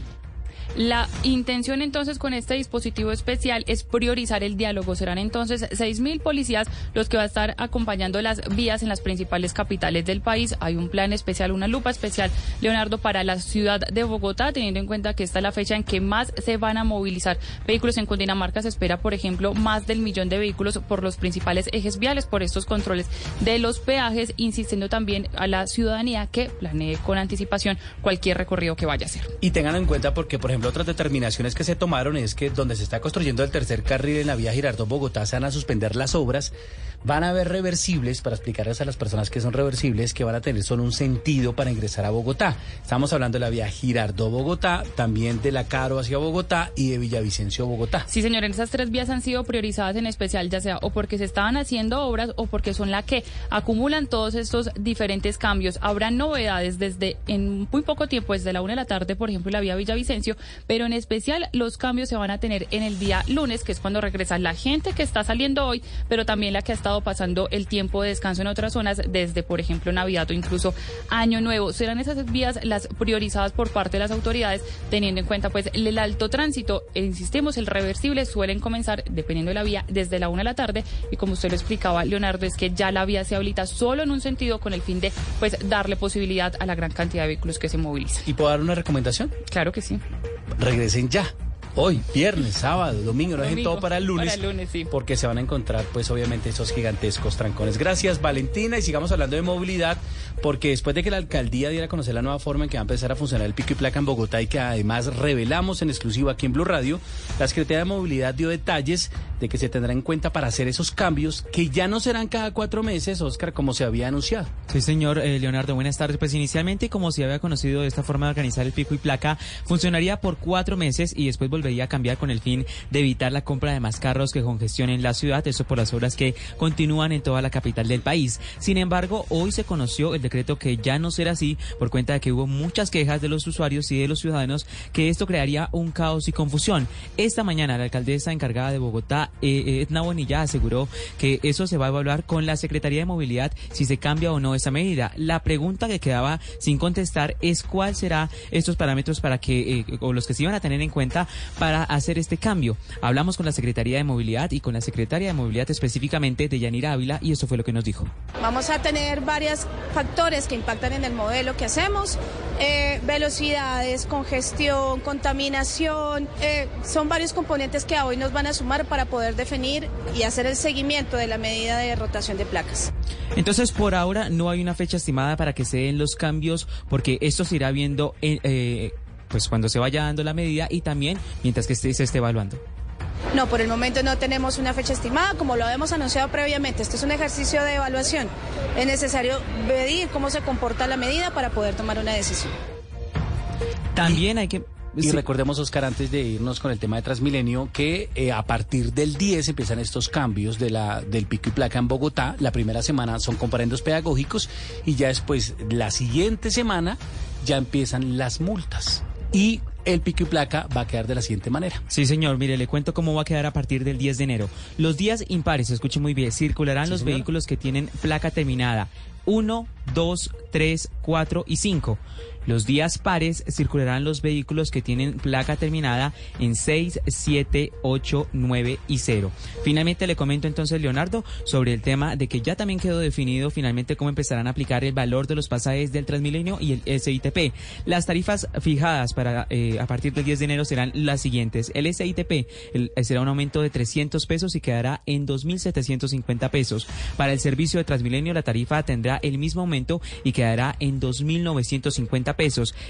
La intención entonces con este dispositivo especial es priorizar el diálogo. Serán entonces 6.000 policías los que va a estar acompañando las vías en las principales capitales del país. Hay un plan especial, una lupa especial, Leonardo, para la ciudad de Bogotá, teniendo en cuenta que esta es la fecha en que más se van a movilizar vehículos en Cundinamarca. Se espera, por ejemplo, más del millón de vehículos por los principales ejes viales, por estos controles de los peajes, insistiendo también a la ciudadanía que planee con anticipación cualquier recorrido que vaya a hacer. Y tengan en cuenta porque, por ejemplo, otras determinaciones que se tomaron es que donde se está construyendo el tercer carril en la vía Girardot Bogotá se van a suspender las obras van a haber reversibles, para explicarles a las personas que son reversibles, que van a tener solo un sentido para ingresar a Bogotá. Estamos hablando de la vía Girardó-Bogotá, también de la Caro hacia Bogotá y de Villavicencio-Bogotá. Sí, señor, esas tres vías han sido priorizadas en especial, ya sea o porque se estaban haciendo obras o porque son las que acumulan todos estos diferentes cambios. Habrá novedades desde en muy poco tiempo, desde la una de la tarde, por ejemplo, la vía Villavicencio, pero en especial los cambios se van a tener en el día lunes, que es cuando regresa la gente que está saliendo hoy, pero también la que ha estado pasando el tiempo de descanso en otras zonas, desde, por ejemplo, Navidad o incluso Año Nuevo. Serán esas vías las priorizadas por parte de las autoridades, teniendo en cuenta pues el alto tránsito. E insistimos, el reversible suelen comenzar, dependiendo de la vía, desde la una de la tarde, y como usted lo explicaba, Leonardo, es que ya la vía se habilita solo en un sentido con el fin de pues darle posibilidad a la gran cantidad de vehículos que se movilizan. ¿Y puedo dar una recomendación? Claro que sí. Regresen ya. Hoy, viernes, sábado, domingo, no dejen todo para el lunes. para el lunes, sí. Porque se van a encontrar, pues, obviamente, esos gigantescos trancones. Gracias, Valentina. Y sigamos hablando de movilidad, porque después de que la alcaldía diera a conocer la nueva forma en que va a empezar a funcionar el pico y placa en Bogotá y que además revelamos en exclusiva aquí en Blue Radio, la Secretaría de Movilidad dio detalles de que se tendrá en cuenta para hacer esos cambios que ya no serán cada cuatro meses, Oscar, como se había anunciado. Sí, señor eh, Leonardo, buenas tardes. Pues inicialmente, como se había conocido de esta forma de organizar el pico y placa, funcionaría por cuatro meses y después volvería a cambiar con el fin de evitar la compra de más carros que congestionen la ciudad, eso por las obras que continúan en toda la capital del país. Sin embargo, hoy se conoció el decreto que ya no será así por cuenta de que hubo muchas quejas de los usuarios y de los ciudadanos que esto crearía un caos y confusión. Esta mañana la alcaldesa encargada de Bogotá, eh, Edna Bonilla, aseguró que eso se va a evaluar con la Secretaría de Movilidad si se cambia o no esa medida. La pregunta que quedaba sin contestar es cuál será estos parámetros para que, eh, o los que se iban a tener en cuenta para hacer este cambio. Hablamos con la Secretaría de Movilidad y con la Secretaria de Movilidad específicamente de Yanira Ávila y esto fue lo que nos dijo. Vamos a tener varios factores que impactan en el modelo que hacemos. Eh, velocidades, congestión, contaminación. eh, son varios componentes que hoy nos van a sumar para poder definir y hacer el seguimiento de la medida de rotación de placas. Entonces, por ahora no hay una fecha estimada para que se den los cambios porque esto se irá viendo en, eh, pues cuando se vaya dando la medida y también mientras que esté- se esté evaluando. No, por el momento no tenemos una fecha estimada, como lo habíamos anunciado previamente. Este es un ejercicio de evaluación. Es necesario medir cómo se comporta la medida para poder tomar una decisión. También hay que... Y sí. recordemos, Oscar, antes de irnos con el tema de Transmilenio, que eh, a partir del 10 empiezan estos cambios de la, del pico y placa en Bogotá. La primera semana son comparendos pedagógicos y ya después, la siguiente semana, ya empiezan las multas. Y el pico y placa va a quedar de la siguiente manera. Sí, señor. Mire, le cuento cómo va a quedar a partir del 10 de enero. Los días impares, escuche muy bien, circularán los vehículos que tienen placa terminada 1, 2, 3, 4 y 5. Los días pares circularán los vehículos que tienen placa terminada en 6, 7, 8, 9 y 0. Finalmente le comento entonces, Leonardo, sobre el tema de que ya también quedó definido finalmente cómo empezarán a aplicar el valor de los pasajes del Transmilenio y el SITP. Las tarifas fijadas para eh, a partir del 10 de enero serán las siguientes. El SITP será un aumento de 300 pesos y quedará en 2.750 pesos. Para el servicio de Transmilenio la tarifa tendrá el mismo aumento y quedará en 2.950 pesos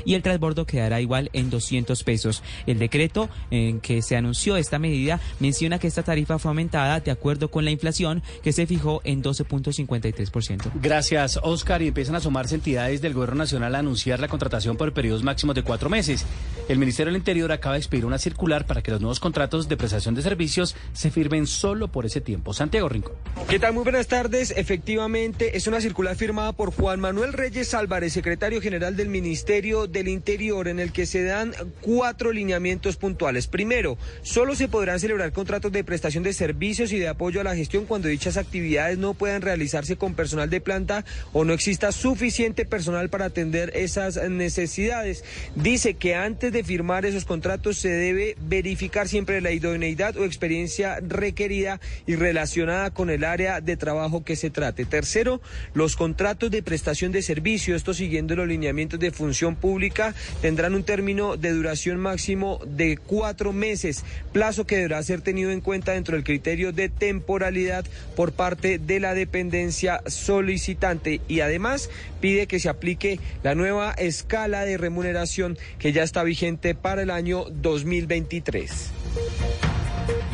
y el transbordo quedará igual en 200 pesos. El decreto en que se anunció esta medida menciona que esta tarifa fue aumentada de acuerdo con la inflación que se fijó en 12.53%. Gracias, Oscar. Y empiezan a sumarse entidades del Gobierno Nacional a anunciar la contratación por periodos máximos de cuatro meses. El Ministerio del Interior acaba de expedir una circular para que los nuevos contratos de prestación de servicios se firmen solo por ese tiempo. Santiago Rincón. ¿Qué tal? Muy buenas tardes. Efectivamente, es una circular firmada por Juan Manuel Reyes Álvarez, secretario general del Ministerio del Interior, en el que se dan cuatro lineamientos puntuales. Primero, solo se podrán celebrar contratos de prestación de servicios y de apoyo a la gestión cuando dichas actividades no puedan realizarse con personal de planta o no exista suficiente personal para atender esas necesidades. Dice que antes de firmar esos contratos se debe verificar siempre la idoneidad o experiencia requerida y relacionada con el área de trabajo que se trate. Tercero, los contratos de prestación de servicio, esto siguiendo los lineamientos de función pública, tendrán un término de duración máximo de cuatro meses, plazo que deberá ser tenido en cuenta dentro del criterio de temporalidad por parte de la dependencia solicitante y además pide que se aplique la nueva escala de remuneración que ya está vigente para el año 2023.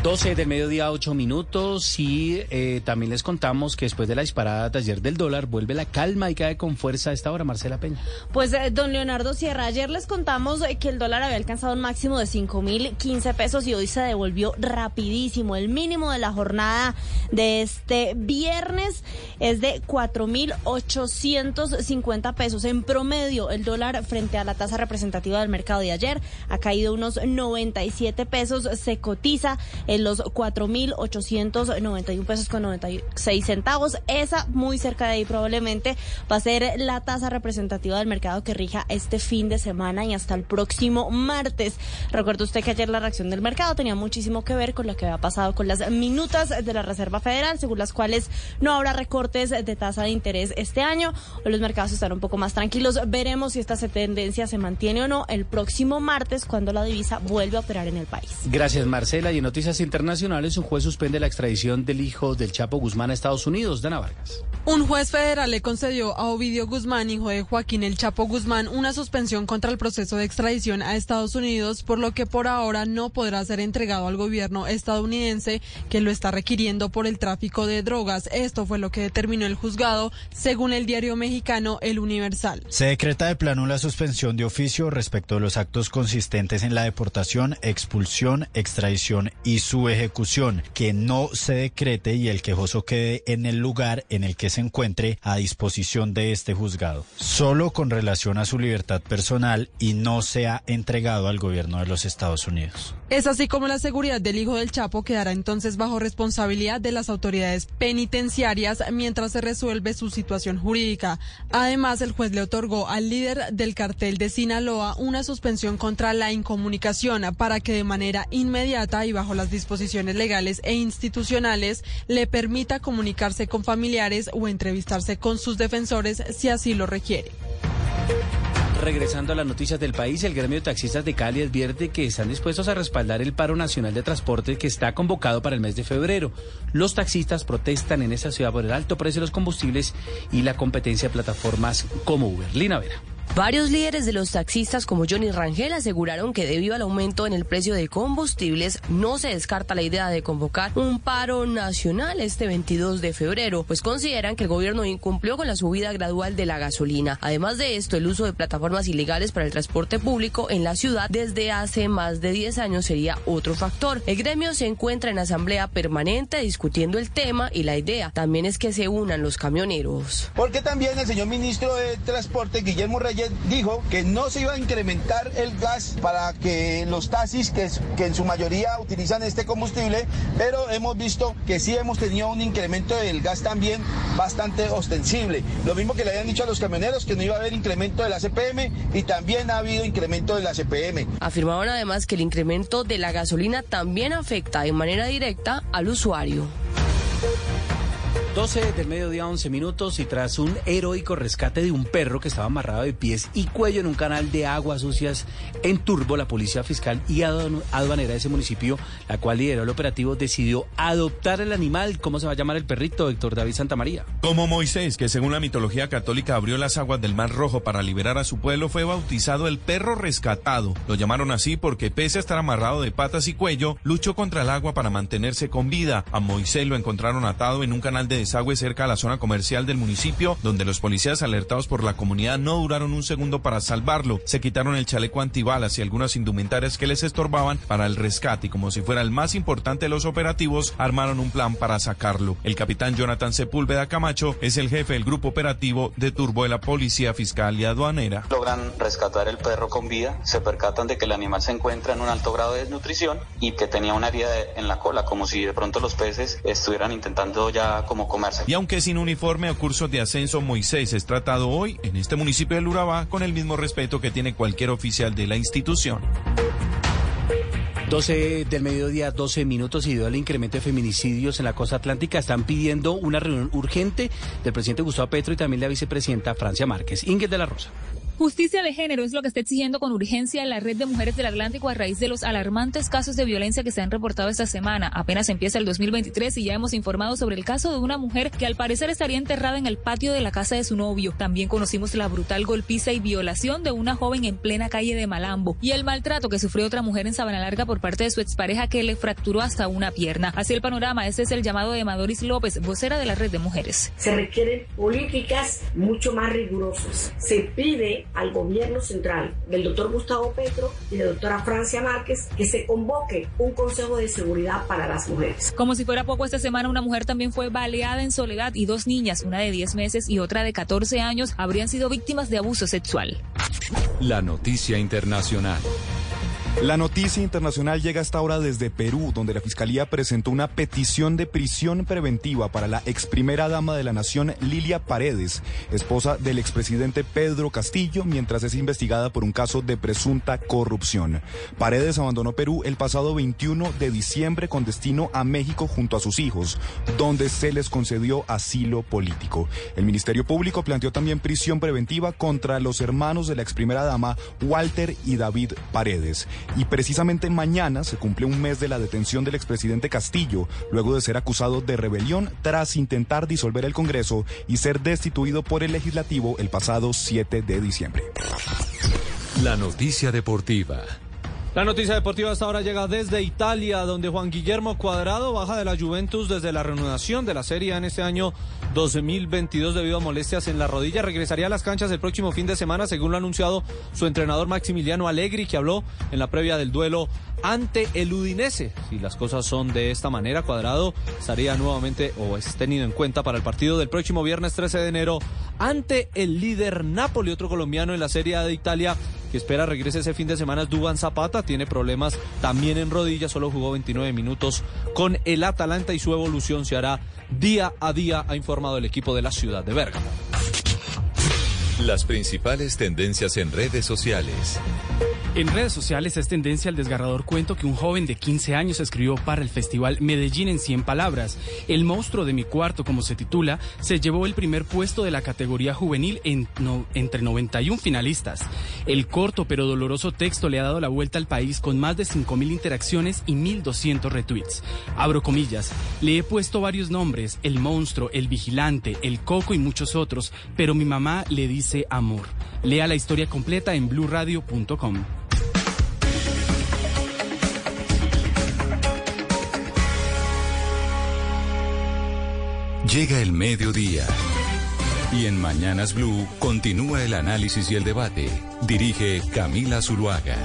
12 del mediodía, 8 minutos y eh, también les contamos que después de la disparada de ayer del dólar vuelve la calma y cae con fuerza a esta hora Marcela Peña. Pues eh, don Leonardo Sierra, ayer les contamos eh, que el dólar había alcanzado un máximo de 5.015 pesos y hoy se devolvió rapidísimo. El mínimo de la jornada de este viernes es de 4.850 pesos. En promedio, el dólar frente a la tasa representativa del mercado de ayer ha caído unos 97 pesos. Se cotiza en los 4.891 pesos con 96 centavos. Esa muy cerca de ahí probablemente va a ser la tasa representativa del mercado que rija este fin de semana y hasta el próximo martes. Recuerda usted que ayer la reacción del mercado tenía muchísimo que ver con lo que había pasado con las minutas de la Reserva Federal, según las cuales no habrá recortes de tasa de interés este año. Los mercados están un poco más tranquilos. Veremos si esta tendencia se mantiene o no el próximo martes cuando la divisa vuelve a operar en el país. Gracias Marcela. Y en noticias internacionales, un juez suspende la extradición del hijo del Chapo Guzmán a Estados Unidos, Dana Vargas. Un juez federal le concedió a Ovidio Guzmán, hijo de Joaquín El Chapo Guzmán, una suspensión contra el proceso de extradición a Estados Unidos, por lo que por ahora no podrá ser entregado al gobierno estadounidense que lo está requiriendo por el tráfico de drogas. Esto fue lo que determinó el juzgado, según el diario mexicano El Universal. Se decreta de plano la suspensión de oficio respecto de los actos consistentes en la deportación, expulsión, extradición y su ejecución, que no se decrete y el quejoso quede en el lugar en el que se encuentre a disposición de este juzgado, solo con relación a su libertad personal y no sea entregado al gobierno de los Estados Unidos. Es así como la seguridad del hijo del Chapo quedará entonces bajo responsabilidad de las autoridades penitenciarias mientras se resuelve su situación jurídica. Además, el juez le otorgó al líder del cartel de Sinaloa una suspensión contra la incomunicación para que de manera inmediata y bajo las disposiciones legales e institucionales le permita comunicarse con familiares o entrevistarse con sus defensores si así lo requiere. Regresando a las noticias del país, el gremio de taxistas de Cali advierte que están dispuestos a respaldar el paro nacional de transporte que está convocado para el mes de febrero. Los taxistas protestan en esa ciudad por el alto precio de los combustibles y la competencia de plataformas como Uber. Lina Vera. Varios líderes de los taxistas como Johnny Rangel aseguraron que debido al aumento en el precio de combustibles no se descarta la idea de convocar un paro nacional este 22 de febrero, pues consideran que el gobierno incumplió con la subida gradual de la gasolina. Además de esto, el uso de plataformas ilegales para el transporte público en la ciudad desde hace más de 10 años sería otro factor. El gremio se encuentra en asamblea permanente discutiendo el tema y la idea también es que se unan los camioneros. Porque también el señor ministro de Transporte, Guillermo Reyes, dijo que no se iba a incrementar el gas para que los taxis, que, que en su mayoría utilizan este combustible, pero hemos visto que sí hemos tenido un incremento del gas también bastante ostensible. Lo mismo que le habían dicho a los camioneros que no iba a haber incremento de la CPM y también ha habido incremento de la CPM. Afirmaban además que el incremento de la gasolina también afecta de manera directa al usuario. 12 del mediodía, 11 minutos y tras un heroico rescate de un perro que estaba amarrado de pies y cuello en un canal de aguas sucias en Turbo, la policía fiscal y aduanera de ese municipio, la cual lideró el operativo, decidió adoptar el animal. ¿Cómo se va a llamar el perrito, Héctor David Santamaría? Como Moisés, que según la mitología católica abrió las aguas del Mar Rojo para liberar a su pueblo, fue bautizado el perro rescatado. Lo llamaron así porque pese a estar amarrado de patas y cuello, luchó contra el agua para mantenerse con vida. A Moisés lo encontraron atado en un canal de desagüe cerca a la zona comercial del municipio, donde los policías alertados por la comunidad no duraron un segundo para salvarlo. Se quitaron el chaleco antibalas y algunas indumentarias que les estorbaban para el rescate y como si fuera el más importante de los operativos, armaron un plan para sacarlo. El capitán Jonathan Sepúlveda Camacho es el jefe del grupo operativo de Turbo de la Policía Fiscal y Aduanera. Logran rescatar el perro con vida, se percatan de que el animal se encuentra en un alto grado de desnutrición y que tenía una herida en la cola, como si de pronto los peces estuvieran intentando ya como comerse. Y aunque sin uniforme o cursos de ascenso, Moisés es tratado hoy en este municipio del Urabá con el mismo respeto que tiene cualquier oficial de la institución. 12 del mediodía, 12 minutos y debido al incremento de feminicidios en la costa atlántica, están pidiendo una reunión urgente del presidente Gustavo Petro y también la vicepresidenta Francia Márquez. Ingrid de la Rosa. Justicia de género es lo que está exigiendo con urgencia la red de mujeres del Atlántico a raíz de los alarmantes casos de violencia que se han reportado esta semana. Apenas empieza el 2023 y ya hemos informado sobre el caso de una mujer que al parecer estaría enterrada en el patio de la casa de su novio. También conocimos la brutal golpiza y violación de una joven en plena calle de Malambo y el maltrato que sufrió otra mujer en Sabana Larga por parte de su expareja que le fracturó hasta una pierna. Así el panorama, este es el llamado de Madoris López, vocera de la red de mujeres. Se requieren políticas mucho más rigurosas. Se pide al gobierno central del doctor Gustavo Petro y de la doctora Francia Márquez que se convoque un consejo de seguridad para las mujeres. Como si fuera poco esta semana, una mujer también fue baleada en soledad y dos niñas, una de 10 meses y otra de 14 años, habrían sido víctimas de abuso sexual. La noticia internacional. La noticia internacional llega hasta ahora desde Perú, donde la Fiscalía presentó una petición de prisión preventiva para la ex primera dama de la nación, Lilia Paredes, esposa del expresidente Pedro Castillo, mientras es investigada por un caso de presunta corrupción. Paredes abandonó Perú el pasado 21 de diciembre con destino a México junto a sus hijos, donde se les concedió asilo político. El Ministerio Público planteó también prisión preventiva contra los hermanos de la ex primera dama, Walter y David Paredes. Y precisamente mañana se cumple un mes de la detención del expresidente Castillo, luego de ser acusado de rebelión tras intentar disolver el Congreso y ser destituido por el legislativo el pasado 7 de diciembre. La noticia deportiva. La noticia deportiva hasta ahora llega desde Italia, donde Juan Guillermo Cuadrado baja de la Juventus desde la reanudación de la Serie en este año 2022 debido a molestias en la rodilla. Regresaría a las canchas el próximo fin de semana, según lo ha anunciado su entrenador Maximiliano Allegri, que habló en la previa del duelo ante el Udinese. Si las cosas son de esta manera, Cuadrado estaría nuevamente o es tenido en cuenta para el partido del próximo viernes 13 de enero ante el líder Napoli, otro colombiano en la Serie A de Italia que espera regrese ese fin de semana es Duban Zapata, tiene problemas también en rodillas, solo jugó 29 minutos con el Atalanta y su evolución se hará día a día, ha informado el equipo de la ciudad de Bérgamo. Las principales tendencias en redes sociales. En redes sociales es tendencia el desgarrador cuento que un joven de 15 años escribió para el festival Medellín en 100 palabras. El monstruo de mi cuarto, como se titula, se llevó el primer puesto de la categoría juvenil entre 91 finalistas. El corto pero doloroso texto le ha dado la vuelta al país con más de 5.000 interacciones y 1.200 retweets. Abro comillas, le he puesto varios nombres, el monstruo, el vigilante, el coco y muchos otros, pero mi mamá le dice amor. Lea la historia completa en blurradio.com. Llega el mediodía. Y en Mañanas Blue continúa el análisis y el debate. Dirige Camila Zuluaga.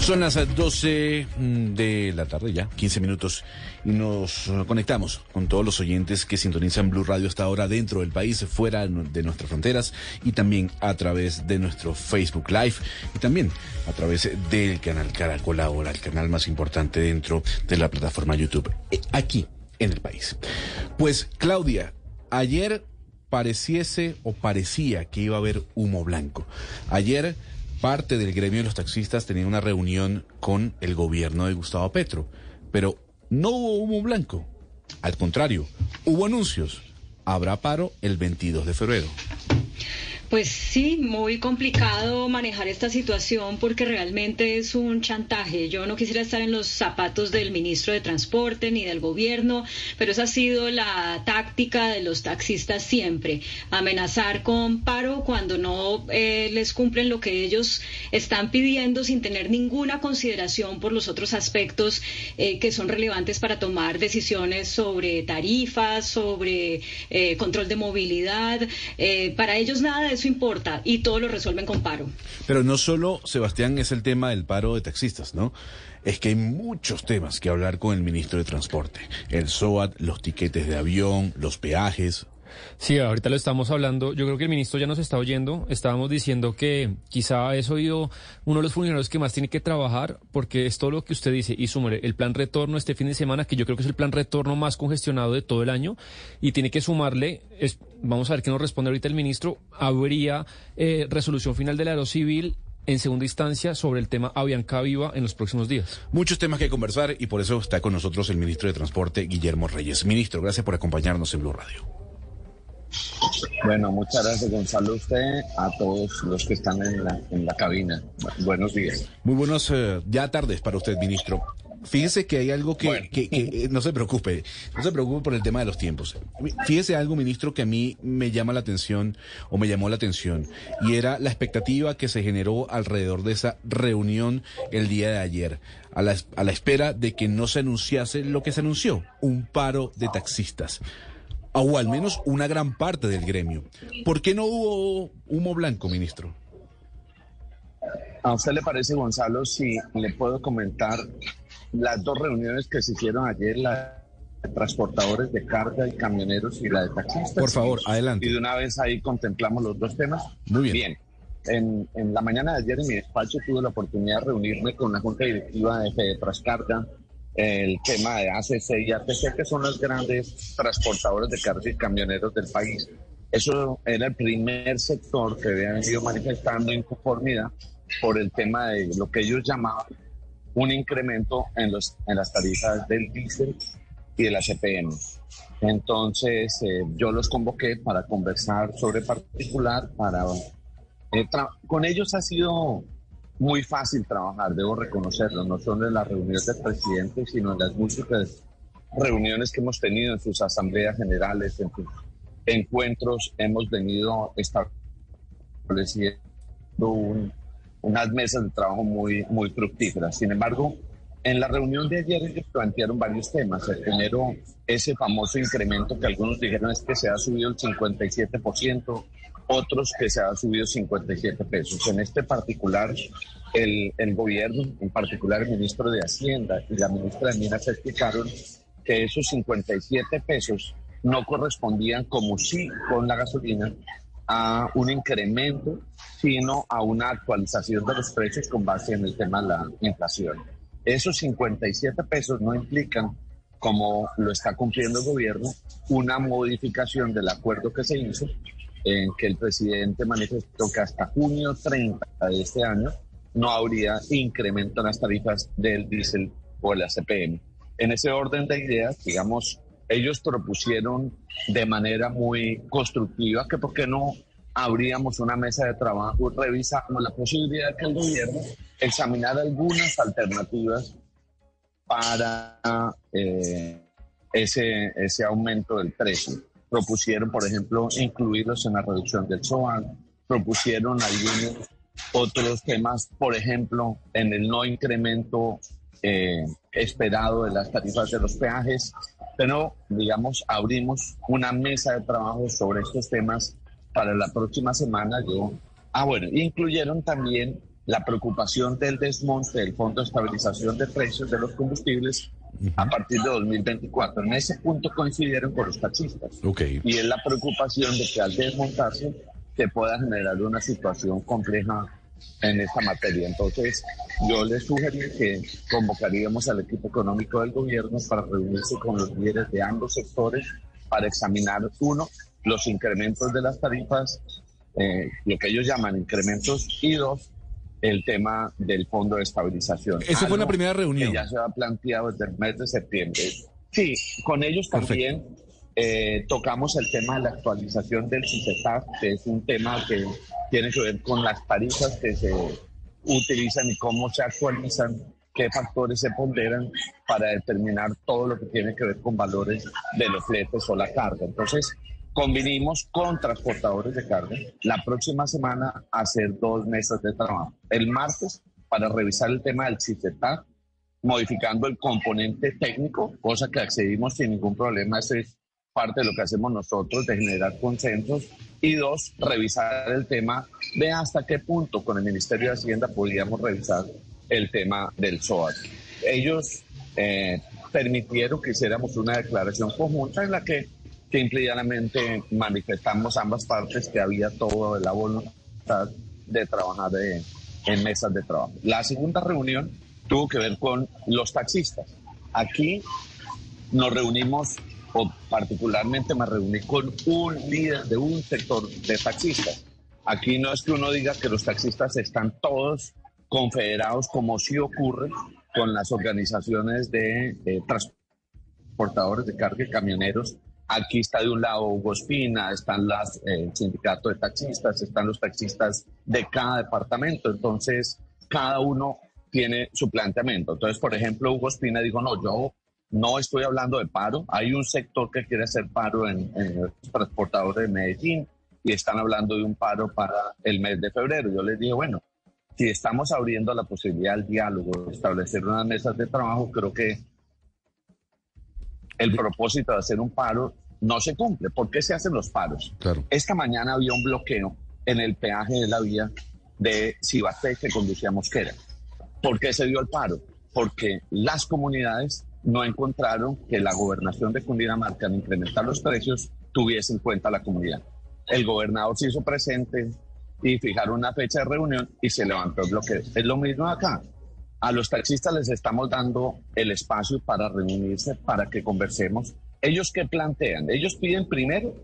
Son las 12 de la tarde ya, 15 minutos, nos eh, conectamos con todos los oyentes que sintonizan Blue Radio hasta ahora dentro del país, fuera de nuestras fronteras y también a través de nuestro Facebook Live y también a través del canal Caracol Ahora, el canal más importante dentro de la plataforma YouTube, eh, aquí en el país. Pues Claudia, ayer pareciese o parecía que iba a haber humo blanco. Ayer parte del gremio de los taxistas tenía una reunión con el gobierno de Gustavo Petro, pero no hubo humo blanco. Al contrario, hubo anuncios. Habrá paro el 22 de febrero. Pues sí, muy complicado manejar esta situación porque realmente es un chantaje. Yo no quisiera estar en los zapatos del ministro de Transporte ni del gobierno, pero esa ha sido la táctica de los taxistas siempre. Amenazar con paro cuando no eh, les cumplen lo que ellos están pidiendo sin tener ninguna consideración por los otros aspectos eh, que son relevantes para tomar decisiones sobre tarifas, sobre eh, control de movilidad. Eh, para ellos nada de eso importa y todo lo resuelven con paro. Pero no solo, Sebastián, es el tema del paro de taxistas, ¿no? Es que hay muchos temas que hablar con el ministro de Transporte. El SOAT, los tiquetes de avión, los peajes. Sí, ahorita lo estamos hablando. Yo creo que el ministro ya nos está oyendo. Estábamos diciendo que quizá es oído uno de los funcionarios que más tiene que trabajar, porque es todo lo que usted dice. Y súmele el plan retorno este fin de semana, que yo creo que es el plan retorno más congestionado de todo el año, y tiene que sumarle, es, vamos a ver qué nos responde ahorita el ministro, habría eh, resolución final del Aerocivil en segunda instancia sobre el tema Avianca Viva en los próximos días. Muchos temas que conversar y por eso está con nosotros el ministro de Transporte, Guillermo Reyes. Ministro, gracias por acompañarnos en Blue Radio. Bueno, muchas gracias Gonzalo, usted, a todos los que están en la, en la cabina. Buenos días. Muy buenos eh, ya tardes para usted, ministro. Fíjese que hay algo que, que- que, eh, no se preocupe, no se preocupe por el tema de los tiempos. Fíjese algo, ministro, que a mí me llama la atención o me llamó la atención y era la expectativa que se generó alrededor de esa reunión el día de ayer, a la, a la espera de que no se anunciase lo que se anunció, un paro de taxistas. O al menos una gran parte del gremio. ¿Por qué no hubo humo blanco, ministro? ¿A usted le parece, Gonzalo, si le puedo comentar las dos reuniones que se hicieron ayer, la de transportadores de carga y camioneros y la de taxistas? Por favor, adelante. Y de una vez ahí contemplamos los dos temas. Muy bien. En, en la mañana de ayer en mi despacho tuve la oportunidad de reunirme con la Junta Directiva de Fede Trascarga, el tema de ACC y ATC, que son los grandes transportadores de carga y camioneros del país. Eso era el primer sector que había venido manifestando inconformidad por el tema de lo que ellos llamaban un incremento en, los, en las tarifas del diésel y de la CPM. Entonces, eh, yo los convoqué para conversar sobre particular, para... eh, con ellos ha sido muy fácil trabajar, debo reconocerlo, no solo en las reuniones del presidente, sino en las múltiples reuniones que hemos tenido en sus asambleas generales, en sus encuentros, hemos venido estableciendo un- unas mesas de trabajo muy, muy fructíferas. Sin embargo, en la reunión de ayer ellos plantearon varios temas. El primero, ese famoso incremento que algunos dijeron es que se ha subido el 57%, otros que se ha subido 57 pesos. En este particular, el, el gobierno, en particular el ministro de Hacienda y la ministra de Minas explicaron que esos 57 pesos no correspondían como sí con la gasolina a un incremento, sino a una actualización de los precios con base en el tema de la inflación. Esos 57 pesos no implican, como lo está cumpliendo el gobierno, una modificación del acuerdo que se hizo, en que el presidente manifestó que hasta junio 30 de este año no habría incremento en las tarifas del diésel o la CPM. En ese orden de ideas, digamos, ellos propusieron de manera muy constructiva que por qué no abríamos una mesa de trabajo, revisamos la posibilidad de que el gobierno examinara algunas alternativas para eh, ese, ese aumento del precio. Propusieron, por ejemplo, incluirlos en la reducción del SOAN, propusieron algunos otros temas, por ejemplo, en el no incremento eh, esperado de las tarifas de los peajes, pero digamos, abrimos una mesa de trabajo sobre estos temas para la próxima semana. Yo, ah, bueno, incluyeron también la preocupación del desmonte del Fondo de Estabilización de Precios de los Combustibles a partir de 2024. En ese punto coincidieron con los taxistas. Ok. Y es la preocupación de que al desmontarse se pueda generar una situación compleja en esta materia. Entonces, yo les sugerí que convocaríamos al equipo económico del gobierno para reunirse con los líderes de ambos sectores para examinar, uno, los incrementos de las tarifas, eh, lo que ellos llaman incrementos, y dos, el tema del fondo de estabilización. Esa fue Algo la primera reunión. Que ya se ha planteado desde el mes de septiembre. Sí, con ellos también eh, tocamos el tema de la actualización del CICETAF, que es un tema que tiene que ver con las tarifas que se utilizan y cómo se actualizan, qué factores se ponderan para determinar todo lo que tiene que ver con valores de los fletes o la carga. Entonces, convinimos con transportadores de carga la próxima semana hacer dos mesas de trabajo. El martes para revisar el tema del CICETAF, modificando el componente técnico, cosa que accedimos sin ningún problema. Eso es parte de lo que hacemos nosotros, de generar consensos. Y dos, revisar el tema de hasta qué punto con el Ministerio de Hacienda podríamos revisar el tema del SOAT. Ellos eh, permitieron que hiciéramos una declaración conjunta en la que simple y llanamente manifestamos ambas partes que había toda la voluntad de trabajar de- en mesas de trabajo. La segunda reunión tuvo que ver con los taxistas. Aquí nos reunimos, o particularmente me reuní con un líder de un sector de taxistas. Aquí no es que uno diga que los taxistas están todos confederados como sí ocurre con las organizaciones de eh, transportadores de carga y camioneros Aquí está de un lado Hugo están las, eh, el sindicato de taxistas, están los taxistas de cada departamento. Entonces, cada uno tiene su planteamiento. Entonces, por ejemplo, Hugo Espina dijo, no, yo no estoy hablando de paro. Hay un sector que quiere hacer paro en, transportadores de Medellín y están hablando de un paro para el mes de febrero. Yo les dije, bueno, si estamos abriendo la posibilidad del diálogo, establecer unas mesas de trabajo, creo que el propósito de hacer un paro no se cumple. ¿Por qué se hacen los paros? Esta mañana había un bloqueo en el peaje de la vía de Cibaté que conducía a Mosquera. ¿Por qué se dio el paro? Porque las comunidades no encontraron que la gobernación de Cundinamarca, al incrementar los precios, tuviese en cuenta la comunidad. El gobernador se hizo presente y fijaron una fecha de reunión y se levantó el bloqueo. Es lo mismo acá. A los taxistas les estamos dando el espacio para reunirse, para que conversemos. ¿Ellos qué plantean? Ellos piden primero,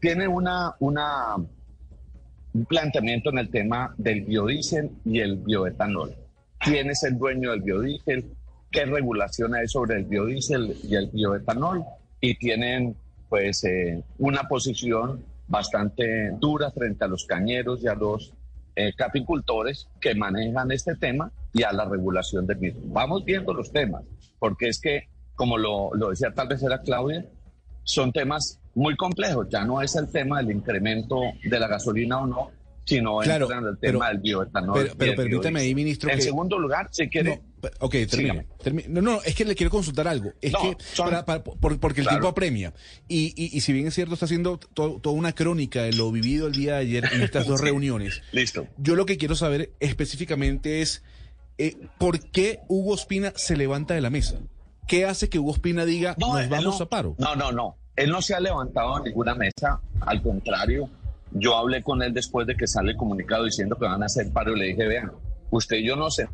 tienen una, una, un planteamiento en el tema del biodiesel y el bioetanol. ¿Quién es el dueño del biodiesel? ¿Qué regulación hay sobre el biodiesel y el bioetanol? Y tienen pues eh, una posición bastante dura frente a los cañeros y a los eh, capicultores que manejan este tema y a la regulación del mismo. Vamos viendo los temas, porque es que, como lo, decía tal vez era Claudia, son temas muy complejos. Ya no es el tema del incremento de la gasolina o no, sino claro, en el tema del bioetanol. Pero, pero permítame ahí, ministro. En que... segundo lugar, si quiere. No, ok, termine, termine. No, no, es que le quiero consultar algo. Es No, que, son- para- para- por- porque el Claro. tiempo apremia. Y, y, y si bien es cierto, está haciendo to- toda una crónica de lo vivido el día de ayer en estas dos Sí. reuniones. Listo. Yo lo que quiero saber específicamente es eh, por qué Hugo Espina se levanta de la mesa. ¿Qué hace que Hugo Espina diga No, nos vamos no- a paro? No, no, no. Él no se ha levantado a ninguna mesa. Al contrario, yo hablé con él después de que sale el comunicado diciendo que van a hacer paro y le dije, vean, usted y yo no sé.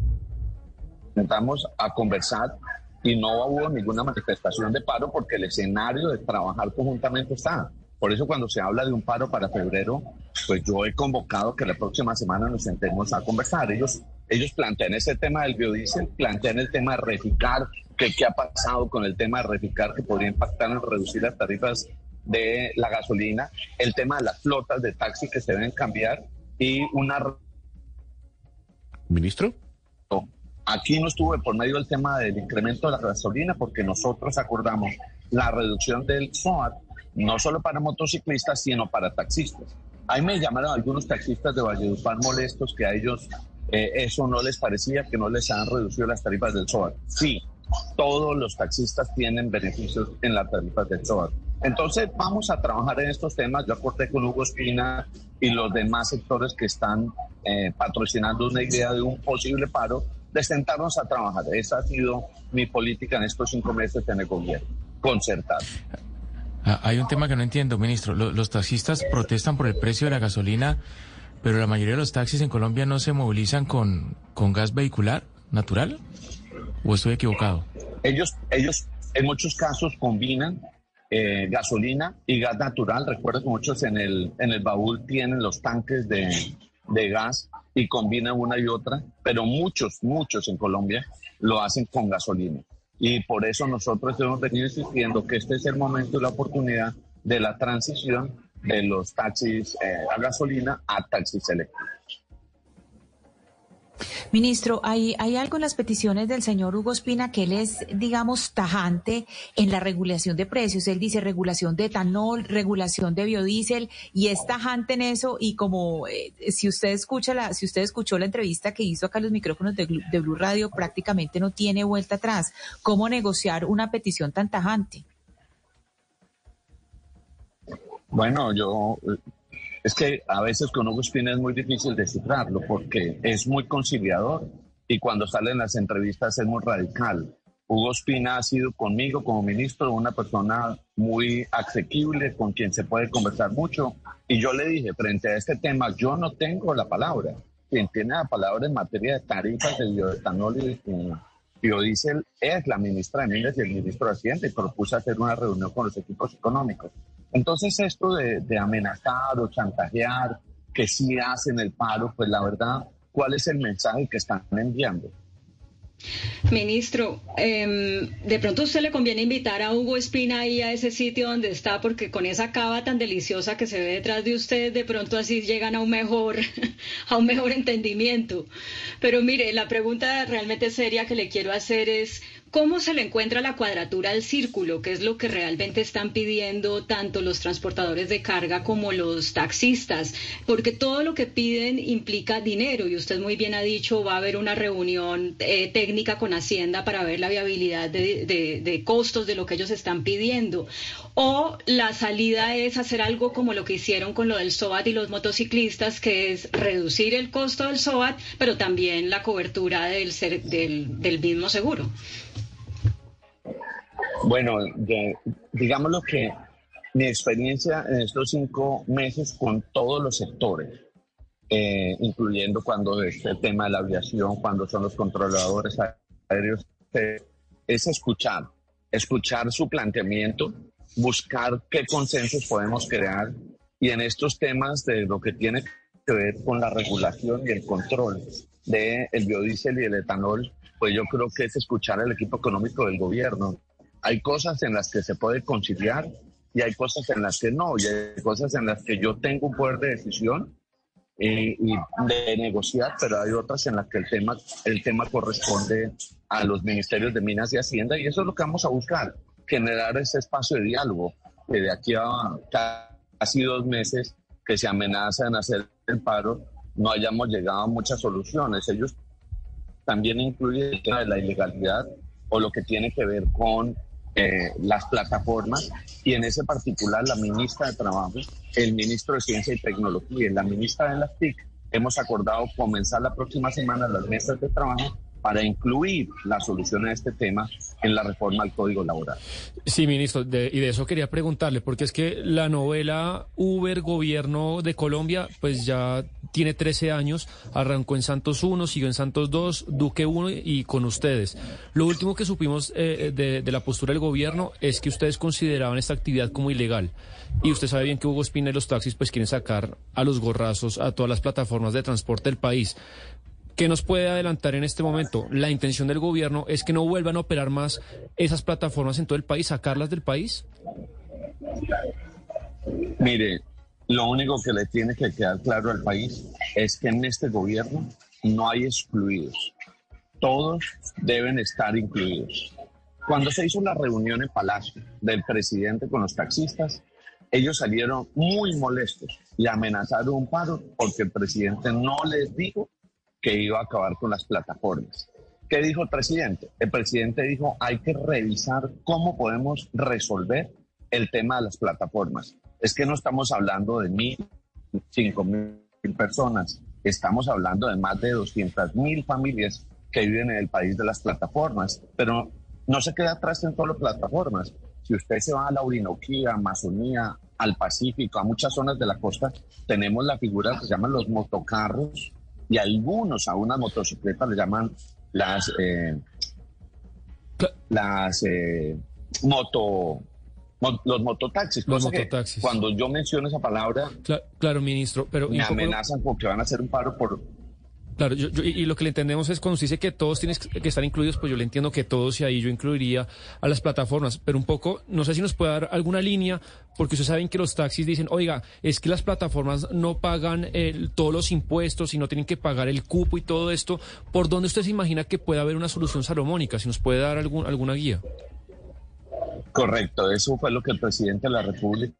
Sentamos a conversar y no hubo ninguna manifestación de paro porque el escenario de trabajar conjuntamente está. Por eso cuando se habla de un paro para febrero, pues yo he convocado que la próxima semana nos sentemos a conversar. Ellos, ellos plantean ese tema del biodiesel, plantean el tema de reficar, que qué ha pasado con el tema de reficar que podría impactar en reducir las tarifas de la gasolina, el tema de las flotas de taxi que se deben cambiar y una ¿Ministro? Aquí no estuve por medio del tema del incremento de la gasolina porque nosotros acordamos la reducción del SOAT no solo para motociclistas, sino para taxistas. Ahí me llamaron algunos taxistas de Valledupar molestos que a ellos eh, eso no les parecía, que no les han reducido las tarifas del SOAT. Sí, todos los taxistas tienen beneficios en las tarifas del SOAT. Entonces vamos a trabajar en estos temas. Yo acordé con Hugo Espina y los demás sectores que están eh, patrocinando una idea de un posible paro, de sentarnos a trabajar. Esa ha sido mi política en estos cinco meses en el gobierno, concertar. Ah, Hay un tema que no entiendo, ministro. Lo- Los, taxistas protestan por el precio de la gasolina, pero la mayoría de los taxis en Colombia no se movilizan con, con gas vehicular natural. ¿O estoy equivocado? Ellos, ellos en muchos casos combinan eh, gasolina y gas natural. Recuerdo que muchos en el, en el baúl tienen los tanques de, de gas y combinan una y otra, pero muchos, muchos en Colombia lo hacen con gasolina. Y por eso nosotros hemos venido insistiendo que este es el momento y la oportunidad de la transición de los taxis eh, a gasolina a taxis eléctricos. Ministro, hay, hay algo en las peticiones del señor Hugo Espina que él es, digamos, tajante en la regulación de precios. Él dice regulación de etanol, regulación de biodiesel y es tajante en eso. Y como eh, si usted escucha la, si usted escuchó la entrevista que hizo acá los micrófonos de, de Blue Radio, prácticamente no tiene vuelta atrás. ¿Cómo negociar una petición tan tajante? Bueno, yo es que a veces con Hugo Espina es muy difícil descifrarlo porque es muy conciliador y cuando sale en las entrevistas es muy radical. Hugo Espina ha sido conmigo como ministro una persona muy asequible, con quien se puede conversar mucho. Y yo le dije, frente a este tema, yo no tengo la palabra. Quien tiene la palabra en materia de tarifas de bioetanol y y biodiesel es la ministra de Minas y el ministro de Hacienda y propuse hacer una reunión con los equipos económicos. Entonces esto de, amenazar o chantajear, que sí hacen el paro, pues la verdad, ¿cuál es el mensaje que están enviando? Ministro, em, de pronto a usted le conviene invitar a Hugo Espina ahí a ese sitio donde está, porque con esa cava tan deliciosa que se ve detrás de usted, de pronto así llegan a un mejor, a un mejor entendimiento. Pero mire, la pregunta realmente seria que le quiero hacer es, ¿Cómo se le encuentra la cuadratura al círculo? ¿Qué es lo que realmente están pidiendo tanto los transportadores de carga como los taxistas? Porque todo lo que piden implica dinero y usted muy bien ha dicho, va a haber una reunión eh, técnica con Hacienda para ver la viabilidad de, costos de lo que ellos están pidiendo. O la salida es hacer algo como lo que hicieron con lo del SOAT y los motociclistas, que es reducir el costo del SOAT, pero también la cobertura del, del, del mismo seguro. Bueno, digamos lo que mi experiencia en estos cinco meses con todos los sectores, eh, incluyendo cuando es el tema de la aviación, cuando son los controladores aéreos, es escuchar, escuchar su planteamiento, buscar qué consensos podemos crear y en estos temas de lo que tiene que ver con la regulación y el control del el biodiesel y el etanol, pues yo creo que es escuchar al equipo económico del gobierno hay cosas en las que se puede conciliar y hay cosas en las que no, y hay cosas en las que yo tengo un poder de decisión y, de negociar, pero hay otras en las que el tema, el tema corresponde a los ministerios de Minas y Hacienda y eso es lo que vamos a buscar, generar ese espacio de diálogo, que de aquí a casi dos meses que se amenazan hacer el paro, no hayamos llegado a muchas soluciones. Ellos también incluyen el tema de la ilegalidad o lo que tiene que ver con eh, las plataformas y en ese particular la ministra de Trabajo, el ministro de Ciencia y Tecnología y la ministra de las TIC hemos acordado comenzar la próxima semana las mesas de trabajo para incluir la solución a este tema en la reforma al Código Laboral. Sí, ministro, y de eso quería preguntarle, porque es que la novela Uber Gobierno de Colombia, pues ya tiene 13 años, arrancó en Santos 1, siguió en Santos 2, Duque 1 y con ustedes. Lo último que supimos eh, de, de, la postura del gobierno es que ustedes consideraban esta actividad como ilegal. Y usted sabe bien que Hugo Espina y los taxis pues quieren sacar a los gorrazos a todas las plataformas de transporte del país. ¿Qué nos puede adelantar en este momento? La intención del gobierno es que no vuelvan a operar más esas plataformas en todo el país, sacarlas del país. Mire, lo único que le tiene que quedar claro al país es que en este gobierno no hay excluidos. Todos deben estar incluidos. Cuando se hizo la reunión en Palacio del presidente con los taxistas, ellos salieron muy molestos y amenazaron un paro porque el presidente no les dijo que iba a acabar con las plataformas. ¿Qué dijo el presidente? El presidente dijo, hay que revisar cómo podemos resolver el tema de las plataformas. Es que no estamos hablando de mil, cinco mil personas, estamos hablando de más de 200 mil familias que viven en el país de las plataformas, pero no se queda atrás en todas las plataformas. Si usted se va a la Orinoquía, Amazonía, al Pacífico, a muchas zonas de la costa, tenemos la figura que se llaman los motocarros, y algunos a una motocicleta le llaman las eh, las eh, moto los mototaxis. Los mototaxis. Cuando yo menciono esa palabra, claro, ministro, pero me amenazan porque van a hacer un paro por Claro, y lo que le entendemos es cuando usted dice que todos tienen que estar incluidos, pues yo le entiendo que todos y ahí yo incluiría a las plataformas, pero un poco, no sé si nos puede dar alguna línea, porque ustedes saben que los taxis dicen, oiga, es que las plataformas no pagan todos los impuestos y no tienen que pagar el cupo y todo esto. ¿Por dónde usted se imagina que puede haber una solución salomónica? Si nos puede dar algún, alguna guía. Correcto, eso fue lo que el presidente de la República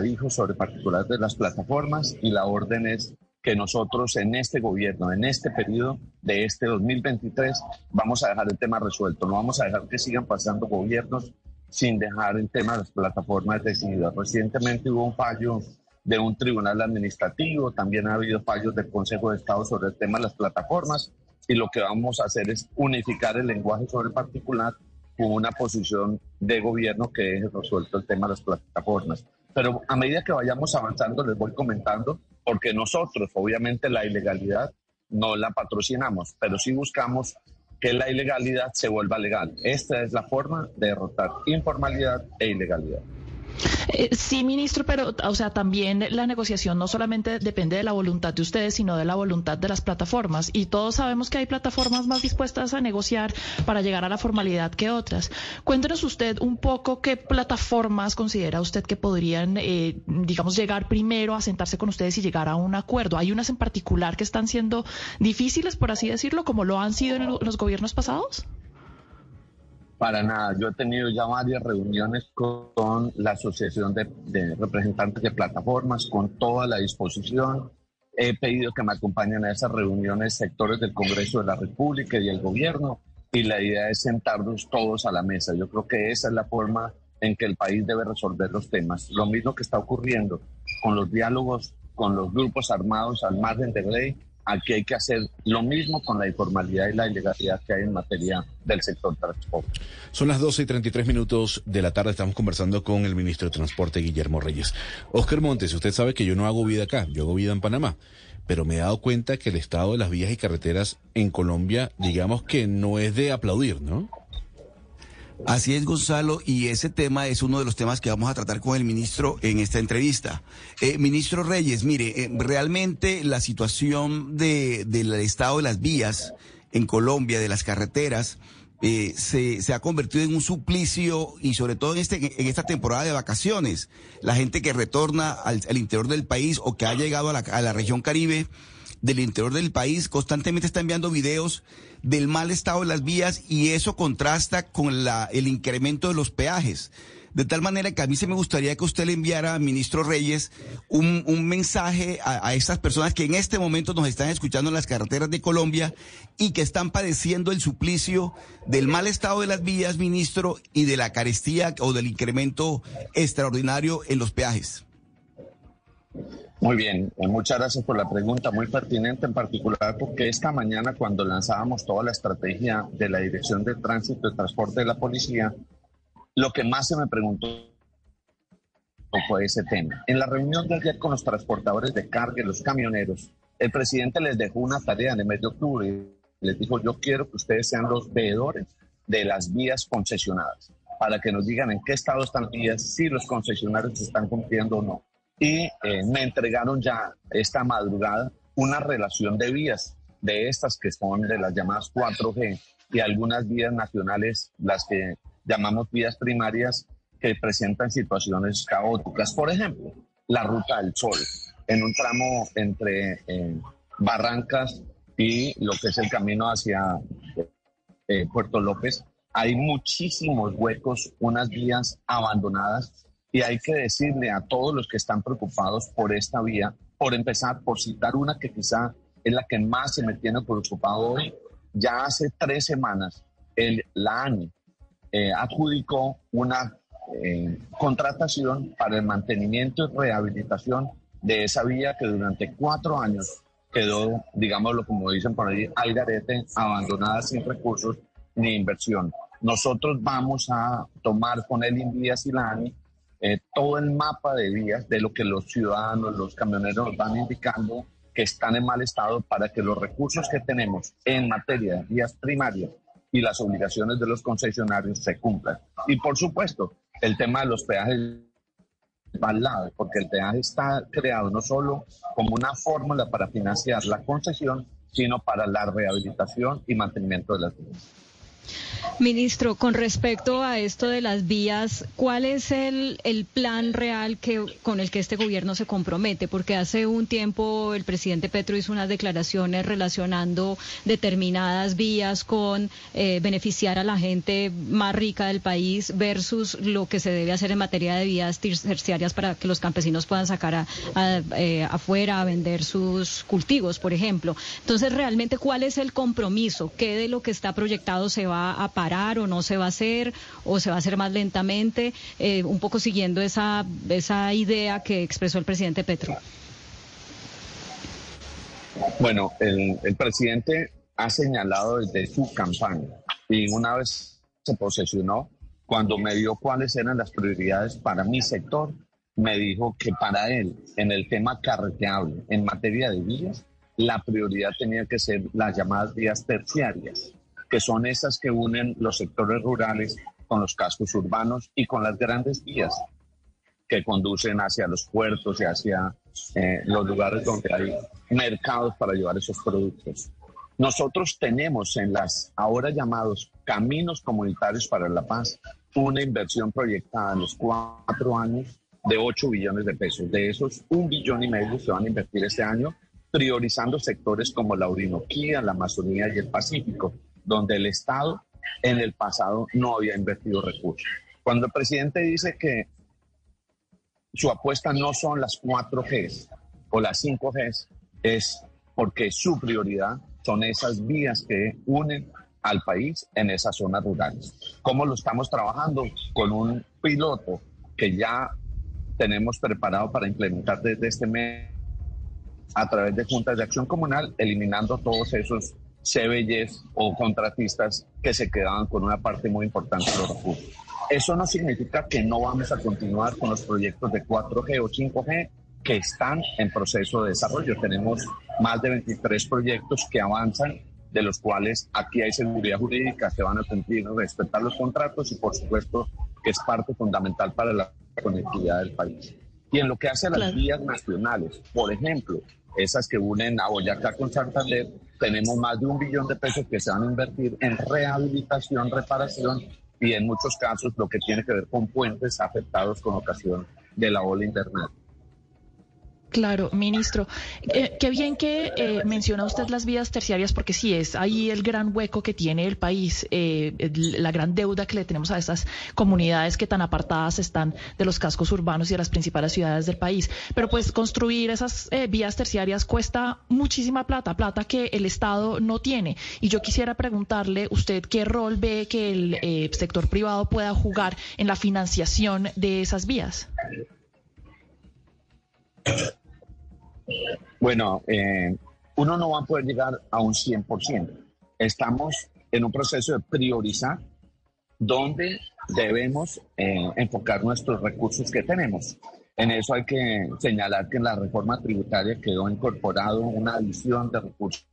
dijo sobre particulares de las plataformas y la orden es que nosotros en este gobierno, en este periodo de este 2023, vamos a dejar el tema resuelto. No vamos a dejar que sigan pasando gobiernos sin dejar el tema de las plataformas decididas. Recientemente hubo un fallo de un tribunal administrativo, también ha habido fallos del Consejo de Estado sobre el tema de las plataformas y lo que vamos a hacer es unificar el lenguaje sobre el particular con una posición de gobierno que deje resuelto el tema de las plataformas. Pero a medida que vayamos avanzando, les voy comentando porque nosotros, obviamente, la ilegalidad no la patrocinamos, pero sí buscamos que la ilegalidad se vuelva legal. Esta es la forma de derrotar informalidad e ilegalidad. Eh, sí, ministro, pero, o sea, también la negociación no solamente depende de la voluntad de ustedes, sino de la voluntad de las plataformas. Y todos sabemos que hay plataformas más dispuestas a negociar para llegar a la formalidad que otras. Cuéntenos usted un poco qué plataformas considera usted que podrían, eh, digamos, llegar primero a sentarse con ustedes y llegar a un acuerdo. Hay unas en particular que están siendo difíciles, por así decirlo, como lo han sido en los gobiernos pasados. Para nada, yo he tenido ya varias reuniones con, la Asociación de, Representantes de Plataformas, con toda la disposición. He pedido que me acompañen a esas reuniones sectores del Congreso de la República y el gobierno y la idea es sentarnos todos a la mesa. Yo creo que esa es la forma en que el país debe resolver los temas. Lo mismo que está ocurriendo con los diálogos con los grupos armados al margen de ley Aquí hay que hacer lo mismo con la informalidad y la ilegalidad que hay en materia del sector transporte. Son las 12 y 33 minutos de la tarde. Estamos conversando con el ministro de Transporte, Guillermo Reyes. Oscar Montes, usted sabe que yo no hago vida acá, yo hago vida en Panamá. Pero me he dado cuenta que el estado de las vías y carreteras en Colombia, digamos que no es de aplaudir, ¿no? Así es, Gonzalo, y ese tema es uno de los temas que vamos a tratar con el ministro en esta entrevista. Eh, ministro Reyes, mire, eh, realmente la situación de, del estado de las vías en Colombia, de las carreteras, eh, se, ha convertido en un suplicio y sobre todo en, este, en esta temporada de vacaciones. La gente que retorna al, al interior del país o que ha llegado a la, a la región Caribe del interior del país constantemente está enviando videos del mal estado de las vías y eso contrasta con la, el incremento de los peajes. De tal manera que a mí se me gustaría que usted le enviara, ministro Reyes, un, un mensaje a, a, estas personas que en este momento nos están escuchando en las carreteras de Colombia y que están padeciendo el suplicio del mal estado de las vías, ministro, y de la carestía o del incremento extraordinario en los peajes. Muy bien, eh, muchas gracias por la pregunta, muy pertinente en particular porque esta mañana cuando lanzábamos toda la estrategia de la Dirección de Tránsito y Transporte de la Policía, lo que más se me preguntó fue ese tema. En la reunión de ayer con los transportadores de carga y los camioneros, el presidente les dejó una tarea en el mes de octubre. Les dijo, yo quiero que ustedes sean los veedores de las vías concesionadas, para que nos digan en qué estado están las vías, si los concesionarios están cumpliendo o no y eh, me entregaron ya esta madrugada una relación de vías de estas que son de las llamadas 4G y algunas vías nacionales, las que llamamos vías primarias, que presentan situaciones caóticas. Por ejemplo, la Ruta del Sol, en un tramo entre eh, Barrancas y lo que es el camino hacia eh, Puerto López, hay muchísimos huecos, unas vías abandonadas y hay que decirle a todos los que están preocupados por esta vía, por empezar, por citar una que quizá es la que más se me tiene preocupado hoy, ya hace tres semanas el, la ANI eh, adjudicó una eh, contratación para el mantenimiento y rehabilitación de esa vía que durante cuatro años quedó, digámoslo como dicen por ahí, al garete, abandonada sin recursos ni inversión. Nosotros vamos a tomar con el Invías y la ANI eh, todo el mapa de vías de lo que los ciudadanos, los camioneros nos van indicando que están en mal estado para que los recursos que tenemos en materia de vías primarias y las obligaciones de los concesionarios se cumplan. Y por supuesto, el tema de los peajes va al lado, porque el peaje está creado no solo como una fórmula para financiar la concesión, sino para la rehabilitación y mantenimiento de las vías. Ministro, con respecto a esto de las vías, ¿cuál es el, plan real que, con el que este gobierno se compromete? Porque hace un tiempo el presidente Petro hizo unas declaraciones relacionando determinadas vías con eh, beneficiar a la gente más rica del país versus lo que se debe hacer en materia de vías terciarias para que los campesinos puedan sacar a, a, eh, afuera a vender sus cultivos, por ejemplo. Entonces, realmente, ¿cuál es el compromiso? ¿Qué de lo que está proyectado se va a parar o no se va a hacer o se va a hacer más lentamente, eh, un poco siguiendo esa, esa idea que expresó el presidente Petro. Bueno, el, el presidente ha señalado desde su campaña y una vez se posesionó, cuando me dio cuáles eran las prioridades para mi sector, me dijo que para él, en el tema carreteable, en materia de vías, la prioridad tenía que ser las llamadas vías terciarias que son esas que unen los sectores rurales con los cascos urbanos y con las grandes vías. que conducen hacia los puertos y hacia eh, los lugares donde hay mercados para llevar esos productos. Nosotros tenemos en las ahora llamados caminos comunitarios para la paz una inversión proyectada en los cuatro años de 8 billones de pesos. De esos, un billón y medio se van a invertir este año, priorizando sectores como la Orinoquía, la Amazonía y el Pacífico, donde el Estado en el pasado no había invertido recursos. Cuando el presidente dice que su apuesta no son las 4 Gs o las 5 Gs, es porque su prioridad son esas vías que unen al país en esas zonas rurales. ¿Cómo lo estamos trabajando? Con un piloto que ya tenemos preparado para implementar desde este mes a través de juntas de acción comunal, eliminando todos esos CBYs o contratistas que se quedaban con una parte muy importante de los recursos. Eso no significa que no vamos a continuar con los proyectos de 4G o 5G que están en proceso de desarrollo. Tenemos más de 23 proyectos que avanzan, de los cuales aquí hay seguridad jurídica, se van a cumplir, respetar los contratos y por supuesto que es parte fundamental para la conectividad del país. Y en lo que hace a las vías nacionales, por ejemplo, esas que unen a Boyacá con Santander, tenemos más de un billón de pesos que se van a invertir en rehabilitación, reparación y en muchos casos lo que tiene que ver con puentes afectados con ocasión de la ola internet. Claro, ministro. Eh, qué bien que eh, menciona usted las vías terciarias, porque sí es ahí el gran hueco que tiene el país, eh, la gran deuda que le tenemos a estas comunidades que tan apartadas están de los cascos urbanos y de las principales ciudades del país. Pero pues construir esas vías terciarias cuesta muchísima plata, plata que el Estado no tiene. Y yo quisiera preguntarle, usted qué rol ve que el sector privado pueda jugar en la financiación de esas vías. Bueno, eh, uno no va a poder llegar a un 100%. Estamos en un proceso de priorizar dónde debemos eh, enfocar nuestros recursos que tenemos. En eso hay que señalar que en la reforma tributaria quedó incorporado una adición de recursos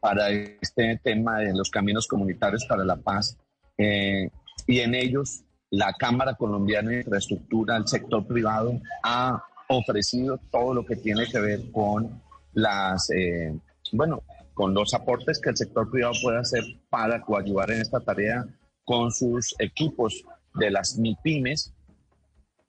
para este tema de los caminos comunitarios para la paz eh, y en ellos la Cámara Colombiana de Infraestructura, el sector privado ha ofrecido todo lo que tiene que ver con las, eh, bueno, con los aportes que el sector privado puede hacer para coadyuvar en esta tarea con sus equipos de las MIPIMES,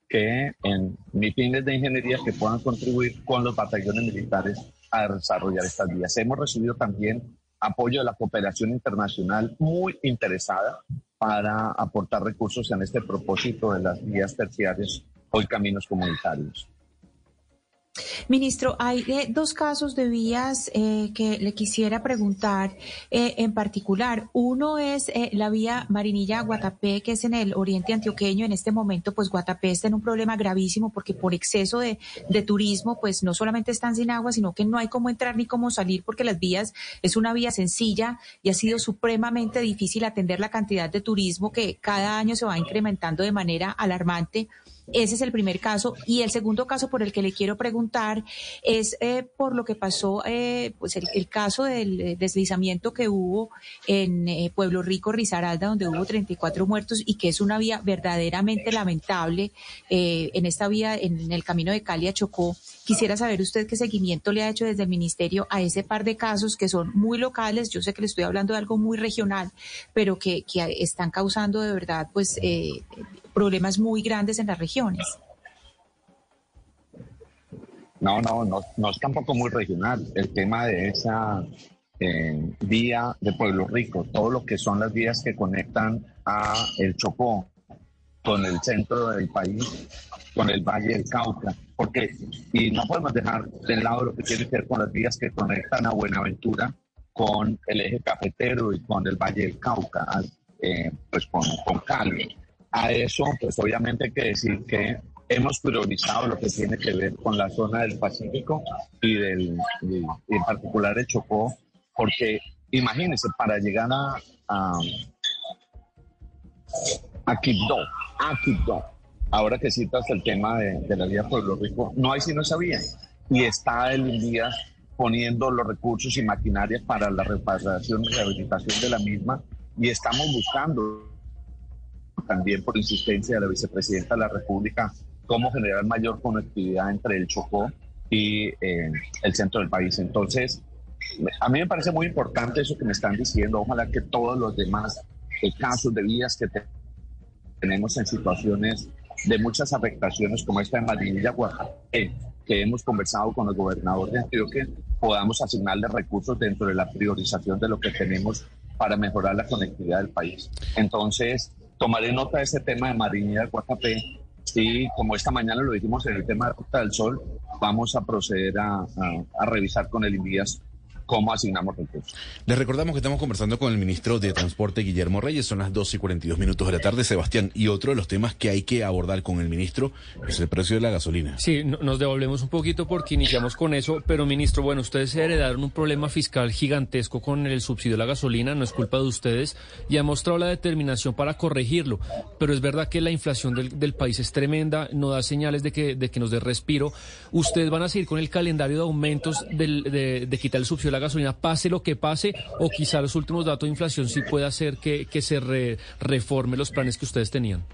que en MIPIMES de ingeniería que puedan contribuir con los batallones militares a desarrollar estas vías. Hemos recibido también apoyo de la cooperación internacional muy interesada para aportar recursos en este propósito de las vías terciarias o caminos comunitarios. Ministro, hay eh, dos casos de vías eh, que le quisiera preguntar eh, en particular. Uno es la vía Marinilla-Guatapé, que es en el oriente antioqueño. En este momento, pues Guatapé está en un problema gravísimo porque por exceso de, de, turismo, pues no solamente están sin agua, sino que no hay cómo entrar ni cómo salir porque las vías es una vía sencilla y ha sido supremamente difícil atender la cantidad de turismo que cada año se va incrementando de manera alarmante. Ese es el primer caso. Y el segundo caso por el que le quiero preguntar es eh, por lo que pasó, eh, pues el, caso del eh, deslizamiento que hubo en Pueblo Rico, Risaralda, donde hubo 34 muertos y que es una vía verdaderamente lamentable en esta vía, en el camino de Cali a Chocó. Quisiera saber usted qué seguimiento le ha hecho desde el ministerio a ese par de casos que son muy locales. Yo sé que le estoy hablando de algo muy regional, pero que, que están causando de verdad, pues, problemas muy grandes en las regiones. No, no, no, no es tampoco muy regional. El tema de esa eh, vía de Pueblo Rico, todo lo que son las vías que conectan a el Chocó con el centro del país, con el Valle del Cauca, porque y no podemos dejar de lado lo que tiene que ver con las vías que conectan a Buenaventura con el eje cafetero y con el Valle del Cauca, eh, pues con, con Cali. A eso, pues obviamente hay que decir que hemos priorizado lo que tiene que ver con la zona del Pacífico y, del, en particular el Chocó, porque imagínense, para llegar a, a, a Quibdó, a Quibdó, ahora que citas el tema de, la vía Pueblo Rico, no hay sino esa vía. Y está el día poniendo los recursos y maquinarias para la reparación y rehabilitación de la misma y estamos buscando también por insistencia de la vicepresidenta de la República, cómo generar mayor conectividad entre el Chocó y eh, el centro del país. Entonces, a mí me parece muy importante eso que me están diciendo. Ojalá que todos los demás eh, casos de vías que tenemos en situaciones de muchas afectaciones como esta en Marinilla, Oaxaca, que hemos conversado con el gobernador de Antioquia, podamos asignarle recursos dentro de la priorización de lo que tenemos para mejorar la conectividad del país. Entonces, tomaré nota de ese tema de Marinilla, Guatapé, y como esta mañana lo dijimos en el tema de Ruta del Sol, vamos a proceder a, a revisar con el INVIAS cómo asignamos recursos. Les recordamos que estamos conversando con el ministro de Transporte, Guillermo Reyes. Son las 2 y 42 minutos de la tarde, Sebastián. Y otro de los temas que hay que abordar con el ministro es el precio de la gasolina. Sí, nos devolvemos un poquito porque iniciamos con eso, pero ministro, bueno, ustedes heredaron un problema fiscal gigantesco con el subsidio de la gasolina, no es culpa de ustedes, y han mostrado la determinación para corregirlo. Pero es verdad que la inflación del, país es tremenda, no da señales de que, de que nos dé respiro. ¿Ustedes van a seguir con el calendario de aumentos de, de quitar el subsidio de la gasolina, pase lo que pase, o quizá los últimos datos de inflación sí pueda hacer que, que se reforme los planes que ustedes tenían?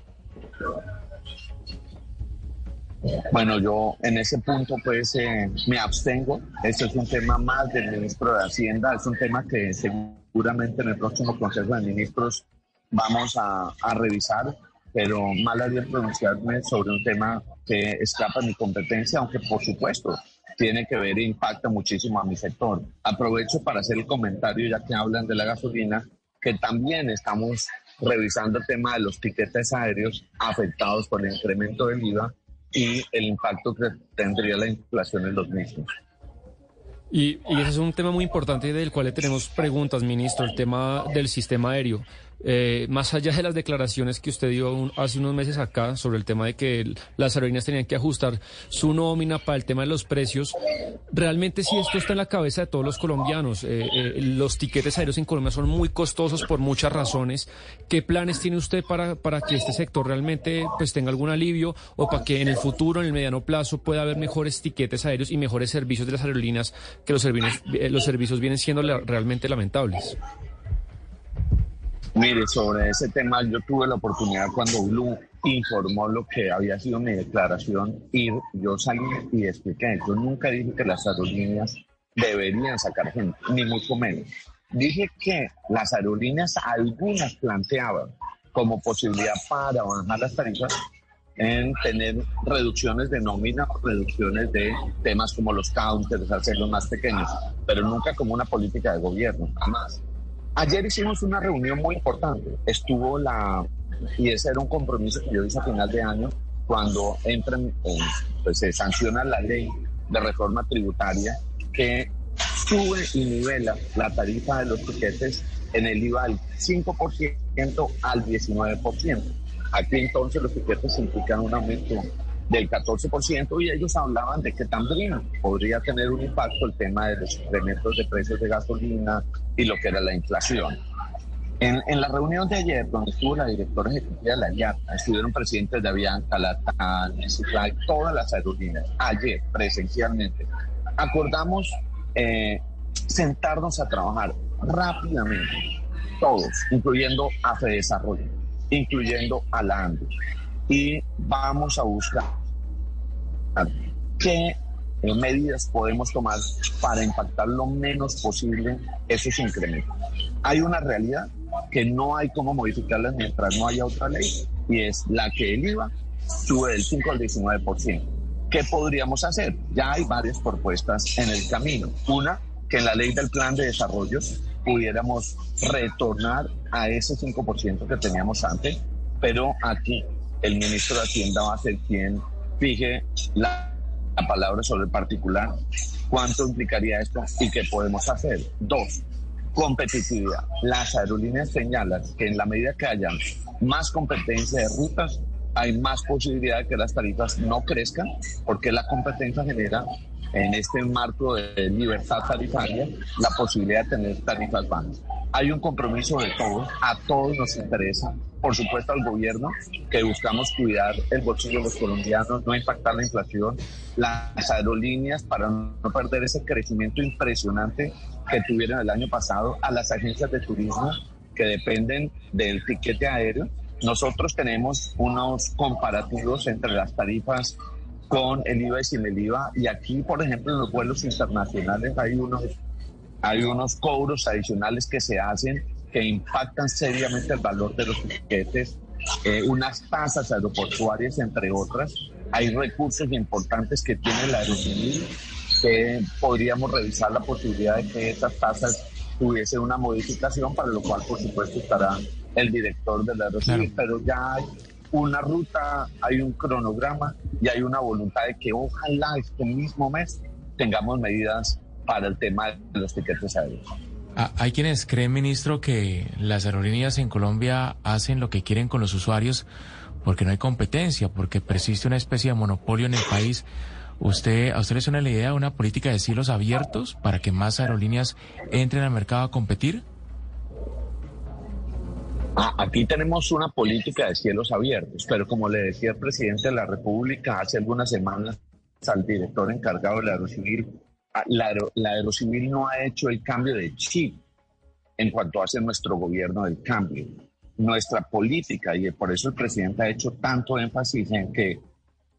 Bueno, yo en ese punto pues eh, me abstengo. Este es un tema más del ministro de Hacienda, es un tema que seguramente en el próximo Consejo de Ministros vamos a, a revisar, pero mal haría pronunciarme sobre un tema que escapa de mi competencia, aunque por supuesto tiene que ver e impacta muchísimo a mi sector. Aprovecho para hacer el comentario, ya que hablan de la gasolina, que también estamos revisando el tema de los tiquetes aéreos afectados por el incremento del IVA y el impacto que tendría la inflación en los mismos. Y, y, ese es un tema muy importante del cual le tenemos preguntas, ministro, el tema del sistema aéreo. Eh, más allá de las declaraciones que usted dio hace unos meses acá sobre el tema de que las aerolíneas tenían que ajustar su nómina para el tema de los precios, realmente si esto está en la cabeza de todos los colombianos. Eh, eh, los tiquetes aéreos en Colombia son muy costosos por muchas razones. ¿Qué planes tiene usted para, para que este sector realmente pues tenga algún alivio o para que en el futuro, en el mediano plazo, pueda haber mejores tiquetes aéreos y mejores servicios de las aerolíneas que los servicios, los servicios vienen siendo realmente lamentables? Mire, sobre ese tema yo tuve la oportunidad cuando Blue informó lo que había sido mi declaración y yo salí y expliqué. Yo nunca dije que las aerolíneas deberían sacar gente, ni mucho menos. Dije que las aerolíneas algunas planteaban como posibilidad para bajar las tarifas en tener reducciones de nómina o reducciones de temas como los counters, hacerlos más pequeños, pero nunca como una política de gobierno, jamás. Ayer hicimos una reunión muy importante. Estuvo la, y ese era un compromiso que yo hice a final de año, cuando entran, pues se sanciona la ley de reforma tributaria que sube y nivela la tarifa de los tiquetes en el IVA del 5% al 19%. Aquí entonces los tiquetes implican un aumento del 14% y ellos hablaban de que también podría tener un impacto el tema de los incrementos de precios de gasolina y lo que era la inflación. En, en la reunión de ayer, donde estuvo la directora ejecutiva de la IATA, estuvieron presidentes de Avianca, Latam, Ciclay, todas las aerolíneas, ayer presencialmente, acordamos eh, sentarnos a trabajar rápidamente, todos, incluyendo a Desarrollo, incluyendo a la ANDE, y vamos a buscar qué medidas podemos tomar para impactar lo menos posible esos incrementos. Hay una realidad que no hay cómo modificarla mientras no haya otra ley y es la que el IVA sube del 5 al 19%. ¿Qué podríamos hacer? Ya hay varias propuestas en el camino. Una, que en la ley del plan de desarrollo pudiéramos retornar a ese 5% que teníamos antes, pero aquí el ministro de Hacienda va a ser quien fije la, palabra sobre el particular, cuánto implicaría esto y qué podemos hacer. Dos, competitividad. Las aerolíneas señalan que en la medida que haya más competencia de rutas, hay más posibilidad de que las tarifas no crezcan, porque la competencia genera en este marco de libertad tarifaria la posibilidad de tener tarifas bajas. Hay un compromiso de todos, a todos nos interesa, por supuesto al gobierno, que buscamos cuidar el bolsillo de los colombianos, no impactar la inflación, las aerolíneas para no perder ese crecimiento impresionante que tuvieron el año pasado, a las agencias de turismo que dependen del tiquete aéreo nosotros tenemos unos comparativos entre las tarifas con el IVA y sin el IVA. Y aquí, por ejemplo, en los vuelos internacionales hay unos, hay unos cobros adicionales que se hacen que impactan seriamente el valor de los tiquetes, eh, unas tasas aeroportuarias, entre otras. Hay recursos importantes que tiene la aerocivil que podríamos revisar la posibilidad de que esas tasas tuviesen una modificación, para lo cual, por supuesto, estará el director de la aerocivil, pero ya hay una ruta, hay un cronograma y hay una voluntad de que ojalá este mismo mes tengamos medidas para el tema de los tiquetes aéreos. Ah, hay quienes creen, ministro, que las aerolíneas en Colombia hacen lo que quieren con los usuarios porque no hay competencia, porque persiste una especie de monopolio en el país. ¿Usted, ¿A usted le suena la idea de una política de cielos abiertos para que más aerolíneas entren al mercado a competir? Ah, aquí tenemos una política de cielos abiertos, pero como le decía el presidente de la República hace algunas semanas al director encargado de la Aerocivil, ah, la, la Aerocivil no ha hecho el cambio de chip en cuanto hace nuestro gobierno del cambio. Nuestra política, y por eso el presidente ha hecho tanto énfasis en que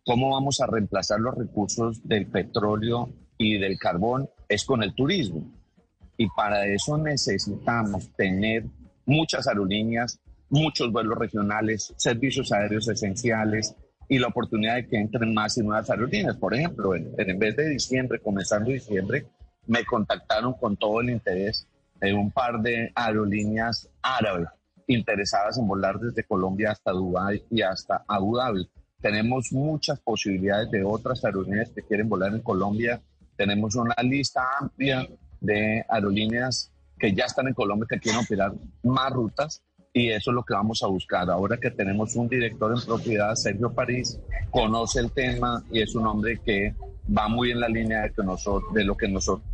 cómo vamos a reemplazar los recursos del petróleo y del carbón, es con el turismo. Y para eso necesitamos tener muchas aerolíneas, muchos vuelos regionales, servicios aéreos esenciales y la oportunidad de que entren más y nuevas aerolíneas. Por ejemplo, en, en vez de diciembre, comenzando diciembre, me contactaron con todo el interés de un par de aerolíneas árabes interesadas en volar desde Colombia hasta Dubái y hasta Abu Dhabi. Tenemos muchas posibilidades de otras aerolíneas que quieren volar en Colombia. Tenemos una lista amplia de aerolíneas que ya están en Colombia, que quieren operar más rutas y eso es lo que vamos a buscar. Ahora que tenemos un director en propiedad, Sergio París, conoce el tema y es un hombre que va muy en la línea de, que nosotros, de lo que nosotros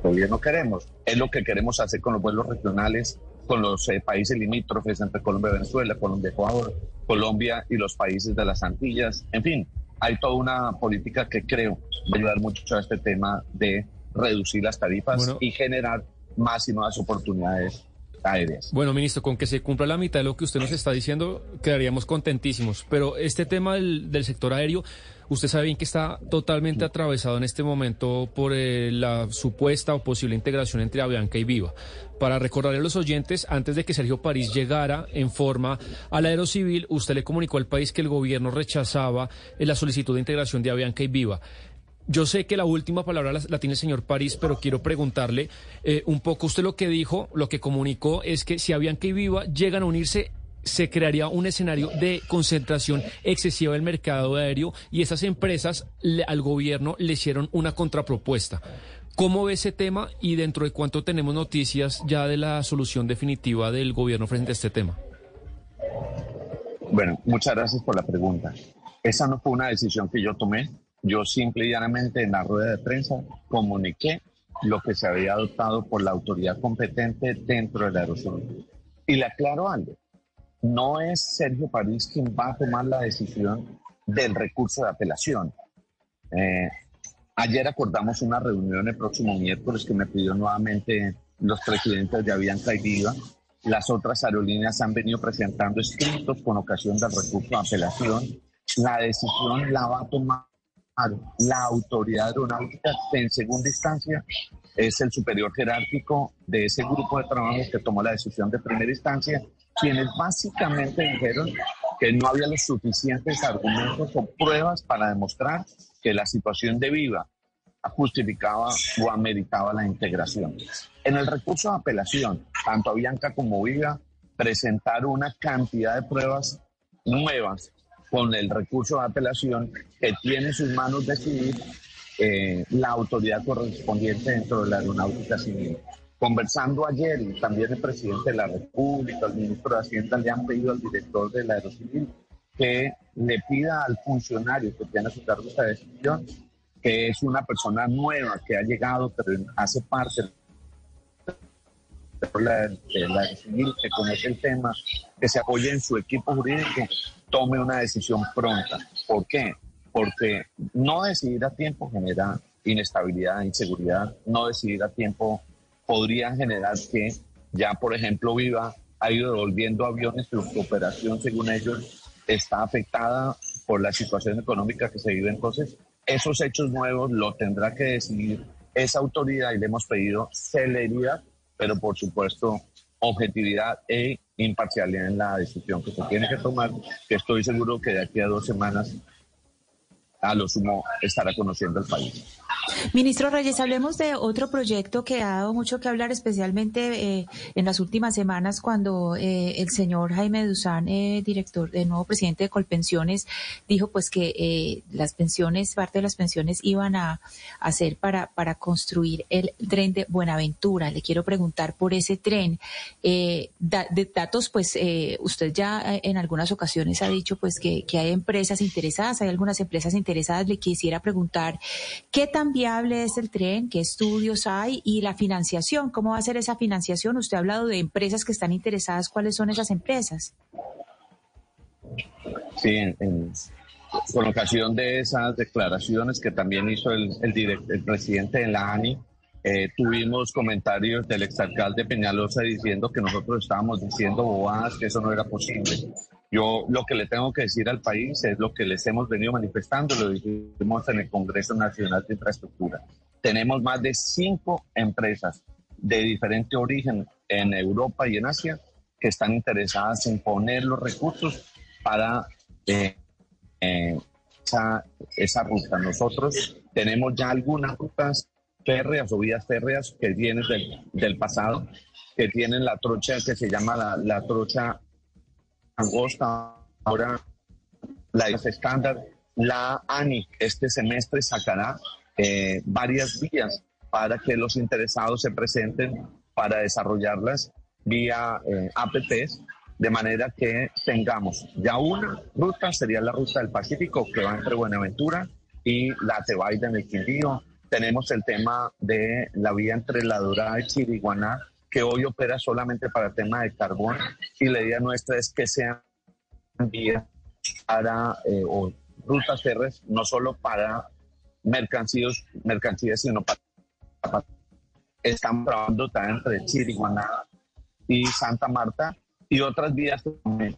gobierno queremos. Es lo que queremos hacer con los vuelos regionales, con los eh, países limítrofes entre Colombia y Venezuela, Colombia, Ecuador, Colombia y los países de las Antillas. En fin, hay toda una política que creo va a ayudar mucho a este tema de reducir las tarifas y generar más y nuevas oportunidades Bueno, ministro, con que se cumpla la mitad de lo que usted nos está diciendo, quedaríamos contentísimos. Pero este tema del, del sector aéreo, usted sabe bien que está totalmente atravesado en este momento por eh, la supuesta o posible integración entre Avianca y Viva. Para recordarle a los oyentes, antes de que Sergio París llegara en forma al aerocivil, usted le comunicó al país que el gobierno rechazaba eh, la solicitud de integración de Avianca y Viva. Yo sé que la última palabra la, tiene el señor París, pero quiero preguntarle eh, un poco usted lo que dijo, lo que comunicó es que si Avianca y Viva llegan a unirse, se crearía un escenario de concentración excesiva del mercado aéreo y esas empresas al gobierno le hicieron una contrapropuesta. ¿Cómo ve ese tema y dentro de cuánto tenemos noticias ya de la solución definitiva del gobierno frente a este tema? Bueno, muchas gracias por la pregunta. Esa no fue una decisión que yo tomé. Yo simple y llanamente en la rueda de prensa comuniqué lo que se había adoptado por la autoridad competente dentro del aeropuerto. Y le aclaro algo, no es Sergio París quien va a tomar la decisión del recurso de apelación. Eh, ayer acordamos una reunión el próximo miércoles que me pidió nuevamente los presidentes de Avianca y Viva. Las otras aerolíneas han venido presentando escritos con ocasión del recurso de apelación. La decisión la va a tomar la autoridad aeronáutica en segunda instancia es el superior jerárquico de ese grupo de trabajo que tomó la decisión de primera instancia, quienes básicamente dijeron que no había los suficientes argumentos o pruebas para demostrar que la situación de Viva justificaba o ameritaba la integración. En el recurso de apelación, tanto Avianca como Viva presentaron una cantidad de pruebas nuevas con el recurso de apelación que tiene en sus manos decidir eh, la autoridad correspondiente dentro de la aeronáutica civil. Conversando ayer, también el presidente de la República, el ministro de Hacienda, le han pedido al director de la Aerocivil que le pida al funcionario que tiene a su cargo esta decisión, que es una persona nueva que ha llegado, pero hace parte de la, de la civil, que conoce el tema, que se apoye en su equipo jurídico tome una decisión pronta. ¿Por qué? Porque no decidir a tiempo genera inestabilidad, inseguridad. No decidir a tiempo podría generar que ya, por ejemplo, Viva ha ido devolviendo aviones, su operación, según ellos, está afectada por la situación económica que se vive. Entonces, esos hechos nuevos lo tendrá que decidir esa autoridad y le hemos pedido celeridad, pero por supuesto objetividad e imparcialidad en la decisión que se tiene que tomar, que estoy seguro que de aquí a dos semanas a lo sumo estará conociendo el país. Ministro Reyes, hablemos de otro proyecto que ha dado mucho que hablar, especialmente eh, en las últimas semanas, cuando eh, el señor Jaime Duzán, eh, director, el nuevo presidente de Colpensiones, dijo pues que las pensiones, parte de las pensiones iban a hacer para, para construir el tren de Buenaventura. Le quiero preguntar por ese tren. de datos, pues usted ya en algunas ocasiones ha dicho pues que, que hay empresas interesadas, hay algunas empresas interesadas. Le quisiera preguntar qué tan viable es el tren? ¿Qué estudios hay? Y la financiación, ¿cómo va a ser esa financiación? Usted ha hablado de empresas que están interesadas. ¿Cuáles son esas empresas? Sí, con ocasión de esas declaraciones que también hizo el, el presidente de la ANI, eh, tuvimos comentarios del exalcalde Peñalosa diciendo que nosotros estábamos diciendo bobadas, que eso no era posible. Yo lo que le tengo que decir al país es lo que les hemos venido manifestando, lo dijimos en el Congreso Nacional de Infraestructura. Tenemos más de cinco empresas de diferente origen en Europa y en Asia que están interesadas en poner los recursos para eh, eh, esa, esa ruta. Nosotros tenemos ya algunas rutas férreas o vías férreas que vienen del, pasado, que tienen la trocha que se llama la, la trocha angosta, ahora la estándar. La ANI este semestre sacará eh, varias vías para que los interesados se presenten para desarrollarlas vía eh, APPs, de manera que tengamos ya una ruta, sería la ruta del Pacífico que va entre Buenaventura y la Tebaida en el Quindío, tenemos el tema de la vía entre La Dorada y Chiriguaná, que hoy opera solamente para el tema de carbón. Y la idea nuestra es que sean vías para, eh, o rutas férreas, no solo para mercancías, mercancías sino para, estamos trabajando también entre Chiriguaná y Santa Marta y otras vías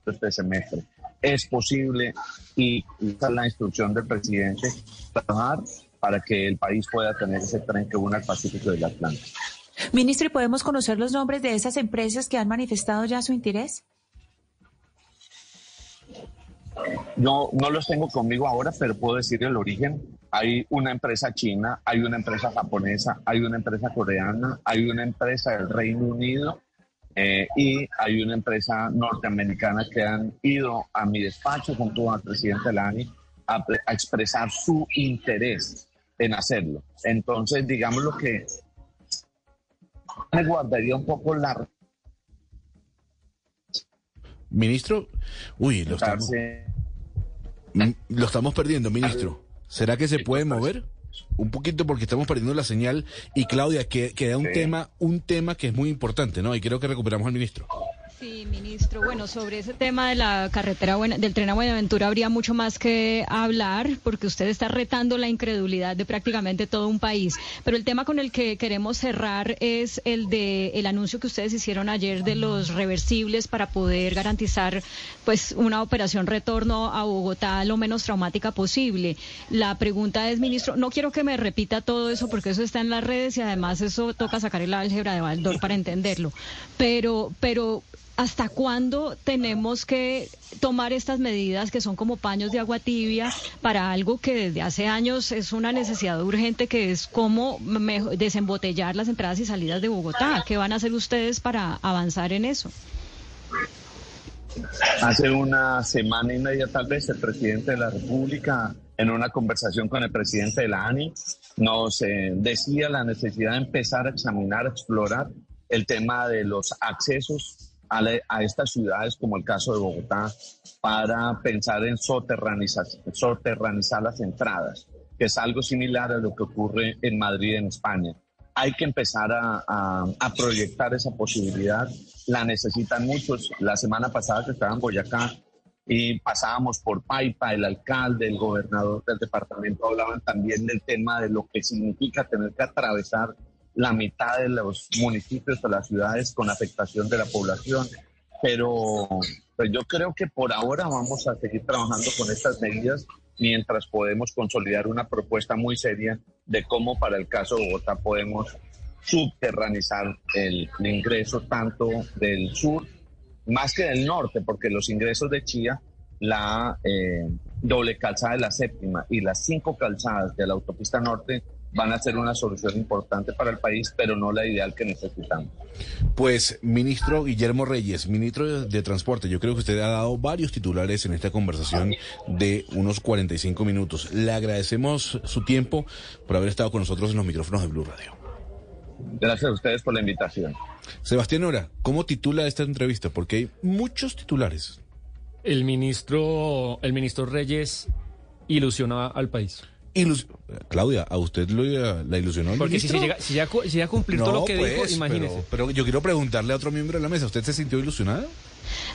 este semestre. Es posible, y esta es la instrucción del presidente, trabajar para que el país pueda tener ese tren que une al Pacífico del Atlántico. Ministro, ¿y podemos conocer los nombres de esas empresas que han manifestado ya su interés? No, no los tengo conmigo ahora, pero puedo decir el origen. Hay una empresa china, hay una empresa japonesa, hay una empresa coreana, hay una empresa del Reino Unido eh, y hay una empresa norteamericana que han ido a mi despacho junto al presidente de a, a expresar su interés en hacerlo. Entonces, digamos lo que me guardaría un poco la... Ministro, uy, lo estamos, lo estamos perdiendo, ministro. ¿Será que se puede mover? Un poquito porque estamos perdiendo la señal y Claudia, que queda un tema, un tema que es muy importante, ¿no? Y creo que recuperamos al ministro. Sí, ministro. Bueno, sobre ese tema de la carretera del tren a Buenaventura habría mucho más que hablar porque usted está retando la incredulidad de prácticamente todo un país. Pero el tema con el que queremos cerrar es el de el anuncio que ustedes hicieron ayer de los reversibles para poder garantizar pues una operación retorno a Bogotá lo menos traumática posible. La pregunta es, ministro, no quiero que me repita todo eso porque eso está en las redes y además eso toca sacar el álgebra de Baldor para entenderlo. Pero pero ¿Hasta cuándo tenemos que tomar estas medidas que son como paños de agua tibia para algo que desde hace años es una necesidad urgente, que es cómo desembotellar las entradas y salidas de Bogotá? ¿Qué van a hacer ustedes para avanzar en eso? Hace una semana y media tal vez el presidente de la República, en una conversación con el presidente de la ANI, nos eh, decía la necesidad de empezar a examinar, a explorar el tema de los accesos a, estas ciudades, como el caso de Bogotá, para pensar en soterranizar, las entradas, que es algo similar a lo que ocurre en Madrid, en España. Hay que empezar a, a proyectar esa posibilidad. La necesitan muchos. La semana pasada que estaba en Boyacá, y pasábamos por Paipa, el alcalde, el gobernador del departamento hablaban también del tema de lo que significa tener que atravesar la mitad de los municipios o las ciudades con afectación de la población. pero pues yo creo que por ahora vamos a seguir trabajando con estas medidas mientras podemos consolidar una propuesta muy seria de cómo para el caso de Bogotá podemos subterranizar el, ingreso tanto del sur más que del norte, porque los ingresos de Chía, la eh, doble calzada de la séptima y las cinco calzadas de la autopista norte van a ser una solución importante para el país, pero no la ideal que necesitamos. Pues, ministro Guillermo Reyes, ministro de Transporte, yo creo que usted ha dado varios titulares en esta conversación de unos 45 minutos. Le agradecemos su tiempo por haber estado con nosotros en los micrófonos de Blue Radio. Gracias a ustedes por la invitación. Sebastián Ora, ¿cómo titula esta entrevista? Porque hay muchos titulares. El ministro, el ministro Reyes ilusiona al país. Claudia, ¿a usted lo, la ilusionó el Porque ministro? si, llega, si ya, si ya cumplir todo lo que dijo, pues, imagínese. Pero, pero yo quiero preguntarle a otro miembro de la mesa, ¿usted se sintió ilusionada?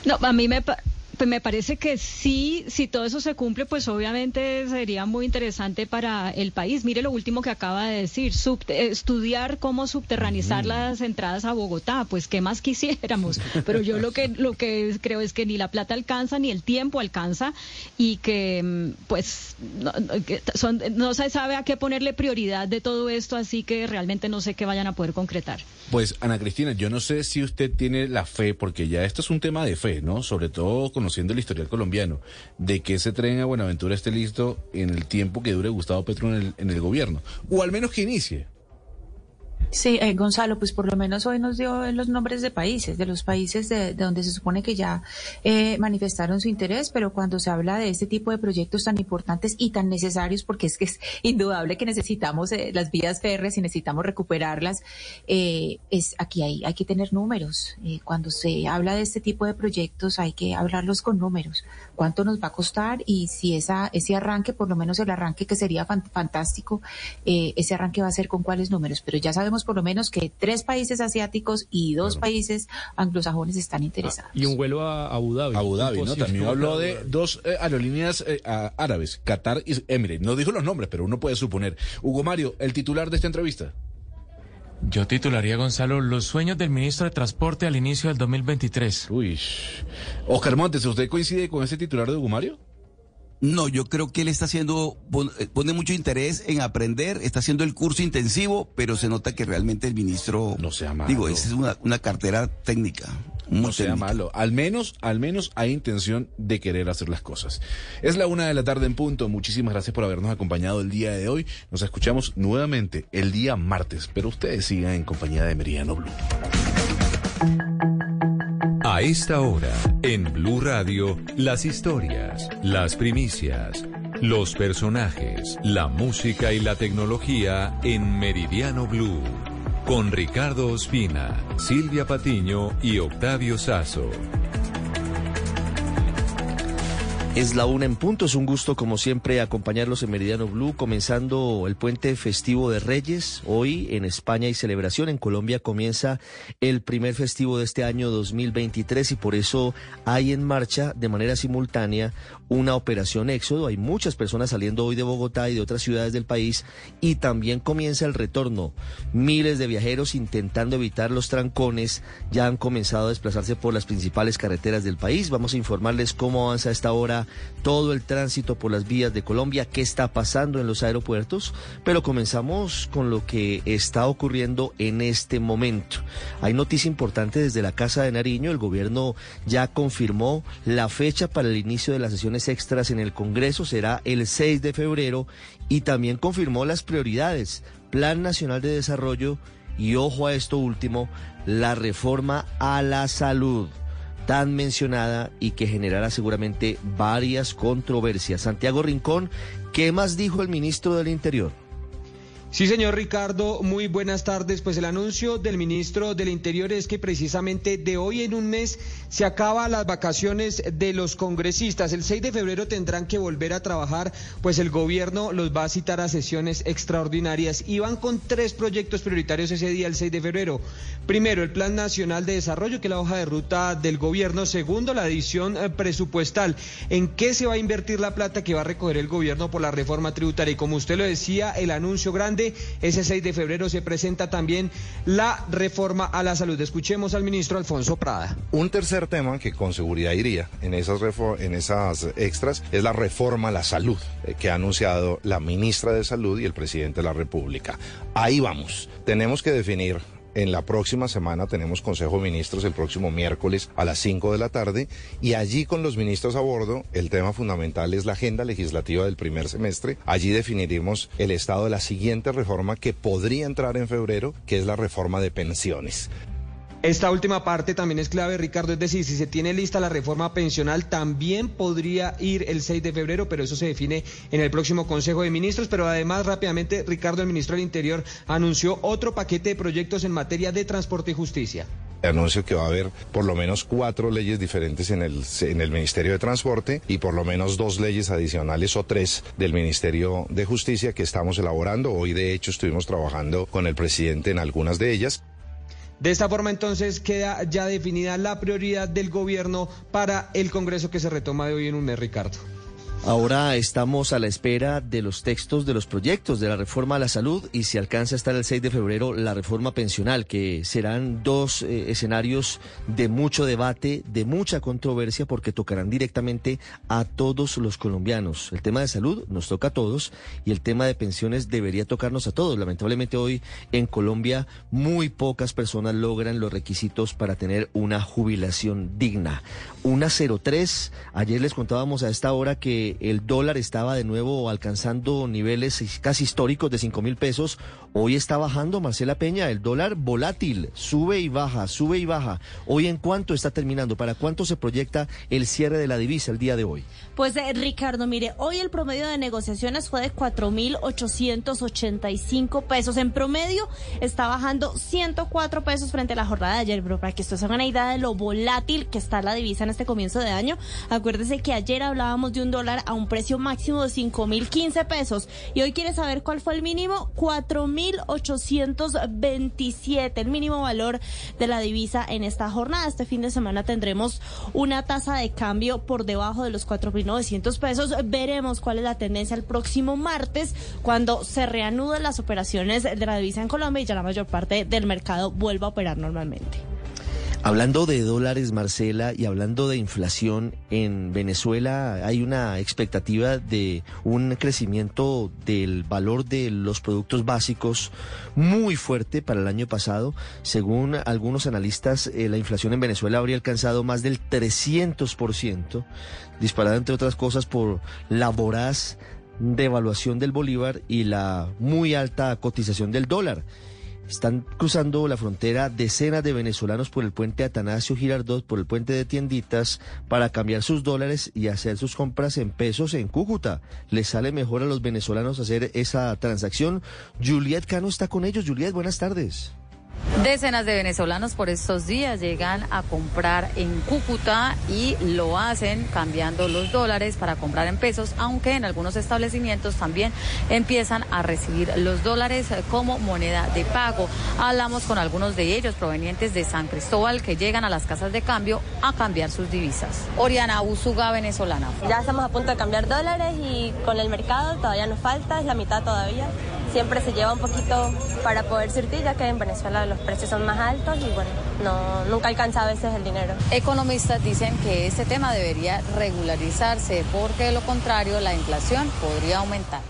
No, a mí me, pa- pues me parece que sí, si todo eso se cumple, pues obviamente sería muy interesante para el país. Mire lo último que acaba de decir, sub- estudiar cómo subterranizar las entradas a Bogotá, pues qué más quisiéramos. Pero yo lo que lo que creo es que ni la plata alcanza ni el tiempo alcanza y que mm, pues no, que son- no se sabe a qué ponerle prioridad de todo esto, así que realmente no sé qué vayan a poder concretar. Pues Ana Cristina, yo no sé si usted tiene la fe, porque ya esto es un tema de fe, ¿no? Sobre todo conociendo el historial colombiano, de que ese tren a Buenaventura esté listo en el tiempo que dure Gustavo Petro en el, en el gobierno, o al menos que inicie. Sí, eh, Gonzalo, pues por lo menos hoy nos dio los nombres de países, de los países de, de donde se supone que ya eh, manifestaron su interés, pero cuando se habla de este tipo de proyectos tan importantes y tan necesarios, porque es que es indudable que necesitamos eh, las vías férreas y necesitamos recuperarlas, eh, es aquí hay, hay que tener números. Eh, cuando se habla de este tipo de proyectos hay que hablarlos con números. ¿Cuánto nos va a costar? Y si esa, ese arranque, por lo menos el arranque que sería fan- fantástico, eh, ese arranque va a ser con cuáles números. Pero ya sabemos por lo menos que tres países asiáticos y dos países anglosajones están interesados. Y un vuelo a Abu Dhabi. Abu Dhabi, ¿no? También habló de dos eh, aerolíneas eh, árabes, Qatar y Emirates. No dijo los nombres, pero uno puede suponer. Hugo Mario, el titular de esta entrevista. Yo titularía, Gonzalo, Los sueños del ministro de Transporte al inicio del 2023. Uy. Oscar Montes, ¿usted coincide con ese titular de Hugo Mario? No, yo creo que él está haciendo, eh, pone mucho interés en aprender, está haciendo el curso intensivo, pero se nota que realmente el ministro, no sea malo. digo, esa es una, una cartera técnica. No sea malo. Al menos, al menos hay intención de querer hacer las cosas. Es la una de la tarde en punto. Muchísimas gracias por habernos acompañado el día de hoy. Nos escuchamos nuevamente el día martes, pero ustedes sigan en compañía de Meridiano Blue. A esta hora, en Blue Radio, las historias, las primicias, los personajes, la música y la tecnología en Meridiano Blue. Con Ricardo Ospina, Silvia Patiño y Octavio Sazo. Es la una en punto, es un gusto como siempre acompañarlos en Meridiano Blue, comenzando el puente festivo de Reyes. Hoy en España hay celebración, en Colombia comienza el primer festivo de este año 2023 y por eso hay en marcha de manera simultánea una operación éxodo. Hay muchas personas saliendo hoy de Bogotá y de otras ciudades del país y también comienza el retorno. Miles de viajeros intentando evitar los trancones ya han comenzado a desplazarse por las principales carreteras del país. Vamos a informarles cómo avanza esta hora todo el tránsito por las vías de Colombia, qué está pasando en los aeropuertos, pero comenzamos con lo que está ocurriendo en este momento. Hay noticia importante desde la Casa de Nariño, el gobierno ya confirmó la fecha para el inicio de las sesiones extras en el Congreso, será el 6 de febrero y también confirmó las prioridades, Plan Nacional de Desarrollo y ojo a esto último, la reforma a la salud tan mencionada y que generará seguramente varias controversias. Santiago Rincón, ¿qué más dijo el ministro del Interior? Sí, señor Ricardo, muy buenas tardes. Pues el anuncio del ministro del Interior es que precisamente de hoy en un mes se acaban las vacaciones de los congresistas. El 6 de febrero tendrán que volver a trabajar, pues el gobierno los va a citar a sesiones extraordinarias y van con tres proyectos prioritarios ese día, el 6 de febrero. Primero, el Plan Nacional de Desarrollo, que es la hoja de ruta del gobierno. Segundo, la adición eh, presupuestal. ¿En qué se va a invertir la plata que va a recoger el gobierno por la reforma tributaria? Y como usted lo decía, el anuncio grande ese 6 de febrero se presenta también la reforma a la salud. Escuchemos al ministro Alfonso Prada. Un tercer tema que con seguridad iría en esas, en esas extras es la reforma a la salud eh, que ha anunciado la ministra de Salud y el presidente de la República. Ahí vamos. Tenemos que definir en la próxima semana tenemos Consejo de Ministros el próximo miércoles a las 5 de la tarde y allí con los ministros a bordo el tema fundamental es la agenda legislativa del primer semestre. Allí definiremos el estado de la siguiente reforma que podría entrar en febrero, que es la reforma de pensiones. Esta última parte también es clave, Ricardo, es decir, si se tiene lista la reforma pensional, también podría ir el 6 de febrero, pero eso se define en el próximo Consejo de Ministros. Pero además, rápidamente, Ricardo, el ministro del Interior, anunció otro paquete de proyectos en materia de transporte y justicia. Anuncio que va a haber por lo menos cuatro leyes diferentes en el, en el Ministerio de Transporte y por lo menos dos leyes adicionales o tres del Ministerio de Justicia que estamos elaborando. Hoy, de hecho, estuvimos trabajando con el presidente en algunas de ellas. De esta forma entonces queda ya definida la prioridad del gobierno para el Congreso que se retoma de hoy en un mes, Ricardo. Ahora estamos a la espera de los textos de los proyectos de la reforma a la salud y si alcanza a estar el 6 de febrero la reforma pensional, que serán dos eh, escenarios de mucho debate, de mucha controversia, porque tocarán directamente a todos los colombianos. El tema de salud nos toca a todos y el tema de pensiones debería tocarnos a todos. Lamentablemente hoy en Colombia muy pocas personas logran los requisitos para tener una jubilación digna. Una 03, ayer les contábamos a esta hora que el dólar estaba de nuevo alcanzando niveles casi históricos de 5 mil pesos. Hoy está bajando, Marcela Peña, el dólar volátil, sube y baja, sube y baja. Hoy en cuánto está terminando, para cuánto se proyecta el cierre de la divisa el día de hoy. Pues eh, Ricardo, mire, hoy el promedio de negociaciones fue de 4.885 pesos. En promedio está bajando 104 pesos frente a la jornada de ayer, pero para que ustedes hagan una idea de lo volátil que está la divisa en este comienzo de año, acuérdese que ayer hablábamos de un dólar a un precio máximo de 5.015 pesos. Y hoy quiere saber cuál fue el mínimo, 4.827, el mínimo valor de la divisa en esta jornada. Este fin de semana tendremos una tasa de cambio por debajo de los 4.900 pesos. Veremos cuál es la tendencia el próximo martes cuando se reanuden las operaciones de la divisa en Colombia y ya la mayor parte del mercado vuelva a operar normalmente. Hablando de dólares, Marcela, y hablando de inflación, en Venezuela hay una expectativa de un crecimiento del valor de los productos básicos muy fuerte para el año pasado. Según algunos analistas, eh, la inflación en Venezuela habría alcanzado más del 300%, disparada entre otras cosas por la voraz devaluación del bolívar y la muy alta cotización del dólar. Están cruzando la frontera decenas de venezolanos por el puente Atanasio Girardot, por el puente de tienditas, para cambiar sus dólares y hacer sus compras en pesos en Cúcuta. Les sale mejor a los venezolanos hacer esa transacción. Juliet Cano está con ellos. Juliet, buenas tardes. Decenas de venezolanos por estos días llegan a comprar en Cúcuta y lo hacen cambiando los dólares para comprar en pesos, aunque en algunos establecimientos también empiezan a recibir los dólares como moneda de pago. Hablamos con algunos de ellos provenientes de San Cristóbal que llegan a las casas de cambio a cambiar sus divisas. Oriana Usuga, venezolana. Ya estamos a punto de cambiar dólares y con el mercado todavía nos falta, es la mitad todavía. Siempre se lleva un poquito para poder surtir, ya que en Venezuela los precios son más altos y bueno, no, nunca alcanza a veces el dinero. Economistas dicen que este tema debería regularizarse porque de lo contrario la inflación podría aumentar.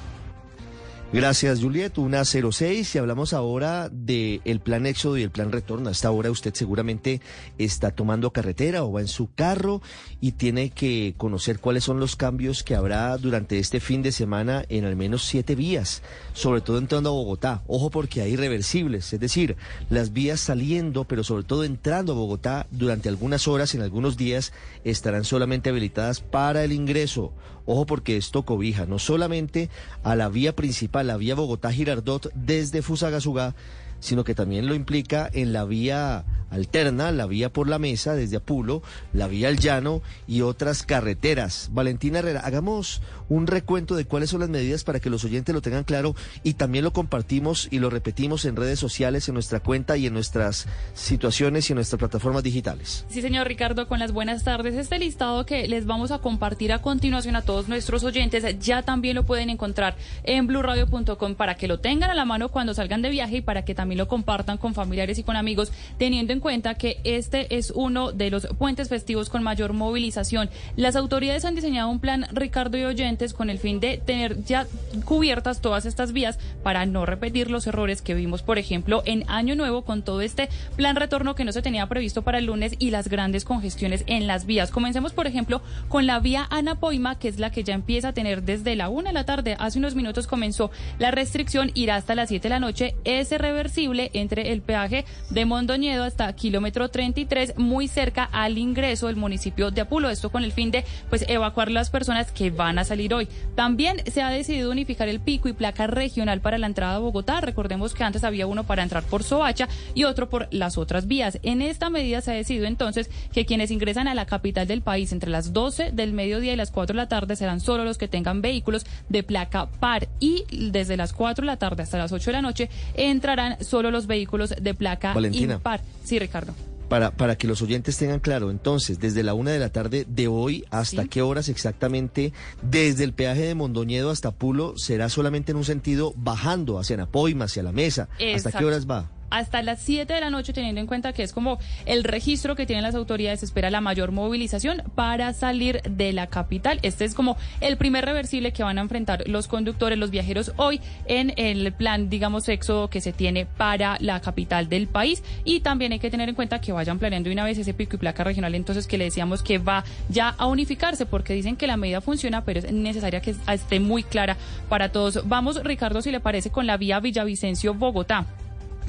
Gracias, Juliet. Una 06 y hablamos ahora del el plan éxodo y el plan retorno. Hasta ahora usted seguramente está tomando carretera o va en su carro y tiene que conocer cuáles son los cambios que habrá durante este fin de semana en al menos siete vías, sobre todo entrando a Bogotá. Ojo porque hay reversibles, es decir, las vías saliendo, pero sobre todo entrando a Bogotá durante algunas horas, en algunos días, estarán solamente habilitadas para el ingreso. Ojo porque esto cobija no solamente a la vía principal, la vía Bogotá-Girardot desde Fusagasugá, sino que también lo implica en la vía alterna, la vía por la mesa desde Apulo, la vía al llano y otras carreteras. Valentina Herrera, hagamos un recuento de cuáles son las medidas para que los oyentes lo tengan claro y también lo compartimos y lo repetimos en redes sociales, en nuestra cuenta y en nuestras situaciones y en nuestras plataformas digitales. Sí, señor Ricardo, con las buenas tardes. Este listado que les vamos a compartir a continuación a todos nuestros oyentes ya también lo pueden encontrar en blurradio.com para que lo tengan a la mano cuando salgan de viaje y para que también lo compartan con familiares y con amigos, teniendo en cuenta que este es uno de los puentes festivos con mayor movilización. Las autoridades han diseñado un plan, Ricardo y oyentes, con el fin de tener ya cubiertas todas estas vías para no repetir los errores que vimos, por ejemplo, en Año Nuevo con todo este plan retorno que no se tenía previsto para el lunes y las grandes congestiones en las vías. Comencemos, por ejemplo, con la vía Anapoima, que es la que ya empieza a tener desde la una de la tarde. Hace unos minutos comenzó la restricción, irá hasta las 7 de la noche. Es reversible entre el peaje de Mondoñedo hasta kilómetro 33, muy cerca al ingreso del municipio de Apulo. Esto con el fin de pues evacuar las personas que van a salir hoy. También se ha decidido unificar el pico y placa regional para la entrada a Bogotá. Recordemos que antes había uno para entrar por Soacha y otro por las otras vías. En esta medida se ha decidido entonces que quienes ingresan a la capital del país entre las 12 del mediodía y las 4 de la tarde serán solo los que tengan vehículos de placa par y desde las 4 de la tarde hasta las 8 de la noche entrarán solo los vehículos de placa impar. Sí, Ricardo. Para, para que los oyentes tengan claro, entonces, desde la una de la tarde de hoy, ¿hasta qué horas exactamente? Desde el peaje de Mondoñedo hasta Pulo, ¿será solamente en un sentido bajando hacia Napoima, hacia la mesa? ¿Hasta qué horas va? Hasta las 7 de la noche, teniendo en cuenta que es como el registro que tienen las autoridades, espera la mayor movilización para salir de la capital. Este es como el primer reversible que van a enfrentar los conductores, los viajeros hoy en el plan, digamos, éxodo que se tiene para la capital del país. Y también hay que tener en cuenta que vayan planeando una vez ese pico y placa regional, entonces que le decíamos que va ya a unificarse, porque dicen que la medida funciona, pero es necesaria que esté muy clara para todos. Vamos, Ricardo, si le parece, con la vía Villavicencio-Bogotá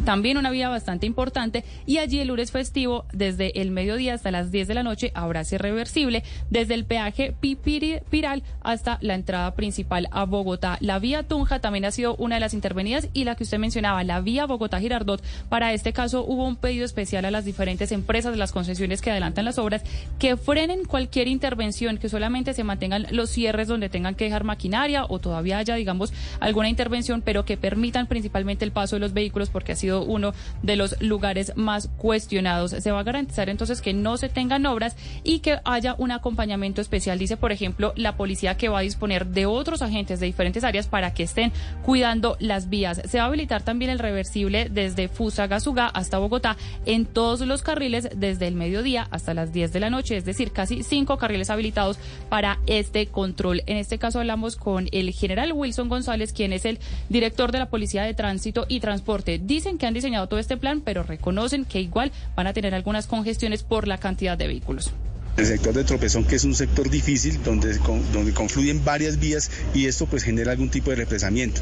también una vía bastante importante y allí el lunes festivo desde el mediodía hasta las 10 de la noche habrá ser reversible desde el peaje Piral hasta la entrada principal a Bogotá. La vía Tunja también ha sido una de las intervenidas y la que usted mencionaba, la vía Bogotá-Girardot. Para este caso hubo un pedido especial a las diferentes empresas de las concesiones que adelantan las obras que frenen cualquier intervención, que solamente se mantengan los cierres donde tengan que dejar maquinaria o todavía haya, digamos, alguna intervención, pero que permitan principalmente el paso de los vehículos porque así uno de los lugares más cuestionados. Se va a garantizar entonces que no se tengan obras y que haya un acompañamiento especial. Dice, por ejemplo, la policía que va a disponer de otros agentes de diferentes áreas para que estén cuidando las vías. Se va a habilitar también el reversible desde Fusagasugá hasta Bogotá en todos los carriles desde el mediodía hasta las 10 de la noche, es decir, casi cinco carriles habilitados para este control. En este caso hablamos con el general Wilson González, quien es el director de la Policía de Tránsito y Transporte. Dicen que han diseñado todo este plan, pero reconocen que igual van a tener algunas congestiones por la cantidad de vehículos. El sector de Tropezón, que es un sector difícil, donde, donde confluyen varias vías y esto pues genera algún tipo de represamiento.